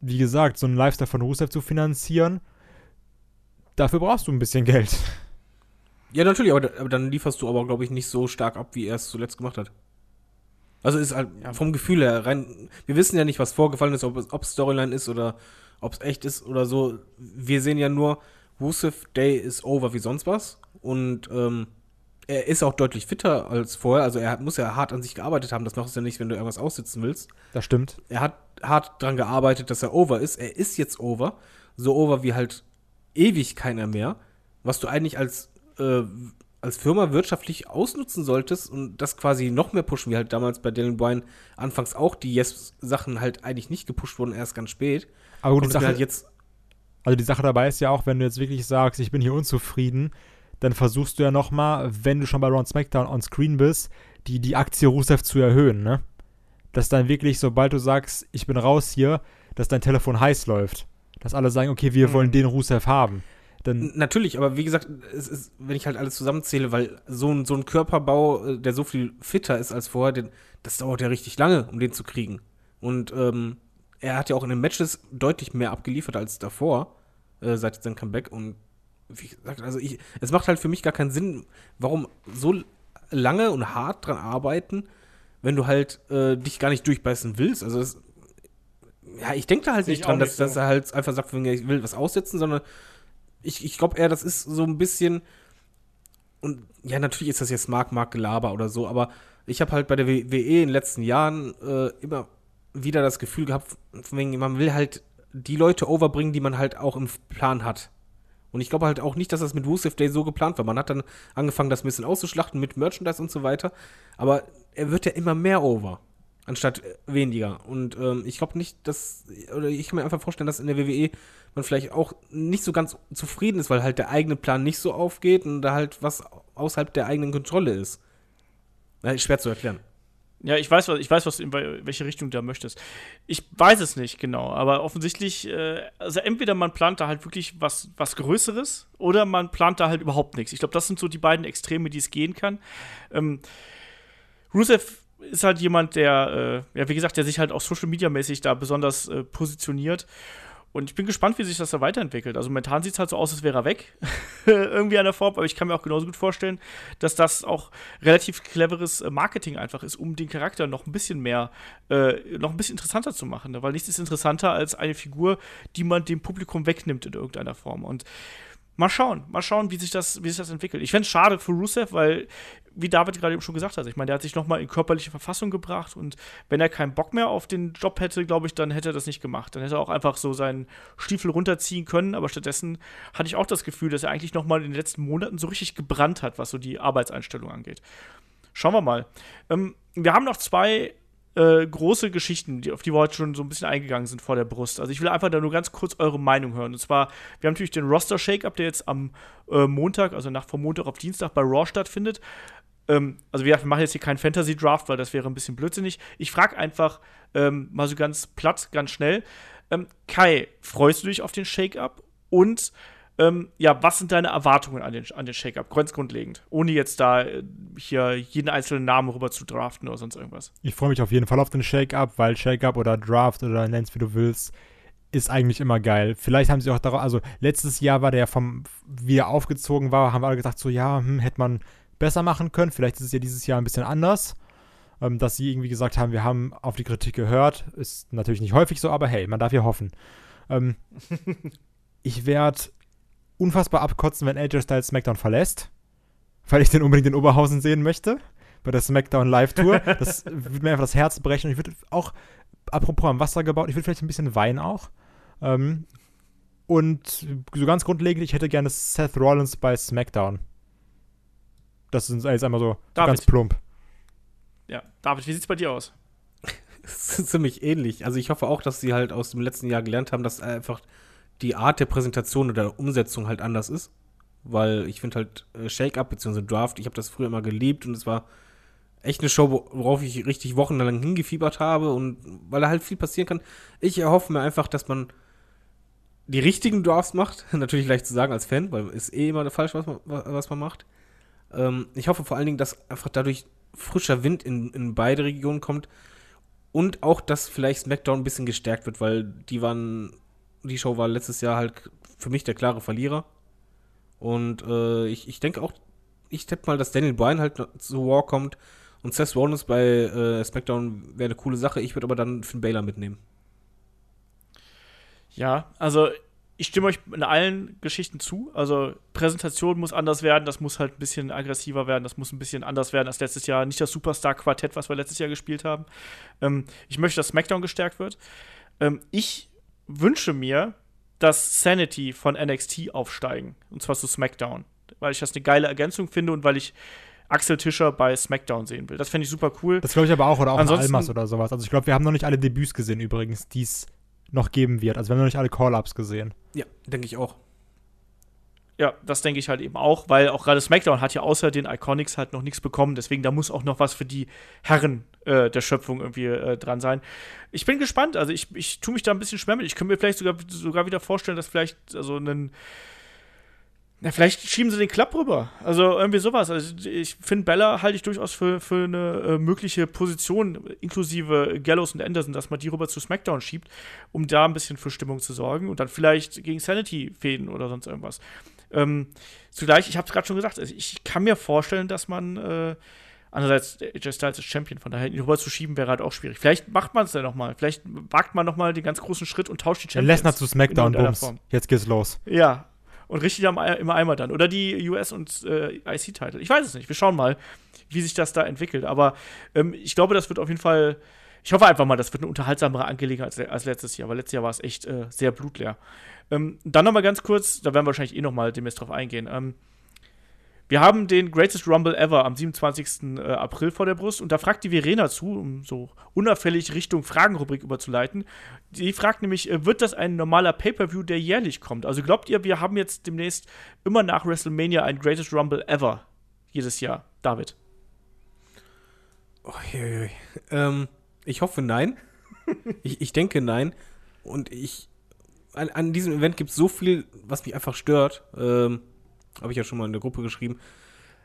wie gesagt, so einen Lifestyle von Rusev zu finanzieren, dafür brauchst du ein bisschen Geld. Ja, natürlich, aber, aber dann lieferst du aber, glaube ich, nicht so stark ab, wie er es zuletzt gemacht hat. Also ist halt vom Gefühl her rein. Wir wissen ja nicht, was vorgefallen ist, ob es ob es Storyline ist oder ob es echt ist oder so. Wir sehen ja nur, Rusev Day is over wie sonst was. Und ähm, er ist auch deutlich fitter als vorher. Also er hat, muss ja hart an sich gearbeitet haben. Das machst du ja nicht, wenn du irgendwas aussitzen willst. Das stimmt. Er hat hart dran gearbeitet, dass er over ist. Er ist jetzt over. So over wie halt ewig keiner mehr. Was du eigentlich als, äh, als Firma wirtschaftlich ausnutzen solltest und das quasi noch mehr pushen, wie halt damals bei Dylan Bryan anfangs auch die Yes-Sachen halt eigentlich nicht gepusht wurden, erst ganz spät. Aber gut, die Sache, halt jetzt Also die Sache dabei ist ja auch, wenn du jetzt wirklich sagst, ich bin hier unzufrieden, dann versuchst du ja nochmal, wenn du schon bei Raw und SmackDown on Screen bist, die, die Aktie Rusev zu erhöhen, ne? Dass dann wirklich, sobald du sagst, ich bin raus hier, dass dein Telefon heiß läuft. Dass alle sagen, okay, wir Mhm. wollen den Rusev haben. Dann, Natürlich, aber wie gesagt, es ist, wenn ich halt alles zusammenzähle, weil so ein, so ein Körperbau, äh, der so viel fitter ist als vorher, den, das dauert ja richtig lange, um den zu kriegen. Und ähm, er hat ja auch in den Matches deutlich mehr abgeliefert als davor, äh, seit seinem Comeback. Und wie gesagt, also ich, es macht halt für mich gar keinen Sinn, warum so lange und hart dran arbeiten, wenn du halt äh, dich gar nicht durchbeißen willst. Also es, ja, ich denke da halt Sehe nicht ich dran, auch dass, nicht so. dass er halt einfach sagt, wenn er- ich will was aussetzen, sondern ich, ich glaube eher, das ist so ein bisschen. Und ja, natürlich ist das jetzt Mark, Mark Gelaber oder so, aber ich habe halt bei der WWE in den letzten Jahren äh, immer wieder das Gefühl gehabt, man will halt die Leute overbringen, die man halt auch im Plan hat. Und ich glaube halt auch nicht, dass das mit Rusev Day so geplant war. Man hat dann angefangen, das ein bisschen auszuschlachten mit Merchandise und so weiter. Aber er wird ja immer mehr over, anstatt äh, weniger. Und ähm, ich glaube nicht, dass, oder ich kann mir einfach vorstellen, dass in der WWE man vielleicht auch nicht so ganz zufrieden ist, weil halt der eigene Plan nicht so aufgeht und da halt was außerhalb der eigenen Kontrolle ist. Ja, ist schwer zu erklären. Ja, ich weiß, was, ich weiß, was in wel- welche Richtung du da möchtest. Ich weiß es nicht genau, aber offensichtlich, äh, also entweder man plant da halt wirklich was, was Größeres oder man plant da halt überhaupt nichts. Ich glaube, das sind so die beiden Extreme, die es gehen kann. Ähm, Rusev ist halt jemand, der, äh, ja, wie gesagt, der sich halt auch Social Media mäßig da besonders äh, positioniert. Und ich bin gespannt, wie sich das da weiterentwickelt. Also momentan sieht es halt so aus, als wäre er weg. <laughs> Irgendwie an der Form. Aber ich kann mir auch genauso gut vorstellen, dass das auch relativ cleveres äh, Marketing einfach ist, um den Charakter noch ein bisschen mehr, äh, noch ein bisschen interessanter zu machen. Ne? Weil nichts ist interessanter als eine Figur, die man dem Publikum wegnimmt in irgendeiner Form. Und mal schauen, mal schauen, wie sich das, wie sich das entwickelt. Ich fände es schade für Rusev, weil, wie David gerade eben schon gesagt hat, ich meine, der hat sich nochmal in körperliche Verfassung gebracht und wenn er keinen Bock mehr auf den Job hätte, glaube ich, dann hätte er das nicht gemacht. Dann hätte er auch einfach so seinen Stiefel runterziehen können, aber stattdessen hatte ich auch das Gefühl, dass er eigentlich nochmal in den letzten Monaten so richtig gebrannt hat, was so die Arbeitseinstellung angeht. Schauen wir mal. Ähm, wir haben noch zwei äh, große Geschichten, die, auf die wir heute schon so ein bisschen eingegangen sind vor der Brust. Also ich will einfach da nur ganz kurz eure Meinung hören. Und zwar, wir haben natürlich den Roster-Shake-Up, der jetzt am äh, Montag, also nach vom Montag auf Dienstag bei Raw stattfindet. Ähm, also wir machen jetzt hier keinen Fantasy-Draft, weil das wäre ein bisschen blödsinnig. Ich frage einfach ähm, mal so ganz platt, ganz schnell. Ähm, Kai, freust du dich auf den Shake-Up? Und ähm, ja, was sind deine Erwartungen an den, an den Shake-Up? Ganz grundlegend. Ohne jetzt da äh, hier jeden einzelnen Namen rüber zu draften oder sonst irgendwas. Ich freue mich auf jeden Fall auf den Shake-Up, weil Shake-Up oder Draft oder nenn's wie du willst, ist eigentlich immer geil. Vielleicht haben sie auch darauf, also letztes Jahr war der vom, wie er aufgezogen war, haben wir alle gesagt, so ja, hm, hätte man besser machen können. Vielleicht ist es ja dieses Jahr ein bisschen anders. Ähm, dass sie irgendwie gesagt haben, wir haben auf die Kritik gehört. Ist natürlich nicht häufig so, aber hey, man darf ja hoffen. Ähm, <laughs> ich werde unfassbar abkotzen, wenn AJ Styles SmackDown verlässt, weil ich den unbedingt in Oberhausen sehen möchte bei der SmackDown Live Tour. Das <laughs> würde mir einfach das Herz brechen und ich würde auch, apropos am Wasser gebaut, ich würde vielleicht ein bisschen Wein auch. Ähm, und so ganz grundlegend, ich hätte gerne Seth Rollins bei SmackDown. Das ist jetzt einmal so David. ganz plump. Ja, David, wie sieht's bei dir aus? <laughs> Das ist ziemlich ähnlich. Also ich hoffe auch, dass sie halt aus dem letzten Jahr gelernt haben, dass einfach die Art der Präsentation oder der Umsetzung halt anders ist. Weil ich finde halt äh, Shake-Up bzw. Draft, ich habe das früher immer geliebt und es war echt eine Show, worauf ich richtig wochenlang hingefiebert habe und weil da halt viel passieren kann. Ich erhoffe mir einfach, dass man die richtigen Drafts macht. <laughs> Natürlich leicht zu sagen als Fan, weil ist eh immer falsch, was man, was man macht. Ähm, ich hoffe vor allen Dingen, dass einfach dadurch frischer Wind in, in beide Regionen kommt und auch, dass vielleicht SmackDown ein bisschen gestärkt wird, weil die waren, die Show war letztes Jahr halt für mich der klare Verlierer. Und äh, ich, ich denke auch, ich tippe mal, dass Daniel Bryan halt zu War kommt und Seth Rollins bei äh, SmackDown wäre eine coole Sache. Ich würde aber dann Finn Baylor mitnehmen. Ja, also ich stimme euch in allen Geschichten zu. Also Präsentation muss anders werden, das muss halt ein bisschen aggressiver werden, das muss ein bisschen anders werden als letztes Jahr. Nicht das Superstar-Quartett, was wir letztes Jahr gespielt haben. Ähm, ich möchte, dass SmackDown gestärkt wird. Ähm, ich wünsche mir, dass Sanity von NXT aufsteigen. Und zwar zu SmackDown. Weil ich das eine geile Ergänzung finde und weil ich Axel Tischer bei SmackDown sehen will. Das fände ich super cool. Das glaube ich aber auch, oder auch Ansonsten- Almas oder sowas. Also ich glaube, wir haben noch nicht alle Debüts gesehen übrigens, die es noch geben wird. Also wir haben noch nicht alle Call-Ups gesehen. Ja, denke ich auch. Ja, das denke ich halt eben auch, weil auch gerade SmackDown hat ja außer den Iconics halt noch nichts bekommen. Deswegen, da muss auch noch was für die Herren äh, der Schöpfung irgendwie äh, dran sein. Ich bin gespannt. Also, ich, ich tue mich da ein bisschen schwer mit. Ich könnte mir vielleicht sogar, sogar wieder vorstellen, dass vielleicht also einen. Na, vielleicht schieben sie den Klapp rüber. Also irgendwie sowas. Also ich finde Bella halte ich durchaus für, für eine äh, mögliche Position, inklusive Gallows und Anderson, dass man die rüber zu SmackDown schiebt, um da ein bisschen für Stimmung zu sorgen und dann vielleicht gegen Sanity fäden oder sonst irgendwas. Ähm, zugleich, ich habe es gerade schon gesagt, also ich kann mir vorstellen, dass man äh, andererseits AJ Styles ist Champion, von daher ihn rüber zu schieben wäre halt auch schwierig. Vielleicht macht man es dann noch mal. Vielleicht wagt man noch mal den ganz großen Schritt und tauscht die Champions. Lesnar zu SmackDown, Bums. Jetzt geht's los. Ja. Und richtig am, im Eimer dann. Oder die US- und äh, IC-Title. Ich weiß es nicht. Wir schauen mal, wie sich das da entwickelt. Aber ähm, ich glaube, das wird auf jeden Fall. Ich hoffe einfach mal, das wird eine unterhaltsamere Angelegenheit als, als letztes Jahr, weil letztes Jahr war es echt äh, sehr blutleer. Ähm, dann noch mal ganz kurz, da werden wir wahrscheinlich eh noch mal demnächst drauf eingehen. Ähm, wir haben den Greatest Rumble Ever am 27. äh, April vor der Brust und da fragt die Verena zu, um so unauffällig Richtung Fragenrubrik überzuleiten. Die fragt nämlich, äh, wird das ein normaler Pay-Per-View, der jährlich kommt? Also glaubt ihr, wir haben jetzt demnächst immer nach WrestleMania ein Greatest Rumble Ever jedes Jahr? David. Oh, je, je. Ähm, ich hoffe nein. <laughs> ich, ich denke nein. Und ich. An, an diesem Event gibt es so viel, was mich einfach stört. Ähm, Habe ich ja schon mal in der Gruppe geschrieben.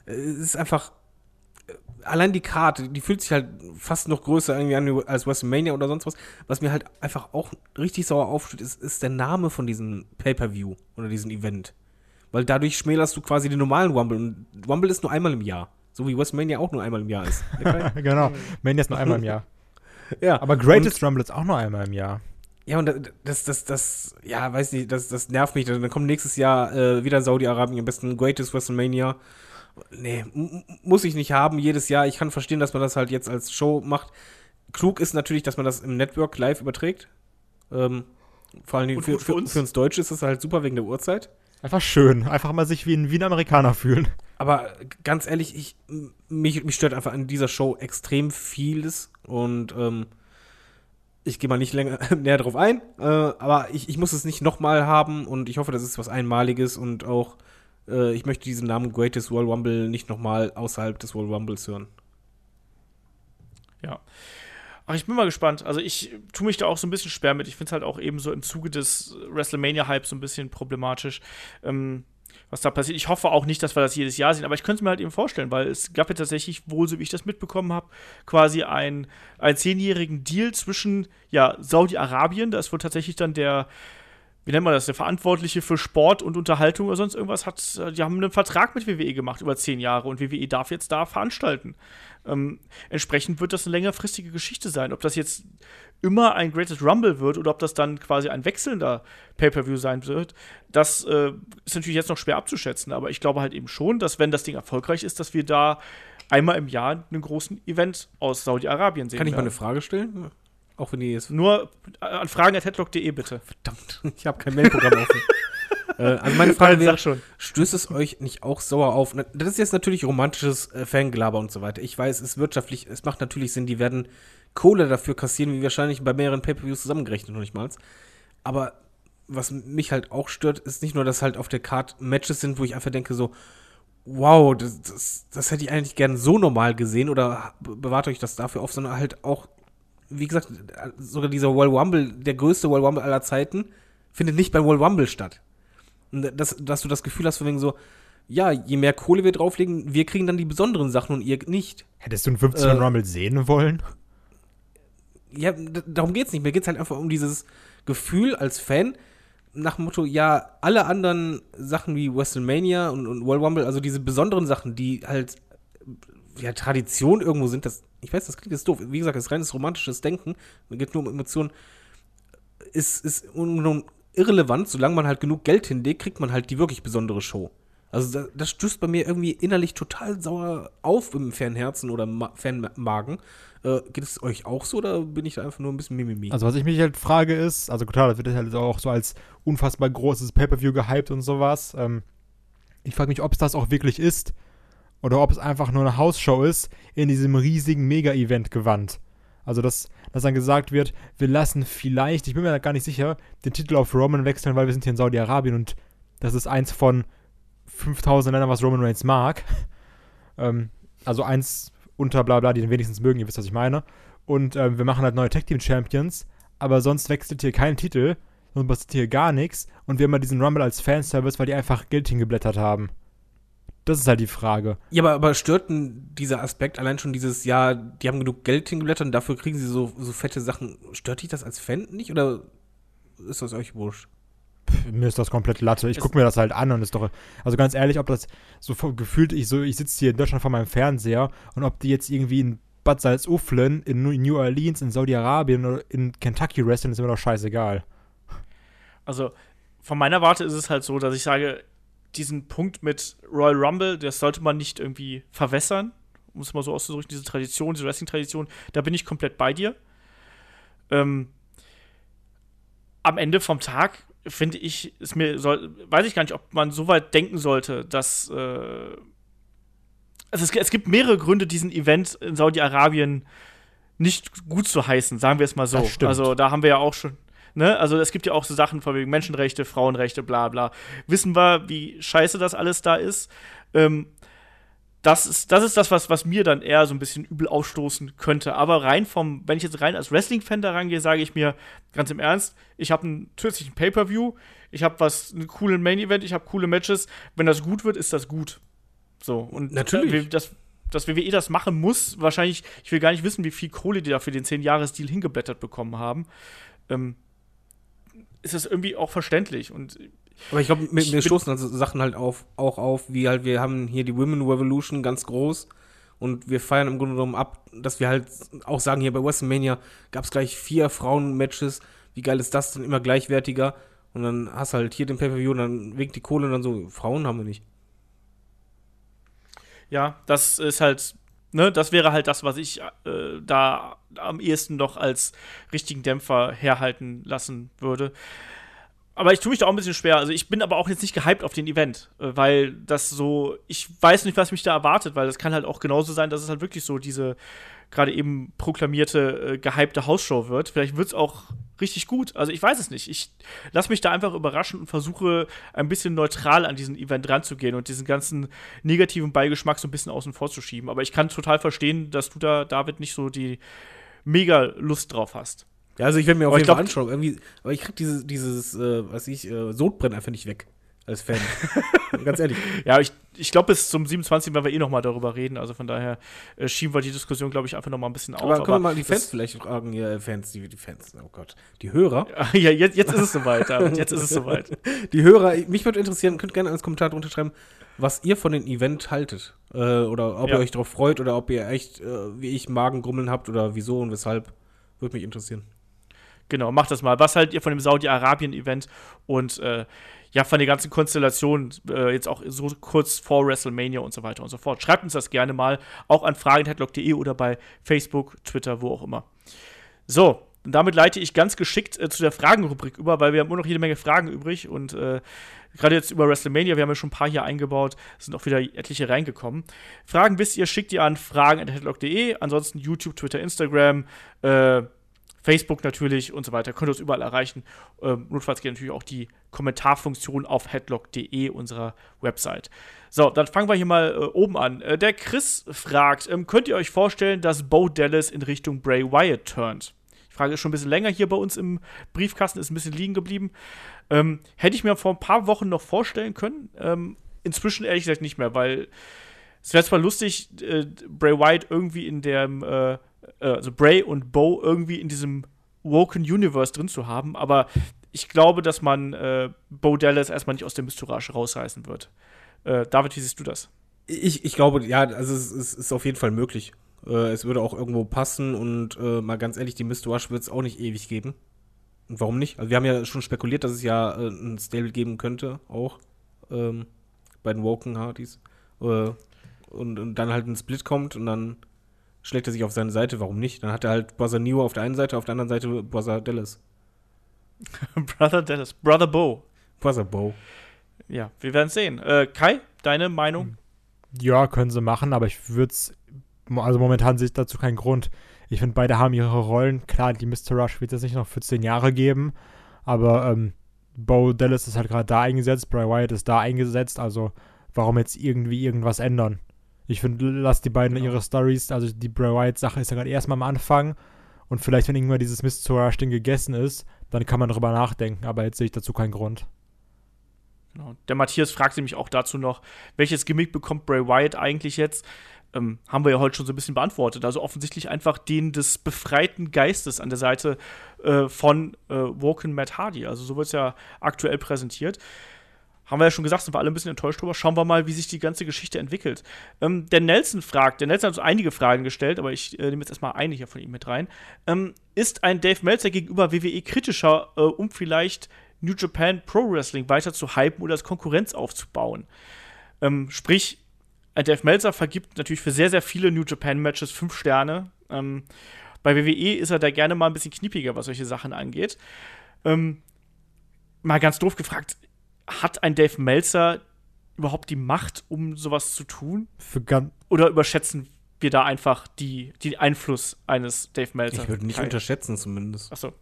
Es ist einfach. allein die Karte, die fühlt sich halt fast noch größer irgendwie an als WrestleMania oder sonst was. Was mir halt einfach auch richtig sauer aufsteht, ist, ist der Name von diesem Pay-Per-View oder diesem Event. Weil dadurch schmälerst du quasi den normalen Rumble. Und Rumble ist nur einmal im Jahr. So wie WrestleMania auch nur einmal im Jahr ist. <laughs> genau. Mania ist nur einmal im Jahr. ja. Aber Greatest Rumble ist auch nur einmal im Jahr. Ja, und das, das, das, ja, weiß nicht, das, das nervt mich. Dann kommt nächstes Jahr äh, wieder Saudi-Arabien, am besten Greatest WrestleMania. Nee, muss ich nicht haben jedes Jahr. Ich kann verstehen, dass man das halt jetzt als Show macht. Klug ist natürlich, dass man das im Network live überträgt. Ähm, vor allem für, für, uns. für uns Deutsche ist das halt super wegen der Uhrzeit. Einfach schön. Einfach mal sich wie ein, wie ein Amerikaner fühlen. Aber ganz ehrlich, ich, mich, mich stört einfach an dieser Show extrem vieles. Und ähm, ich gehe mal nicht länger <laughs> näher drauf ein. Äh, aber ich, ich muss es nicht nochmal haben. Und ich hoffe, das ist was Einmaliges. Und auch, äh, ich möchte diesen Namen Greatest World Rumble nicht nochmal außerhalb des World Rumbles hören. Ja. Ach, ich bin mal gespannt. Also ich tue mich da auch so ein bisschen schwer mit. Ich finde es halt auch eben so im Zuge des WrestleMania-Hypes so ein bisschen problematisch. Ähm, was da passiert. Ich hoffe auch nicht, dass wir das jedes Jahr sehen, aber ich könnte es mir halt eben vorstellen, weil es gab ja tatsächlich wohl, so wie ich das mitbekommen habe, quasi einen, zehnjährigen Deal zwischen ja, Saudi-Arabien, da ist wohl tatsächlich dann der wie nennt man das, der Verantwortliche für Sport und Unterhaltung oder sonst irgendwas hat, äh, die haben einen Vertrag mit WWE gemacht über zehn Jahre und WWE darf jetzt da veranstalten. Ähm, entsprechend wird das eine längerfristige Geschichte sein. Ob das jetzt immer ein Greatest Rumble wird oder ob das dann quasi ein wechselnder Pay-Per-View sein wird, das äh, ist natürlich jetzt noch schwer abzuschätzen. Aber ich glaube halt eben schon, dass wenn das Ding erfolgreich ist, dass wir da einmal im Jahr einen großen Event aus Saudi-Arabien sehen Kann ich mal eine Frage stellen? Auch wenn die jetzt. Nur an fragen.headlock.de bitte. Verdammt, <laughs> ich habe kein Mailprogramm offen. <laughs> äh, also meine Frage wäre, schon. stößt es euch nicht auch sauer auf? Das ist jetzt natürlich romantisches äh, Fangelaber und so weiter. Ich weiß, es ist wirtschaftlich, es macht natürlich Sinn, die werden Kohle dafür kassieren, wie wahrscheinlich bei mehreren Pay-Per-Views zusammengerechnet, noch nicht mal. Aber was mich halt auch stört, ist nicht nur, dass halt auf der Card Matches sind, wo ich einfach denke so, wow, das, das, das hätte ich eigentlich gern so normal gesehen oder bewahrt euch das dafür auf, sondern halt auch wie gesagt, sogar dieser World Rumble, der größte World Rumble aller Zeiten, findet nicht beim World Rumble statt. Und das, dass du das Gefühl hast, von wegen so, ja, je mehr Kohle wir drauflegen, wir kriegen dann die besonderen Sachen und ihr nicht. Hättest du einen 15 äh, Rumble sehen wollen? Ja, darum geht's nicht. Mir geht's halt einfach um dieses Gefühl als Fan, nach dem Motto, ja, alle anderen Sachen wie WrestleMania und, und World Rumble, also diese besonderen Sachen, die halt ja, Tradition irgendwo sind, das, ich weiß, das klingt jetzt doof. Wie gesagt, das ist reines romantisches Denken. Man geht nur um Emotionen. Ist, ist irrelevant, solange man halt genug Geld hinlegt, kriegt man halt die wirklich besondere Show. Also das, das stößt bei mir irgendwie innerlich total sauer auf im Fernherzen oder Ma Fanmagen. Äh, geht es euch auch so oder bin ich da einfach nur ein bisschen mimimi? Also was ich mich halt frage ist, also klar, das wird halt auch so als unfassbar großes Pay-Per-View gehypt und sowas. Ähm, ich frage mich, ob es das auch wirklich ist oder ob es einfach nur eine Hausshow ist, in diesem riesigen Mega-Event gewandt. Also, dass, dass dann gesagt wird, wir lassen vielleicht, ich bin mir gar nicht sicher, den Titel auf Roman wechseln, weil wir sind hier in Saudi-Arabien und das ist eins von 5000 Ländern, was Roman Reigns mag. <laughs> ähm, also eins unter bla bla, die den wenigstens mögen, ihr wisst, was ich meine. Und ähm, wir machen halt neue Tag Team Champions, aber sonst wechselt hier kein Titel, sonst passiert hier gar nichts und wir haben mal diesen Rumble als Fanservice, weil die einfach Geld hingeblättert haben. Das ist halt die Frage. Ja, aber, aber stört denn dieser Aspekt allein schon dieses, ja, die haben genug Geld hingeblättert und dafür kriegen sie so, so fette Sachen. Stört dich das als Fan nicht oder ist das euch wurscht? Mir ist das komplett Latte. Ich gucke mir das halt an und ist doch. Also ganz ehrlich, ob das so gefühlt, ich so, ich sitze hier in Deutschland vor meinem Fernseher und ob die jetzt irgendwie in Bad Salzuflen, in New Orleans, in Saudi-Arabien oder in Kentucky wrestlen, ist mir doch scheißegal. Also, von meiner Warte ist es halt so, dass ich sage, diesen Punkt mit Royal Rumble, das sollte man nicht irgendwie verwässern, um es mal so auszudrücken, diese Tradition, diese Wrestling-Tradition, da bin ich komplett bei dir. Ähm, am Ende vom Tag finde ich, ist mir, soll, weiß ich gar nicht, ob man so weit denken sollte, dass äh, also es, es, gibt mehrere Gründe, diesen Event in Saudi-Arabien nicht gut zu heißen, sagen wir es mal so. Also da haben wir ja auch schon, Ne? Also es gibt ja auch so Sachen von wegen Menschenrechte, Frauenrechte, bla bla. Wissen wir, wie scheiße das alles da ist. Ähm, das ist, das ist das, was, was mir dann eher so ein bisschen übel aufstoßen könnte. Aber rein vom, wenn ich jetzt rein als Wrestling-Fan da rangehe, sage ich mir ganz im Ernst, ich habe einen zusätzlichen Pay-Per-View, ich habe was, einen coolen Main-Event, ich habe coole Matches. Wenn das gut wird, ist das gut. So, und natürlich. Das, dass WWE das machen muss. Wahrscheinlich, ich will gar nicht wissen, wie viel Kohle die da für den 10-Jahres-Deal hingeblättert bekommen haben. Ähm, ist das irgendwie auch verständlich. Und Aber ich glaube, mir, mir stoßen also Sachen halt auf, auch auf, wie halt, wir haben hier die Women Revolution ganz groß und wir feiern im Grunde genommen ab, dass wir halt auch sagen, hier bei WrestleMania gab es gleich vier Frauen-Matches. Wie geil ist das denn? Immer gleichwertiger. Und dann hast du halt hier den Pay-Per-View und dann winkt die Kohle und dann so, Frauen haben wir nicht. ja, das ist halt, ne, das wäre halt das, was ich äh, da am ehesten noch als richtigen Dämpfer herhalten lassen würde. Aber ich tue mich da auch ein bisschen schwer. Also ich bin aber auch jetzt nicht gehypt auf den Event, äh, weil das so, ich weiß nicht, was mich da erwartet, weil das kann halt auch genauso sein, dass es halt wirklich so diese gerade eben proklamierte, äh, gehypte Hausshow wird. Vielleicht wird es auch richtig gut. Also ich weiß es nicht. Ich lasse mich da einfach überraschen und versuche ein bisschen neutral an diesen Event ranzugehen und diesen ganzen negativen Beigeschmack so ein bisschen außen vor zu schieben. Aber ich kann total verstehen, dass du da, David, nicht so die mega Lust drauf hast. Ja, also ich werde mir auf Aber jeden ich Fall glaub- anschauen. Irgendwie, aber ich krieg dieses, dieses, äh, was ich, äh, Sodbrennen einfach nicht weg. Als Fan. <laughs> Ganz ehrlich. Ja, ich, ich glaube, bis zum 27. werden wir eh noch mal darüber reden. Also von daher äh, schieben wir die Diskussion, glaube ich, einfach noch mal ein bisschen auf. Aber können wir mal die Fans vielleicht fragen, hier, äh, Fans, die, die Fans, oh Gott. Die Hörer. <laughs> ja, jetzt, jetzt ist es soweit, David. Jetzt ist es soweit. <laughs> Die Hörer, mich würde interessieren, könnt gerne als Kommentar drunter schreiben, was ihr von dem Event haltet. Äh, oder ob Ja. ihr euch darauf freut oder ob ihr echt, äh, wie ich, Magengrummeln habt oder wieso und weshalb. Würde mich interessieren. Genau, macht das mal. Was haltet ihr von dem Saudi-Arabien-Event und äh, ja, von der ganzen Konstellation, äh, jetzt auch so kurz vor WrestleMania und so weiter und so fort. Schreibt uns das gerne mal, auch an fragen.headlock.de oder bei Facebook, Twitter, wo auch immer. So, und damit leite ich ganz geschickt äh, zu der Fragenrubrik über, weil wir haben nur noch jede Menge Fragen übrig und äh, gerade jetzt über WrestleMania, wir haben ja schon ein paar hier eingebaut, sind auch wieder etliche reingekommen. Fragen wisst ihr, schickt ihr an fragen.headlock.de, ansonsten YouTube, Twitter, Instagram, äh, Facebook natürlich und so weiter. Könnt ihr uns überall erreichen. Ähm, notfalls geht natürlich auch die Kommentarfunktion auf headlock.de, unserer Website. So, dann fangen wir hier mal äh, oben an. Äh, der Chris fragt: ähm, Könnt ihr euch vorstellen, dass Bo Dallas in Richtung Bray Wyatt turnt? Die Frage ist schon ein bisschen länger hier bei uns im Briefkasten, ist ein bisschen liegen geblieben. Ähm, hätte ich mir vor ein paar Wochen noch vorstellen können. Ähm, inzwischen ehrlich gesagt nicht mehr, weil es wäre zwar lustig, äh, Bray Wyatt irgendwie in dem, äh, also Bray und Bo irgendwie in diesem Woken Universe drin zu haben, aber ich glaube, dass man äh, Bo Dallas erstmal nicht aus dem Mistourage rausreißen wird. Äh, David, wie siehst du das? Ich, ich glaube, ja, also es, es ist auf jeden Fall möglich. Äh, es würde auch irgendwo passen und äh, mal ganz ehrlich, die Mist Wash wird es auch nicht ewig geben. Und warum nicht? Also wir haben ja schon spekuliert, dass es ja äh, ein Stable geben könnte, auch ähm, bei den Woken Hardys. Und, und dann halt ein Split kommt und dann schlägt er sich auf seine Seite, warum nicht? Dann hat er halt Brother Neo auf der einen Seite, auf der anderen Seite Brother Dallas. <laughs> Brother Dallas, Brother Bo. Brother Bo. Ja, wir werden sehen. Äh, Kai, deine Meinung? Ja, können sie machen, aber ich würde es, also momentan sehe ich dazu keinen Grund. Ich finde, beide haben ihre Rollen. Klar, die Mr. Rush wird es jetzt nicht noch für 10 Jahre geben, aber ähm, Bo Dallas ist halt gerade da eingesetzt, Bray Wyatt ist da eingesetzt, also warum jetzt irgendwie irgendwas ändern? Ich finde, lass die beiden Genau. ihre Stories, also die Bray Wyatt-Sache ist ja gerade erstmal am Anfang und vielleicht, wenn irgendwann dieses Mr. Rush-Ding gegessen ist, dann kann man darüber nachdenken, aber jetzt sehe ich dazu keinen Grund. Genau. Der Matthias fragt nämlich auch dazu noch, welches Gimmick bekommt Bray Wyatt eigentlich jetzt? Ähm, haben wir ja heute schon so ein bisschen beantwortet. Also offensichtlich einfach den des befreiten Geistes an der Seite äh, von äh, Woken Matt Hardy. Also so wird es ja aktuell präsentiert. Haben wir ja schon gesagt, sind wir alle ein bisschen enttäuscht drüber. Schauen wir mal, wie sich die ganze Geschichte entwickelt. Ähm, der Nelson fragt, der Nelson hat so einige Fragen gestellt, aber ich äh, nehme jetzt erstmal eine hier von ihm mit rein. Ähm, ist ein Dave Meltzer gegenüber WWE kritischer, äh, um vielleicht New Japan Pro Wrestling weiter zu hypen oder als Konkurrenz aufzubauen? Ähm, sprich, ein Dave Meltzer vergibt natürlich für sehr, sehr viele New Japan Matches fünf Sterne. Ähm, bei WWE ist er da gerne mal ein bisschen kniepiger, was solche Sachen angeht. Ähm, mal ganz doof gefragt, hat ein Dave Meltzer überhaupt die Macht, um sowas zu tun? Für ganz, Oder überschätzen wir da einfach die, den Einfluss eines Dave Meltzer? Ich würde nicht Kai. unterschätzen zumindest. Achso.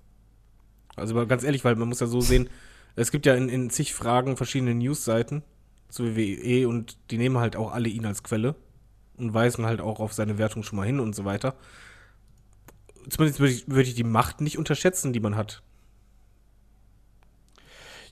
Also aber ganz ehrlich, weil man muss ja so sehen, es gibt ja in, in zig Fragen verschiedene Newsseiten zu WWE und die nehmen halt auch alle ihn als Quelle und weisen halt auch auf seine Wertung schon mal hin und so weiter. Zumindest würde ich, würde ich die Macht nicht unterschätzen, die man hat.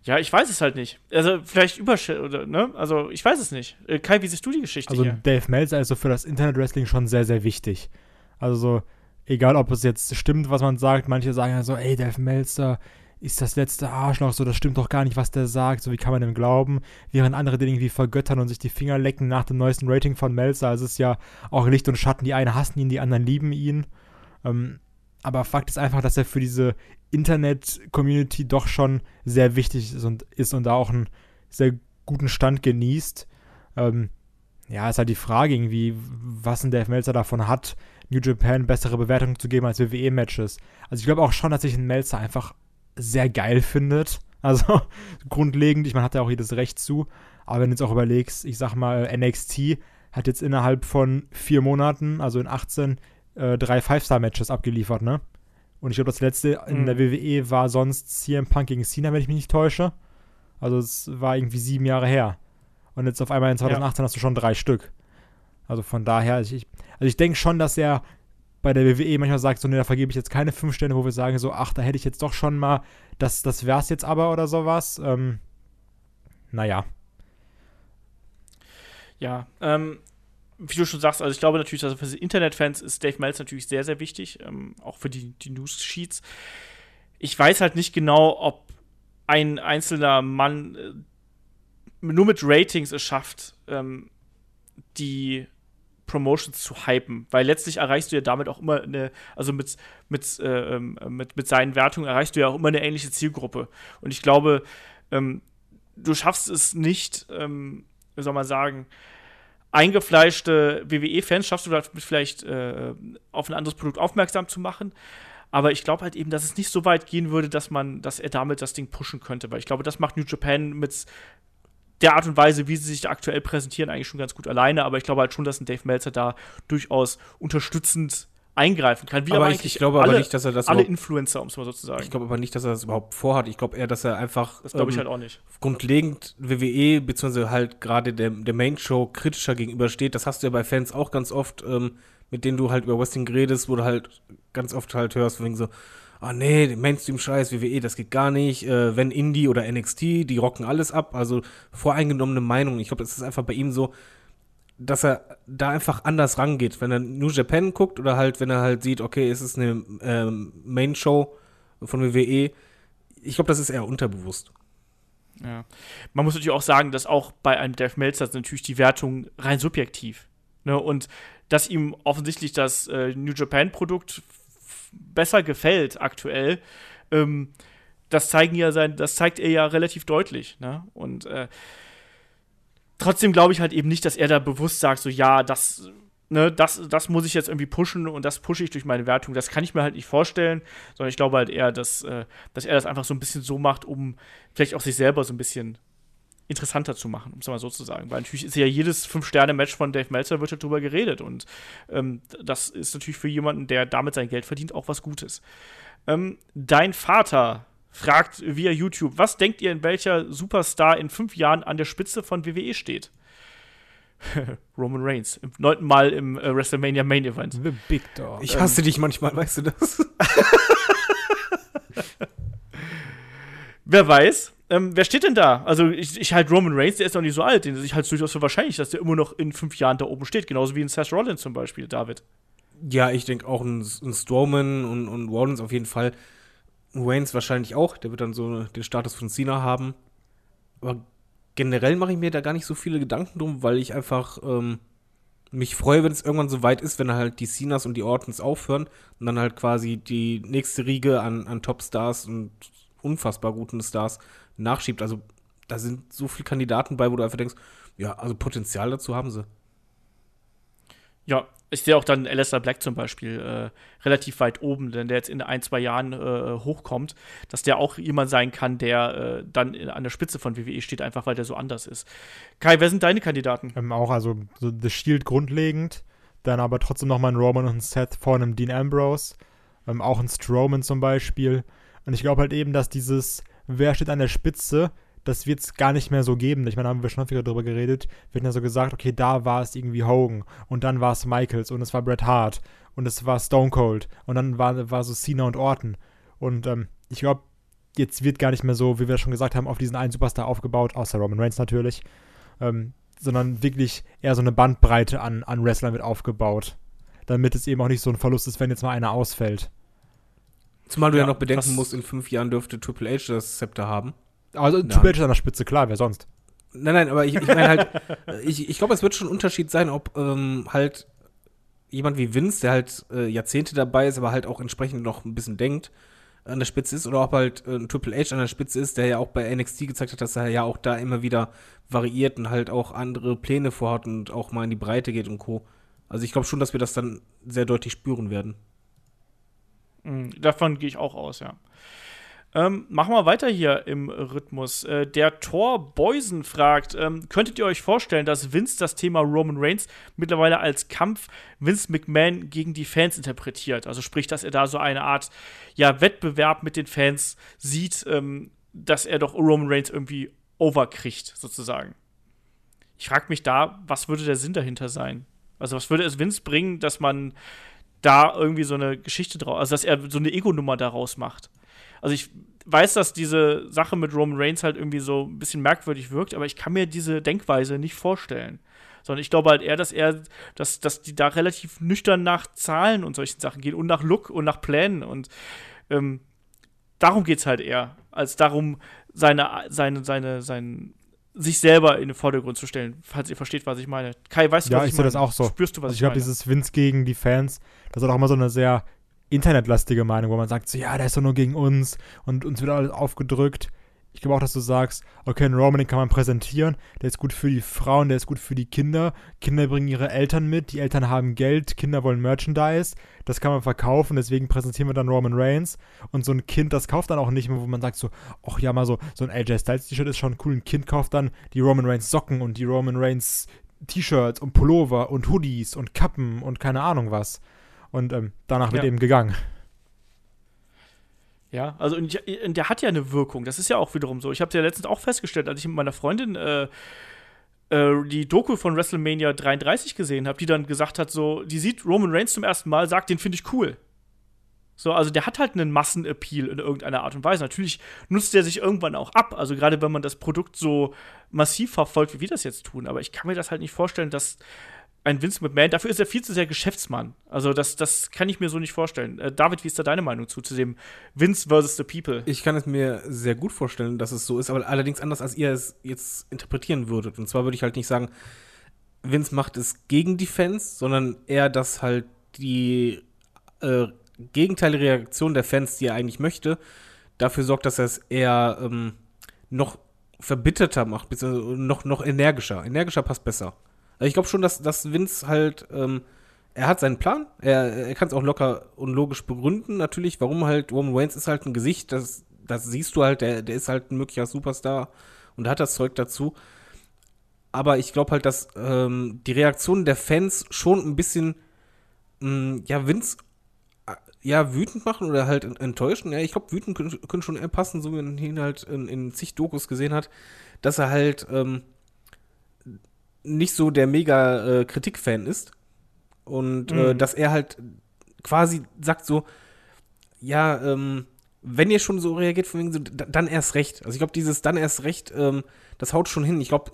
Ja, ich weiß es halt nicht. Also vielleicht übersch oder ne? Also ich weiß es nicht. Äh, Kai, wie siehst du die Geschichte Also hier? Dave Meltzer ist so für das Internet-Wrestling schon sehr, sehr wichtig. Also so, egal ob es jetzt stimmt, was man sagt, manche sagen ja so, ey, Dave Meltzer ist das letzte Arschloch, so, das stimmt doch gar nicht, was der sagt, so, wie kann man dem glauben? Während andere den irgendwie vergöttern und sich die Finger lecken nach dem neuesten Rating von Meltzer. Also es ist ja auch Licht und Schatten, die einen hassen ihn, die anderen lieben ihn. Ähm, aber Fakt ist einfach, dass er für diese Internet-Community doch schon sehr wichtig ist und, ist und da auch einen sehr guten Stand genießt. Ähm, ja, ist halt die Frage irgendwie, was ein Dave Meltzer davon hat, New Japan bessere Bewertungen zu geben als WWE-Matches. Also ich glaube auch schon, dass sich ein Meltzer einfach sehr geil findet. <laughs> Also grundlegend, ich meine, hat er auch jedes Recht zu. Aber wenn du jetzt auch überlegst, ich sag mal, NXT hat jetzt innerhalb von vier Monaten, also in 18, äh, drei Five-Star-Matches abgeliefert, ne? Und ich glaube, das letzte in Mhm. der WWE war sonst CM Punk gegen Cena, wenn ich mich nicht täusche. Also es war irgendwie sieben Jahre her. Und jetzt auf einmal in 2018 hast du schon drei Stück. Also von daher, ich, ich- also ich denke schon, dass er bei der WWE manchmal sagt, so, ne, da vergebe ich jetzt keine fünf Sterne, wo wir sagen, so, ach, da hätte ich jetzt doch schon mal, das, das wär's jetzt aber oder sowas. Ähm, naja. Ja, ähm, wie du schon sagst, also ich glaube natürlich, also für die Internetfans ist Dave Meltzer natürlich sehr, sehr wichtig, ähm, auch für die, die News-Sheets. Ich weiß halt nicht genau, ob ein einzelner Mann äh, nur mit Ratings es schafft, ähm, die Promotions zu hypen, weil letztlich erreichst du ja damit auch immer eine, also mit, mit, äh, ähm, mit, mit seinen Wertungen erreichst du ja auch immer eine ähnliche Zielgruppe. Und ich glaube, ähm, du schaffst es nicht, ähm, wie soll man sagen, eingefleischte WWE-Fans schaffst du damit vielleicht äh, auf ein anderes Produkt aufmerksam zu machen. Aber ich glaube halt eben, dass es nicht so weit gehen würde, dass man, dass er damit das Ding pushen könnte, weil ich glaube, das macht New Japan mit der Art und Weise, wie sie sich aktuell präsentieren, eigentlich schon ganz gut alleine. Aber ich glaube halt schon, dass ein Dave Meltzer da durchaus unterstützend eingreifen kann. Wie aber aber ich, ich glaube alle, aber nicht, dass er das alle Influencer, um es mal so zu sagen. ich glaube aber nicht, dass er das überhaupt vorhat. Ich glaube eher, dass er einfach das glaube ich ähm, halt auch nicht. grundlegend WWE beziehungsweise halt gerade der, der Main Show kritischer gegenübersteht. Das hast du ja bei Fans auch ganz oft, ähm, mit denen du halt über Wrestling redest, wo du halt ganz oft halt hörst, wegen so, ah nee, Mainstream-Scheiß, WWE, das geht gar nicht. Äh, wenn Indie oder NXT, die rocken alles ab. Also voreingenommene Meinungen. Ich glaube, das ist einfach bei ihm so, dass er da einfach anders rangeht. Wenn er New Japan guckt oder halt, wenn er halt sieht, okay, es ist eine ähm, Main-Show von WWE. Ich glaube, das ist eher unterbewusst. Ja. Man muss natürlich auch sagen, dass auch bei einem Dave Meltzer natürlich die Wertung rein subjektiv. Ne? Und dass ihm offensichtlich das äh, New Japan-Produkt besser gefällt aktuell, ähm, das zeigen ja sein, das zeigt er ja relativ deutlich. Ne? Und äh, trotzdem glaube ich halt eben nicht, dass er da bewusst sagt, so ja, das, ne, das, das muss ich jetzt irgendwie pushen und das pushe ich durch meine Wertung. Das kann ich mir halt nicht vorstellen, sondern ich glaube halt eher, dass, äh, dass er das einfach so ein bisschen so macht, um vielleicht auch sich selber so ein bisschen interessanter zu machen, um es mal so zu sagen. Weil natürlich ist ja jedes Fünf-Sterne-Match von Dave Meltzer wird ja drüber geredet und ähm, das ist natürlich für jemanden, der damit sein Geld verdient, auch was Gutes. Ähm, dein Vater fragt via YouTube, was denkt ihr, in welcher Superstar in fünf Jahren an der Spitze von WWE steht? <laughs> Roman Reigns, im neunten Mal im äh, WrestleMania Main Event. The Big Dog. Ich hasse dich manchmal, weißt du das? <laughs> Wer weiß? Ähm, wer steht denn da? Also, ich, ich halte Roman Reigns, der ist noch nicht so alt. Den- Ich halte es durchaus für wahrscheinlich, dass der immer noch in fünf Jahren da oben steht. Genauso wie in Seth Rollins zum Beispiel, David. Ja, ich denke auch ein, ein Strowman und, und Rollins auf jeden Fall. Waynes wahrscheinlich auch. Der wird dann so den Status von Cena haben. Aber generell mache ich mir da gar nicht so viele Gedanken drum, weil ich einfach ähm, mich freue, wenn es irgendwann so weit ist, wenn halt die Cenas und die Ortons aufhören und dann halt quasi die nächste Riege an, an Topstars und unfassbar guten Stars nachschiebt. Also da sind so viele Kandidaten bei, wo du einfach denkst, ja, also Potenzial dazu haben sie. Ja, ich sehe auch dann Alistair Black zum Beispiel äh, relativ weit oben, denn der jetzt in ein, zwei Jahren äh, hochkommt, dass der auch jemand sein kann, der äh, dann an der Spitze von WWE steht, einfach weil der so anders ist. Kai, wer sind deine Kandidaten? Ähm, auch also so The Shield grundlegend, dann aber trotzdem nochmal ein Roman und ein Seth vor einem Dean Ambrose, ähm, auch ein Strowman zum Beispiel. Und ich glaube halt eben, dass dieses, wer steht an der Spitze, das wird es gar nicht mehr so geben. Ich meine, da haben wir schon häufiger drüber geredet. Wir hatten ja so gesagt, okay, da war es irgendwie Hogan und dann war es Michaels und es war Bret Hart und es war Stone Cold und dann war, war so Cena und Orton. Und ähm, ich glaube, jetzt wird gar nicht mehr so, wie wir schon gesagt haben, auf diesen einen Superstar aufgebaut, außer Roman Reigns natürlich, ähm, sondern wirklich eher so eine Bandbreite an, an Wrestlern wird aufgebaut, damit es eben auch nicht so ein Verlust ist, wenn jetzt mal einer ausfällt. Zumal du ja, Ja, noch bedenken musst, in fünf Jahren dürfte Triple H das Zepter haben. Also Ja. Triple H ist an der Spitze, klar, wer sonst? Nein, nein, aber ich, ich meine halt, <laughs> ich, ich glaube, es wird schon ein Unterschied sein, ob ähm, halt jemand wie Vince, der halt äh, Jahrzehnte dabei ist, aber halt auch entsprechend noch ein bisschen denkt, an der Spitze ist, oder ob halt äh, ein Triple H an der Spitze ist, der ja auch bei NXT gezeigt hat, dass er ja auch da immer wieder variiert und halt auch andere Pläne vorhat und auch mal in die Breite geht und Co. Also ich glaube schon, dass wir das dann sehr deutlich spüren werden. Mhm, Davon gehe ich auch aus, ja. Ähm, machen wir weiter hier im Rhythmus. Äh, der Thor Boysen fragt: ähm, Könntet ihr euch vorstellen, dass Vince das Thema Roman Reigns mittlerweile als Kampf Vince McMahon gegen die Fans interpretiert? Also sprich, dass er da so eine Art ja, Wettbewerb mit den Fans sieht, ähm, dass er doch Roman Reigns irgendwie overkriegt, sozusagen. Ich frage mich da, was würde der Sinn dahinter sein? Also, was würde es Vince bringen, dass man da irgendwie so eine Geschichte draus, also dass er so eine Ego-Nummer daraus macht. Also ich weiß, dass diese Sache mit Roman Reigns halt irgendwie so ein bisschen merkwürdig wirkt, aber ich kann mir diese Denkweise nicht vorstellen. Sondern ich glaube halt eher, dass er, dass, dass die da relativ nüchtern nach Zahlen und solchen Sachen gehen und nach Look und nach Plänen und ähm, darum geht's halt eher, als darum, seine, seine, seine, sein, sich selber in den Vordergrund zu stellen, falls ihr versteht, was ich meine. Kai, weißt du, Ja, was ich ich sehe meine? das auch so. Spürst du, was Also ich, ich glaube, dieses Vince gegen die Fans, das ist auch immer so eine sehr internetlastige Meinung, wo man sagt, so, ja, der ist doch nur gegen uns und uns wird alles aufgedrückt. Ich glaube auch, dass du sagst, okay, einen Roman, den kann man präsentieren, der ist gut für die Frauen, der ist gut für die Kinder. Kinder bringen ihre Eltern mit, die Eltern haben Geld, Kinder wollen Merchandise, das kann man verkaufen, deswegen präsentieren wir dann Roman Reigns. Und so ein Kind, das kauft dann auch nicht mehr, wo man sagt so, ach ja, mal so, so ein AJ Styles T-Shirt ist schon cool. Ein Kind kauft dann die Roman Reigns Socken und die Roman Reigns T-Shirts und Pullover und Hoodies und Kappen und keine Ahnung was. Und ähm, danach wird Ja. eben gegangen. Ja, also und und der hat ja eine Wirkung. Das ist ja auch wiederum so. Ich habe ja letztens auch festgestellt, als ich mit meiner Freundin äh, äh, die Doku von WrestleMania 33 gesehen habe, die dann gesagt hat, so, die sieht Roman Reigns zum ersten Mal, sagt, den finde ich cool. So, also der hat halt einen Massenappeal in irgendeiner Art und Weise. Natürlich nutzt der sich irgendwann auch ab. Also gerade wenn man das Produkt so massiv verfolgt, wie wir das jetzt tun. Aber ich kann mir das halt nicht vorstellen, dass ein Vince McMahon, dafür ist er viel zu sehr Geschäftsmann. Also das, das kann ich mir so nicht vorstellen. Äh, David, wie ist da deine Meinung zu, zu dem Vince versus the People? Ich kann es mir sehr gut vorstellen, dass es so ist, aber allerdings anders, als ihr es jetzt interpretieren würdet. Und zwar würde ich halt nicht sagen, Vince macht es gegen die Fans, sondern eher, dass halt die äh, gegenteilige Reaktion der Fans, die er eigentlich möchte, dafür sorgt, dass er es eher ähm, noch verbitterter macht, beziehungsweise noch, noch energischer. Energischer passt besser. Ich glaube schon, dass, dass Vince halt, ähm, er hat seinen Plan, er, er kann es auch locker und logisch begründen, natürlich, warum halt Roman Reigns ist halt ein Gesicht, das, das siehst du halt, der, der ist halt ein möglicher Superstar und hat das Zeug dazu. Aber ich glaube halt, dass ähm, die Reaktionen der Fans schon ein bisschen, mh, ja, Vince äh, ja, wütend machen oder halt en- enttäuschen. Ja, ich glaube, wütend können, können schon eher passen, so wie man ihn halt in, in zig Dokus gesehen hat, dass er halt ähm, nicht so der mega äh, Kritikfan ist. Und äh, Mhm. dass er halt quasi sagt so, ja, ähm, wenn ihr schon so reagiert, von wegen so, da- dann erst recht. Also ich glaube, dieses dann erst recht, ähm, das haut schon hin. Ich glaube,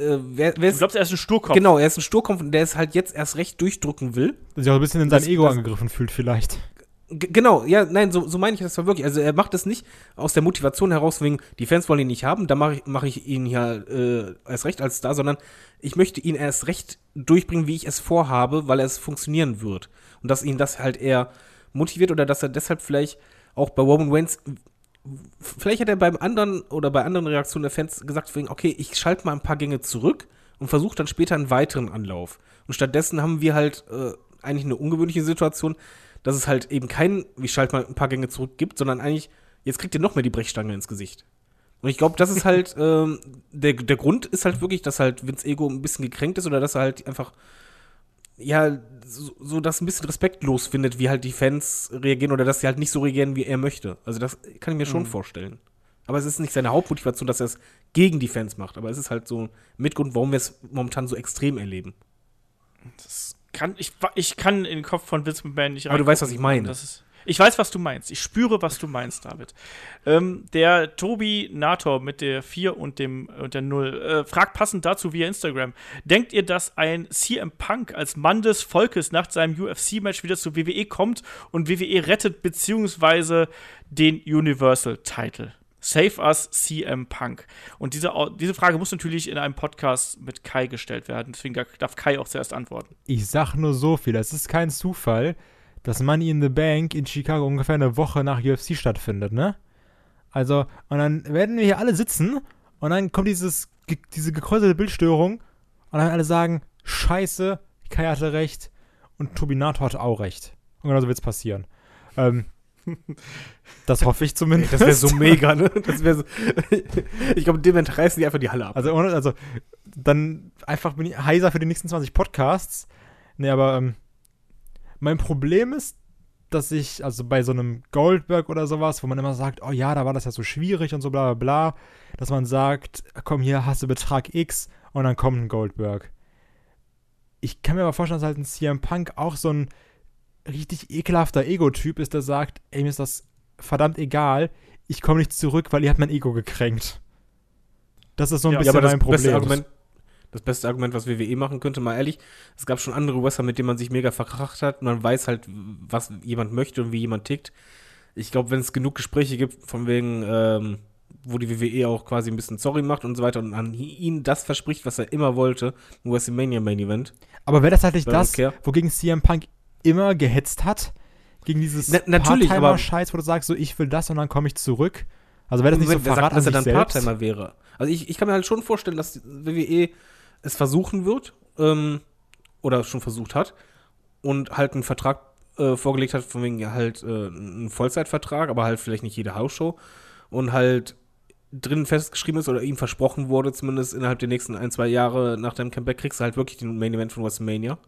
äh, wer, wer Du ist, glaubst, er ist ein Sturkopf? genau, er ist ein Sturkopf und der es halt jetzt erst recht durchdrücken will. Dass sich auch ein bisschen in sein Das- Ego das- angegriffen fühlt, vielleicht. Genau, ja, nein, so, so meine ich das zwar wirklich. Also er macht es nicht aus der Motivation heraus, wegen, die Fans wollen ihn nicht haben, da mache ich, mach ich ihn ja äh, erst recht als Star, sondern ich möchte ihn erst recht durchbringen, wie ich es vorhabe, weil es funktionieren wird. Und dass ihn das halt eher motiviert oder dass er deshalb vielleicht auch bei Roman Reigns, vielleicht hat er beim anderen oder bei anderen Reaktionen der Fans gesagt, wegen, okay, ich schalte mal ein paar Gänge zurück und versuche dann später einen weiteren Anlauf. Und stattdessen haben wir halt äh, eigentlich eine ungewöhnliche Situation, dass es halt eben kein, wie schalt mal ein paar Gänge zurück gibt, sondern eigentlich, jetzt kriegt ihr noch mehr die Brechstange ins Gesicht. Und ich glaube, das ist halt, <laughs> ähm, der, der Grund ist halt wirklich, dass halt Vince Ego ein bisschen gekränkt ist oder dass er halt einfach, ja, so, so das ein bisschen respektlos findet, wie halt die Fans reagieren oder dass sie halt nicht so reagieren, wie er möchte. Also das kann ich mir schon vorstellen. Aber es ist nicht seine Hauptmotivation, dass er es gegen die Fans macht. Aber es ist halt so ein Mitgrund, warum wir es momentan so extrem erleben. Das kann, ich, ich kann in den Kopf von Vince McMahon nicht Aber du weißt, was ich meine. Ist, Ich weiß, was du meinst. Ich spüre, was du meinst, David. Ähm, der Tobi Nator mit der 4 und, dem, und der 0 äh, fragt passend dazu via Instagram: Denkt ihr, dass ein CM Punk als Mann des Volkes nach seinem UFC-Match wieder zu WWE kommt und WWE rettet, beziehungsweise den Universal-Title? Save us CM Punk. Und diese, diese Frage muss natürlich in einem Podcast mit Kai gestellt werden. Deswegen darf Kai auch zuerst antworten. Ich sag nur so viel. Es ist kein Zufall, dass Money in the Bank in Chicago ungefähr eine Woche nach UFC stattfindet, ne? Also, und dann werden wir hier alle sitzen und dann kommt dieses, diese gekräuselte Bildstörung und dann alle sagen, scheiße, Kai hatte recht und Turbinator hatte auch recht. Und genau so wird es passieren. Ähm, das hoffe ich zumindest. Das wäre so mega, ne? Das wäre so, <laughs> ich glaube, dem reißen die einfach die Halle ab. Also, also dann einfach bin ich heiser für die nächsten 20 Podcasts. Nee, aber ähm, mein Problem ist, dass ich, also bei so einem Goldberg oder sowas, wo man immer sagt, oh ja, da war das ja so schwierig und so bla bla bla, dass man sagt, komm, hier hast du Betrag X und dann kommt ein Goldberg. Ich kann mir aber vorstellen, dass halt ein CM Punk auch so ein richtig ekelhafter Ego-Typ ist, der sagt, ey, mir ist das verdammt egal, ich komme nicht zurück, weil ihr habt mein Ego gekränkt. Das ist so ein ja, bisschen aber mein Problem. Argument, das beste Argument, was WWE machen könnte, mal ehrlich, es gab schon andere Wrestler, mit denen man sich mega verkracht hat. Man weiß halt, was jemand möchte und wie jemand tickt. Ich glaube, wenn es genug Gespräche gibt, von wegen, ähm, wo die WWE auch quasi ein bisschen sorry macht und so weiter und an ihn das verspricht, was er immer wollte, ein WrestleMania Main Event. Aber wäre das halt nicht das, wogegen CM Punk immer gehetzt hat? Gegen dieses Na, natürlich, aber Scheiß, wo du sagst, so ich will das und dann komme ich zurück. Also wäre das nicht so Verrat sagt, dass er dann Part-Timer wäre. Also ich, ich kann mir halt schon vorstellen, dass WWE es versuchen wird ähm, oder schon versucht hat und halt einen Vertrag äh, vorgelegt hat, von wegen halt äh, einen Vollzeitvertrag, aber halt vielleicht nicht jede Hausshow und halt drin festgeschrieben ist oder ihm versprochen wurde, zumindest innerhalb der nächsten ein, zwei Jahre nach deinem Comeback, kriegst du halt wirklich den Main Event von WrestleMania,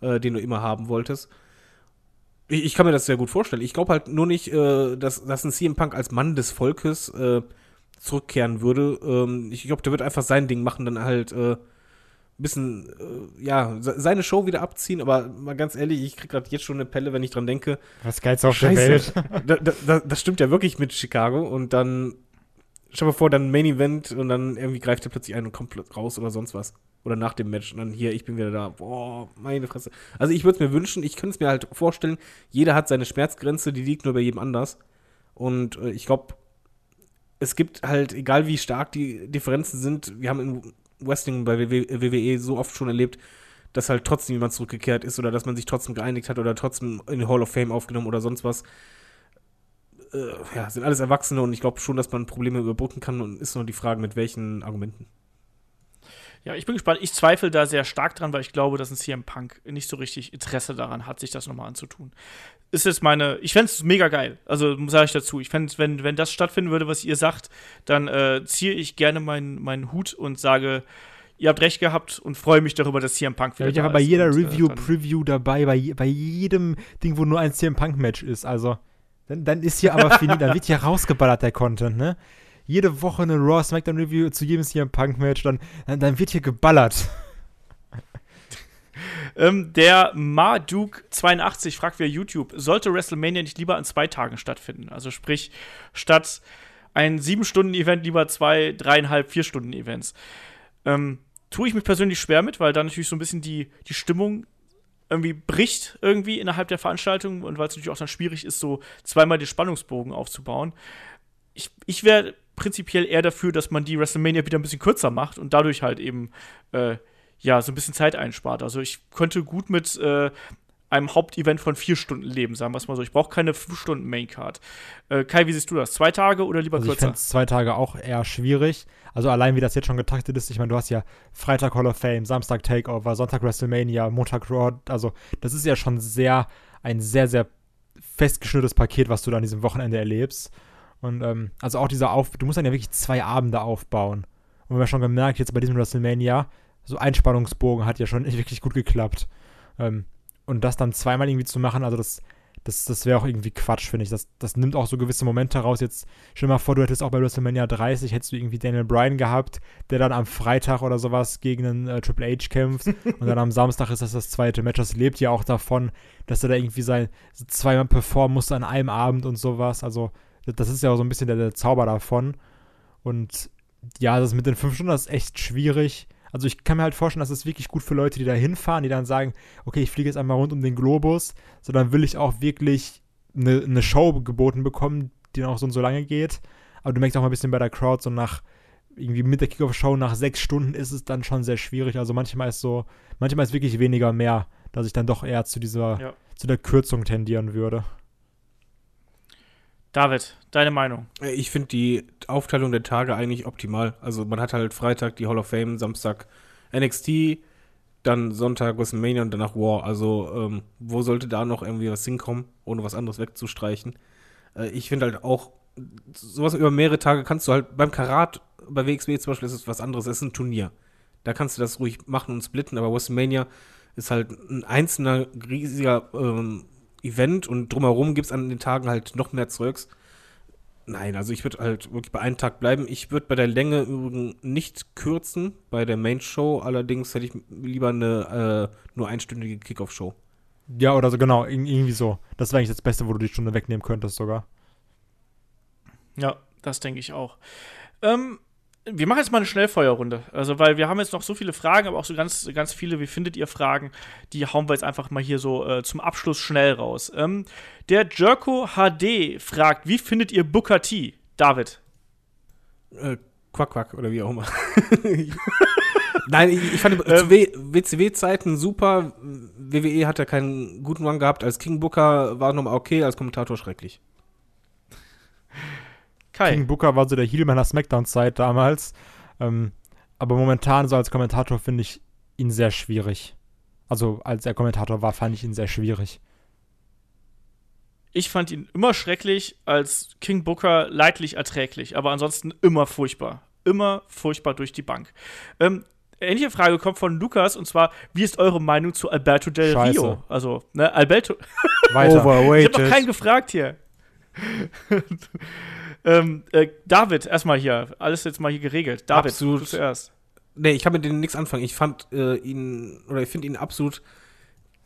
äh, den du immer haben wolltest. Ich, ich, kann mir das sehr gut vorstellen. Ich glaube halt nur nicht, äh, dass, dass ein CM Punk als Mann des Volkes äh, zurückkehren würde. Ähm, ich glaube, der wird einfach sein Ding machen, dann halt äh, bisschen, äh, ja, seine Show wieder abziehen, aber mal ganz ehrlich, ich krieg gerade jetzt schon eine Pelle, wenn ich dran denke. Was geil's auf Scheiße, der Welt. da, da, das stimmt ja wirklich mit Chicago und dann, stell dir vor, dann Main Event und dann irgendwie greift er plötzlich ein und kommt raus oder sonst was. Oder nach dem Match und dann hier, ich bin wieder da. Boah, meine Fresse. Also ich würde es mir wünschen, ich könnte es mir halt vorstellen, jeder hat seine Schmerzgrenze, die liegt nur bei jedem anders. Und äh, ich glaube, es gibt halt, egal wie stark die Differenzen sind, wir haben in Wrestling bei WWE so oft schon erlebt, dass halt trotzdem jemand zurückgekehrt ist oder dass man sich trotzdem geeinigt hat oder trotzdem in die Hall of Fame aufgenommen oder sonst was. Äh, ja, sind alles Erwachsene und ich glaube schon, dass man Probleme überbrücken kann und ist nur die Frage, mit welchen Argumenten. Ja, ich bin gespannt. Ich zweifle da sehr stark dran, weil ich glaube, dass ein CM Punk nicht so richtig Interesse daran hat, sich das nochmal anzutun. Ist jetzt meine, ich fände es mega geil. Also sage ich dazu. Ich fände wenn, wenn das stattfinden würde, was ihr sagt, dann äh, ziehe ich gerne meinen, meinen Hut und sage, ihr habt recht gehabt und freue mich darüber, dass CM Punk wieder ja, ich da bei jeder und, äh, Review, äh, Preview dabei, bei, bei jedem Ding, wo nur ein CM Punk Match ist. Also, dann, dann ist hier aber finit, dann wird hier rausgeballert, der Content, ne? jede Woche eine Raw SmackDown Review zu jedem CM Punk Match, dann, dann, dann wird hier geballert. <laughs> ähm, der Marduk82 fragt via YouTube, sollte WrestleMania nicht lieber an zwei Tagen stattfinden? Also sprich, statt ein sieben Stunden Event lieber zwei, dreieinhalb, vier Stunden Events. Ähm, tue ich mich persönlich schwer mit, weil da natürlich so ein bisschen die, die Stimmung irgendwie bricht irgendwie innerhalb der Veranstaltung und weil es natürlich auch dann schwierig ist, so zweimal den Spannungsbogen aufzubauen. Ich, ich wäre prinzipiell eher dafür, dass man die WrestleMania wieder ein bisschen kürzer macht und dadurch halt eben äh, ja so ein bisschen Zeit einspart. Also ich könnte gut mit äh, einem Hauptevent von vier Stunden leben, sagen wir es mal so. Ich brauche keine fünf Stunden Maincard. Äh, Kai, wie siehst du das? Zwei Tage oder lieber also kürzer? Ich finde zwei Tage auch eher schwierig. Also allein wie das jetzt schon getaktet ist, ich meine, du hast ja Freitag Hall of Fame, Samstag Takeover, Sonntag WrestleMania, Montag Raw. Also das ist ja schon sehr, ein sehr, sehr festgeschnürtes Paket, was du da an diesem Wochenende erlebst. Und ähm, also auch dieser Auf, du musst dann ja wirklich zwei Abende aufbauen. Und wir haben ja schon gemerkt, jetzt bei diesem WrestleMania, so Einspannungsbogen hat ja schon wirklich gut geklappt. Ähm, und das dann zweimal irgendwie zu machen, also das, das, das wäre auch irgendwie Quatsch, finde ich. Das, das nimmt auch so gewisse Momente raus. Jetzt stell dir mal vor, du hättest auch bei WrestleMania 30, hättest du irgendwie Daniel Bryan gehabt, der dann am Freitag oder sowas gegen einen äh, Triple H kämpft <laughs> und dann am Samstag ist das das zweite Match. Das lebt ja auch davon, dass er da irgendwie sein zweimal performen musste an einem Abend und sowas. Also das ist ja auch so ein bisschen der, der Zauber davon. Und ja, das mit den fünf Stunden, das ist echt schwierig. Also ich kann mir halt vorstellen, dass es wirklich gut für Leute, die da hinfahren, die dann sagen, okay, ich fliege jetzt einmal rund um den Globus, sondern will ich auch wirklich eine, eine Show geboten bekommen, die dann auch so und so lange geht. Aber du merkst auch mal ein bisschen bei der Crowd, so nach irgendwie mit der Kickoff-Show nach sechs Stunden ist es dann schon sehr schwierig. Also manchmal ist so, manchmal ist wirklich weniger mehr, dass ich dann doch eher zu dieser, ja. zu der Kürzung tendieren würde. David, deine Meinung? Äh, ich finde die Aufteilung der Tage eigentlich optimal. Also man hat halt Freitag die Hall of Fame, Samstag NXT, dann Sonntag WrestleMania und danach War. Also ähm, wo sollte da noch irgendwie was hinkommen, ohne was anderes wegzustreichen? Äh, ich finde halt auch, sowas über mehrere Tage kannst du halt beim Karat, bei WXW zum Beispiel ist es was anderes, es ist ein Turnier. Da kannst du das ruhig machen und splitten, aber WrestleMania ist halt ein einzelner riesiger ähm, Event und drumherum gibt es an den Tagen halt noch mehr Zeugs. Nein, also ich würde halt wirklich bei einem Tag bleiben. Ich würde bei der Länge übrigens nicht kürzen, bei der Main Show. Allerdings hätte ich lieber eine äh, nur einstündige Kickoff-Show. Ja, oder so, genau, irgendwie so. Das wäre eigentlich das Beste, wo du die Stunde wegnehmen könntest sogar. Ja, das denke ich auch. Ähm, wir machen jetzt mal eine Schnellfeuerrunde. Also, weil wir haben jetzt noch so viele Fragen, aber auch so ganz, ganz viele, wie findet ihr Fragen? Die hauen wir jetzt einfach mal hier so äh, zum Abschluss schnell raus. Ähm, der Jerko HD fragt, wie findet ihr Booker T? David. Äh, Quack Quack oder wie auch immer. <laughs> Nein, ich, ich fand ähm, WCW-Zeiten super. WWE hat ja keinen guten Run gehabt. Als King Booker war nochmal okay, als Kommentator schrecklich. Kai. King Booker war so der Heel meiner Smackdown-Zeit damals. Ähm, aber momentan, so als Kommentator, finde ich ihn sehr schwierig. Also, als er Kommentator war, fand ich ihn sehr schwierig. Ich fand ihn immer schrecklich, als King Booker leidlich erträglich, aber ansonsten immer furchtbar. Immer furchtbar durch die Bank. Ähm, ähnliche Frage kommt von Lukas und zwar: Wie ist eure Meinung zu Alberto Del Scheiße. Rio? Also, ne, Alberto. <laughs> Weiter. ich habe noch keinen gefragt hier. Ähm, äh, David, erstmal hier, alles jetzt mal hier geregelt. David, absolut. du zuerst. Nee, ich kann mit denen nichts anfangen. Ich fand äh, ihn, oder ich finde ihn absolut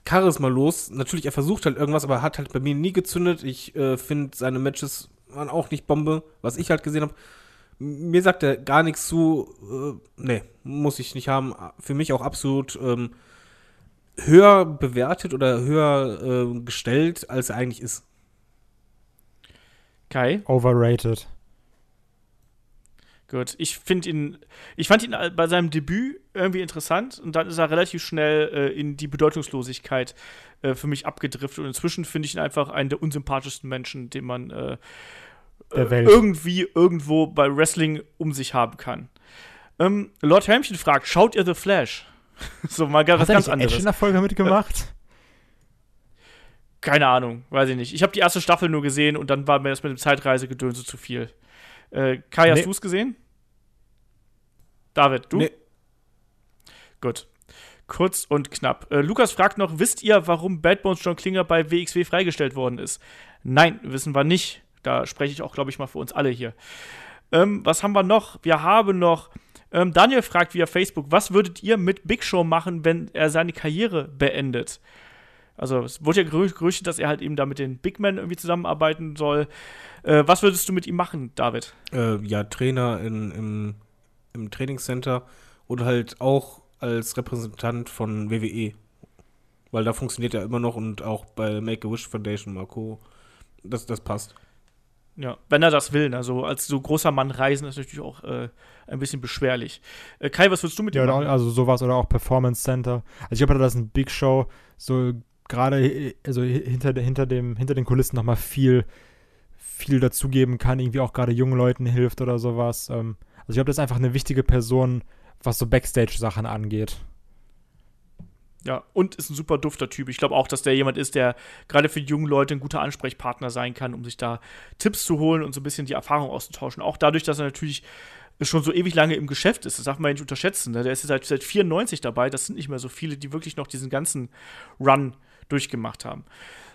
charismalos. Natürlich, er versucht halt irgendwas, aber er hat halt bei mir nie gezündet. Ich äh, finde, seine Matches waren auch nicht Bombe, was ich halt gesehen habe. Mir sagt er gar nichts zu. Äh, nee, muss ich nicht haben. Für mich auch absolut ähm, höher bewertet oder höher äh, gestellt, als er eigentlich ist. Kai? Overrated. Gut, ich finde ihn, ich fand ihn bei seinem Debüt irgendwie interessant und dann ist er relativ schnell äh, in die Bedeutungslosigkeit äh, für mich abgedriftet und inzwischen finde ich ihn einfach einen der unsympathischsten Menschen, den man äh, äh irgendwie irgendwo bei Wrestling um sich haben kann. Ähm, Lord Helmchen fragt, schaut ihr The Flash? <laughs> so mal was ganz anderes. Hat er der Folge mitgemacht? Keine Ahnung, weiß ich nicht. Ich habe die erste Staffel nur gesehen und dann war mir das mit dem Zeitreisegedönse zu viel. Äh, Kai, hast nee. du es gesehen? David, du? Nee. Gut. Kurz und knapp. Äh, Lukas fragt noch: Wisst ihr, warum Bad Bones John Klinger bei WXW freigestellt worden ist? Nein, wissen wir nicht. Da spreche ich auch, glaube ich, mal für uns alle hier. Ähm, was haben wir noch? Wir haben noch. Ähm, Daniel fragt via Facebook: Was würdet ihr mit Big Show machen, wenn er seine Karriere beendet? Also es wurde ja gerüchtet, dass er halt eben da mit den Big Men irgendwie zusammenarbeiten soll. Äh, was würdest du mit ihm machen, David? Äh, ja, Trainer in, im, im Trainingscenter und halt auch als Repräsentant von WWE. Weil da funktioniert er immer noch und auch bei Make-A-Wish Foundation, Marco, das, das passt. Ja, wenn er das will. Also als so großer Mann reisen ist natürlich auch äh, ein bisschen beschwerlich. Äh, Kai, was würdest du mit ja, ihm machen? Also sowas oder auch Performance Center. Also ich glaube, das ist ein Big Show, so gerade also hinter, hinter, dem, hinter den Kulissen nochmal viel, viel dazugeben kann, irgendwie auch gerade jungen Leuten hilft oder sowas. Ähm, also ich glaube, das ist einfach eine wichtige Person, was so Backstage-Sachen angeht. Ja, und ist ein super dufter Typ. Ich glaube auch, dass der jemand ist, der gerade für junge Leute ein guter Ansprechpartner sein kann, um sich da Tipps zu holen und so ein bisschen die Erfahrung auszutauschen. Auch dadurch, dass er natürlich schon so ewig lange im Geschäft ist. Das darf man ja nicht unterschätzen. Ne? Der ist seit, seit 94 dabei. Das sind nicht mehr so viele, die wirklich noch diesen ganzen Run durchgemacht haben.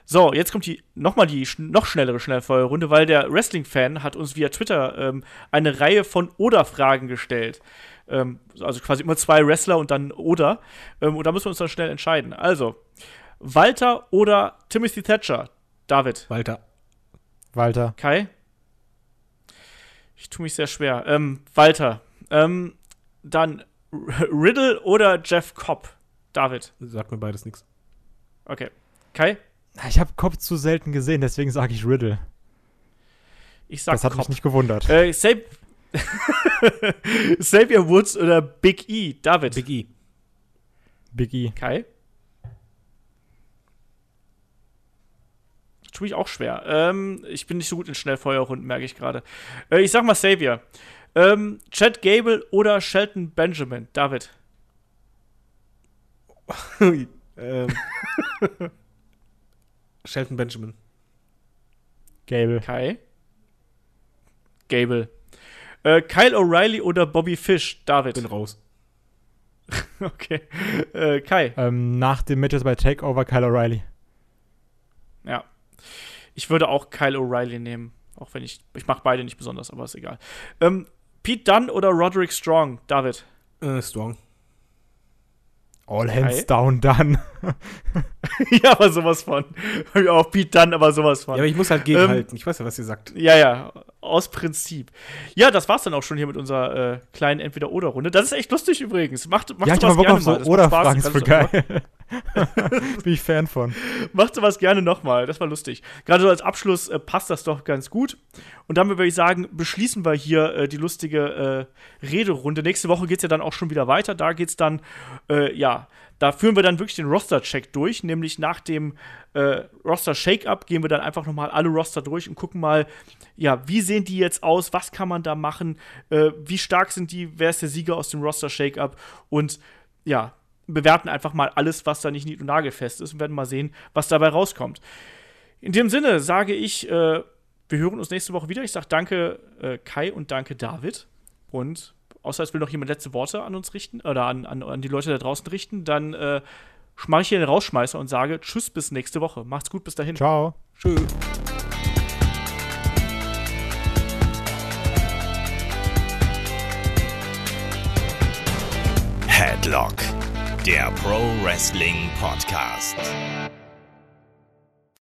So, jetzt kommt die nochmal die sch noch schnellere Schnellfeuerrunde, weil der Wrestling-Fan hat uns via Twitter ähm, eine Reihe von Oder-Fragen gestellt. Ähm, also quasi immer zwei Wrestler und dann Oder. Ähm, und da müssen wir uns dann schnell entscheiden. Also, Walter oder Timothy Thatcher? David. Walter. Walter. Kai? Ich tue mich sehr schwer. Ähm, Walter. Ähm, dann Riddle oder Jeff Cobb? David. Sagt mir beides nichts. Okay. Kai? Ich habe Kopf zu selten gesehen, deswegen sage ich Riddle. Ich sag Das hat Cobb. mich nicht gewundert. Äh, Sab <laughs> Xavier Woods oder Big E? David. Big E. Big E. Kai? Tue ich auch schwer. Ähm, ich bin nicht so gut in Schnellfeuerrunden, merke ich gerade. Äh, ich sag mal Xavier. Ähm, Chad Gable oder Shelton Benjamin? David. <laughs> ähm. <laughs> Shelton Benjamin. Gable. Kai? Gable. Äh, Kyle O'Reilly oder Bobby Fish? David. Bin raus. <laughs> Okay. Äh, Kai. Ähm, nach dem Matches bei Takeover Kyle O'Reilly. Ja. Ich würde auch Kyle O'Reilly nehmen. Auch wenn ich. Ich mache beide nicht besonders, aber ist egal. Ähm, Pete Dunne oder Roderick Strong? David. Äh, Strong. All hands Kai? down done. <laughs> ja, aber sowas von. Auch Pete Dunne, aber sowas von. Ja, aber ich muss halt gegenhalten. ich weiß ja, was ihr sagt. Ja, ja, aus Prinzip. Ja, das war's dann auch schon hier mit unserer äh, kleinen Entweder-Oder-Runde. Das ist echt lustig übrigens. Macht, macht ja, ich sowas Bock gerne auf so mal. Oder-Fragen, ist voll geil. <laughs> Bin ich Fan von. Macht sowas gerne nochmal. Das war lustig. Gerade so als Abschluss äh, passt das doch ganz gut. Und damit würde ich sagen, beschließen wir hier äh, die lustige äh, Rederunde. Nächste Woche geht's ja dann auch schon wieder weiter. Da geht's dann, äh, ja, da führen wir dann wirklich den Roster-Check durch. Nämlich nach dem äh, Roster-Shake-Up gehen wir dann einfach nochmal alle Roster durch und gucken mal, ja, wie sehen die jetzt aus? Was kann man da machen? Äh, wie stark sind die? Wer ist der Sieger aus dem Roster-Shake-Up? Und ja, bewerten einfach mal alles, was da nicht nied- und nagelfest ist und werden mal sehen, was dabei rauskommt. In dem Sinne sage ich, äh, wir hören uns nächste Woche wieder. Ich sage danke äh, Kai und danke David. Und außer es will noch jemand letzte Worte an uns richten oder an, an, an die Leute da draußen richten, dann äh, mache ich hier den Rausschmeißer und sage Tschüss bis nächste Woche. Macht's gut, bis dahin. Ciao. Tschö. Headlock, der Pro Wrestling Podcast.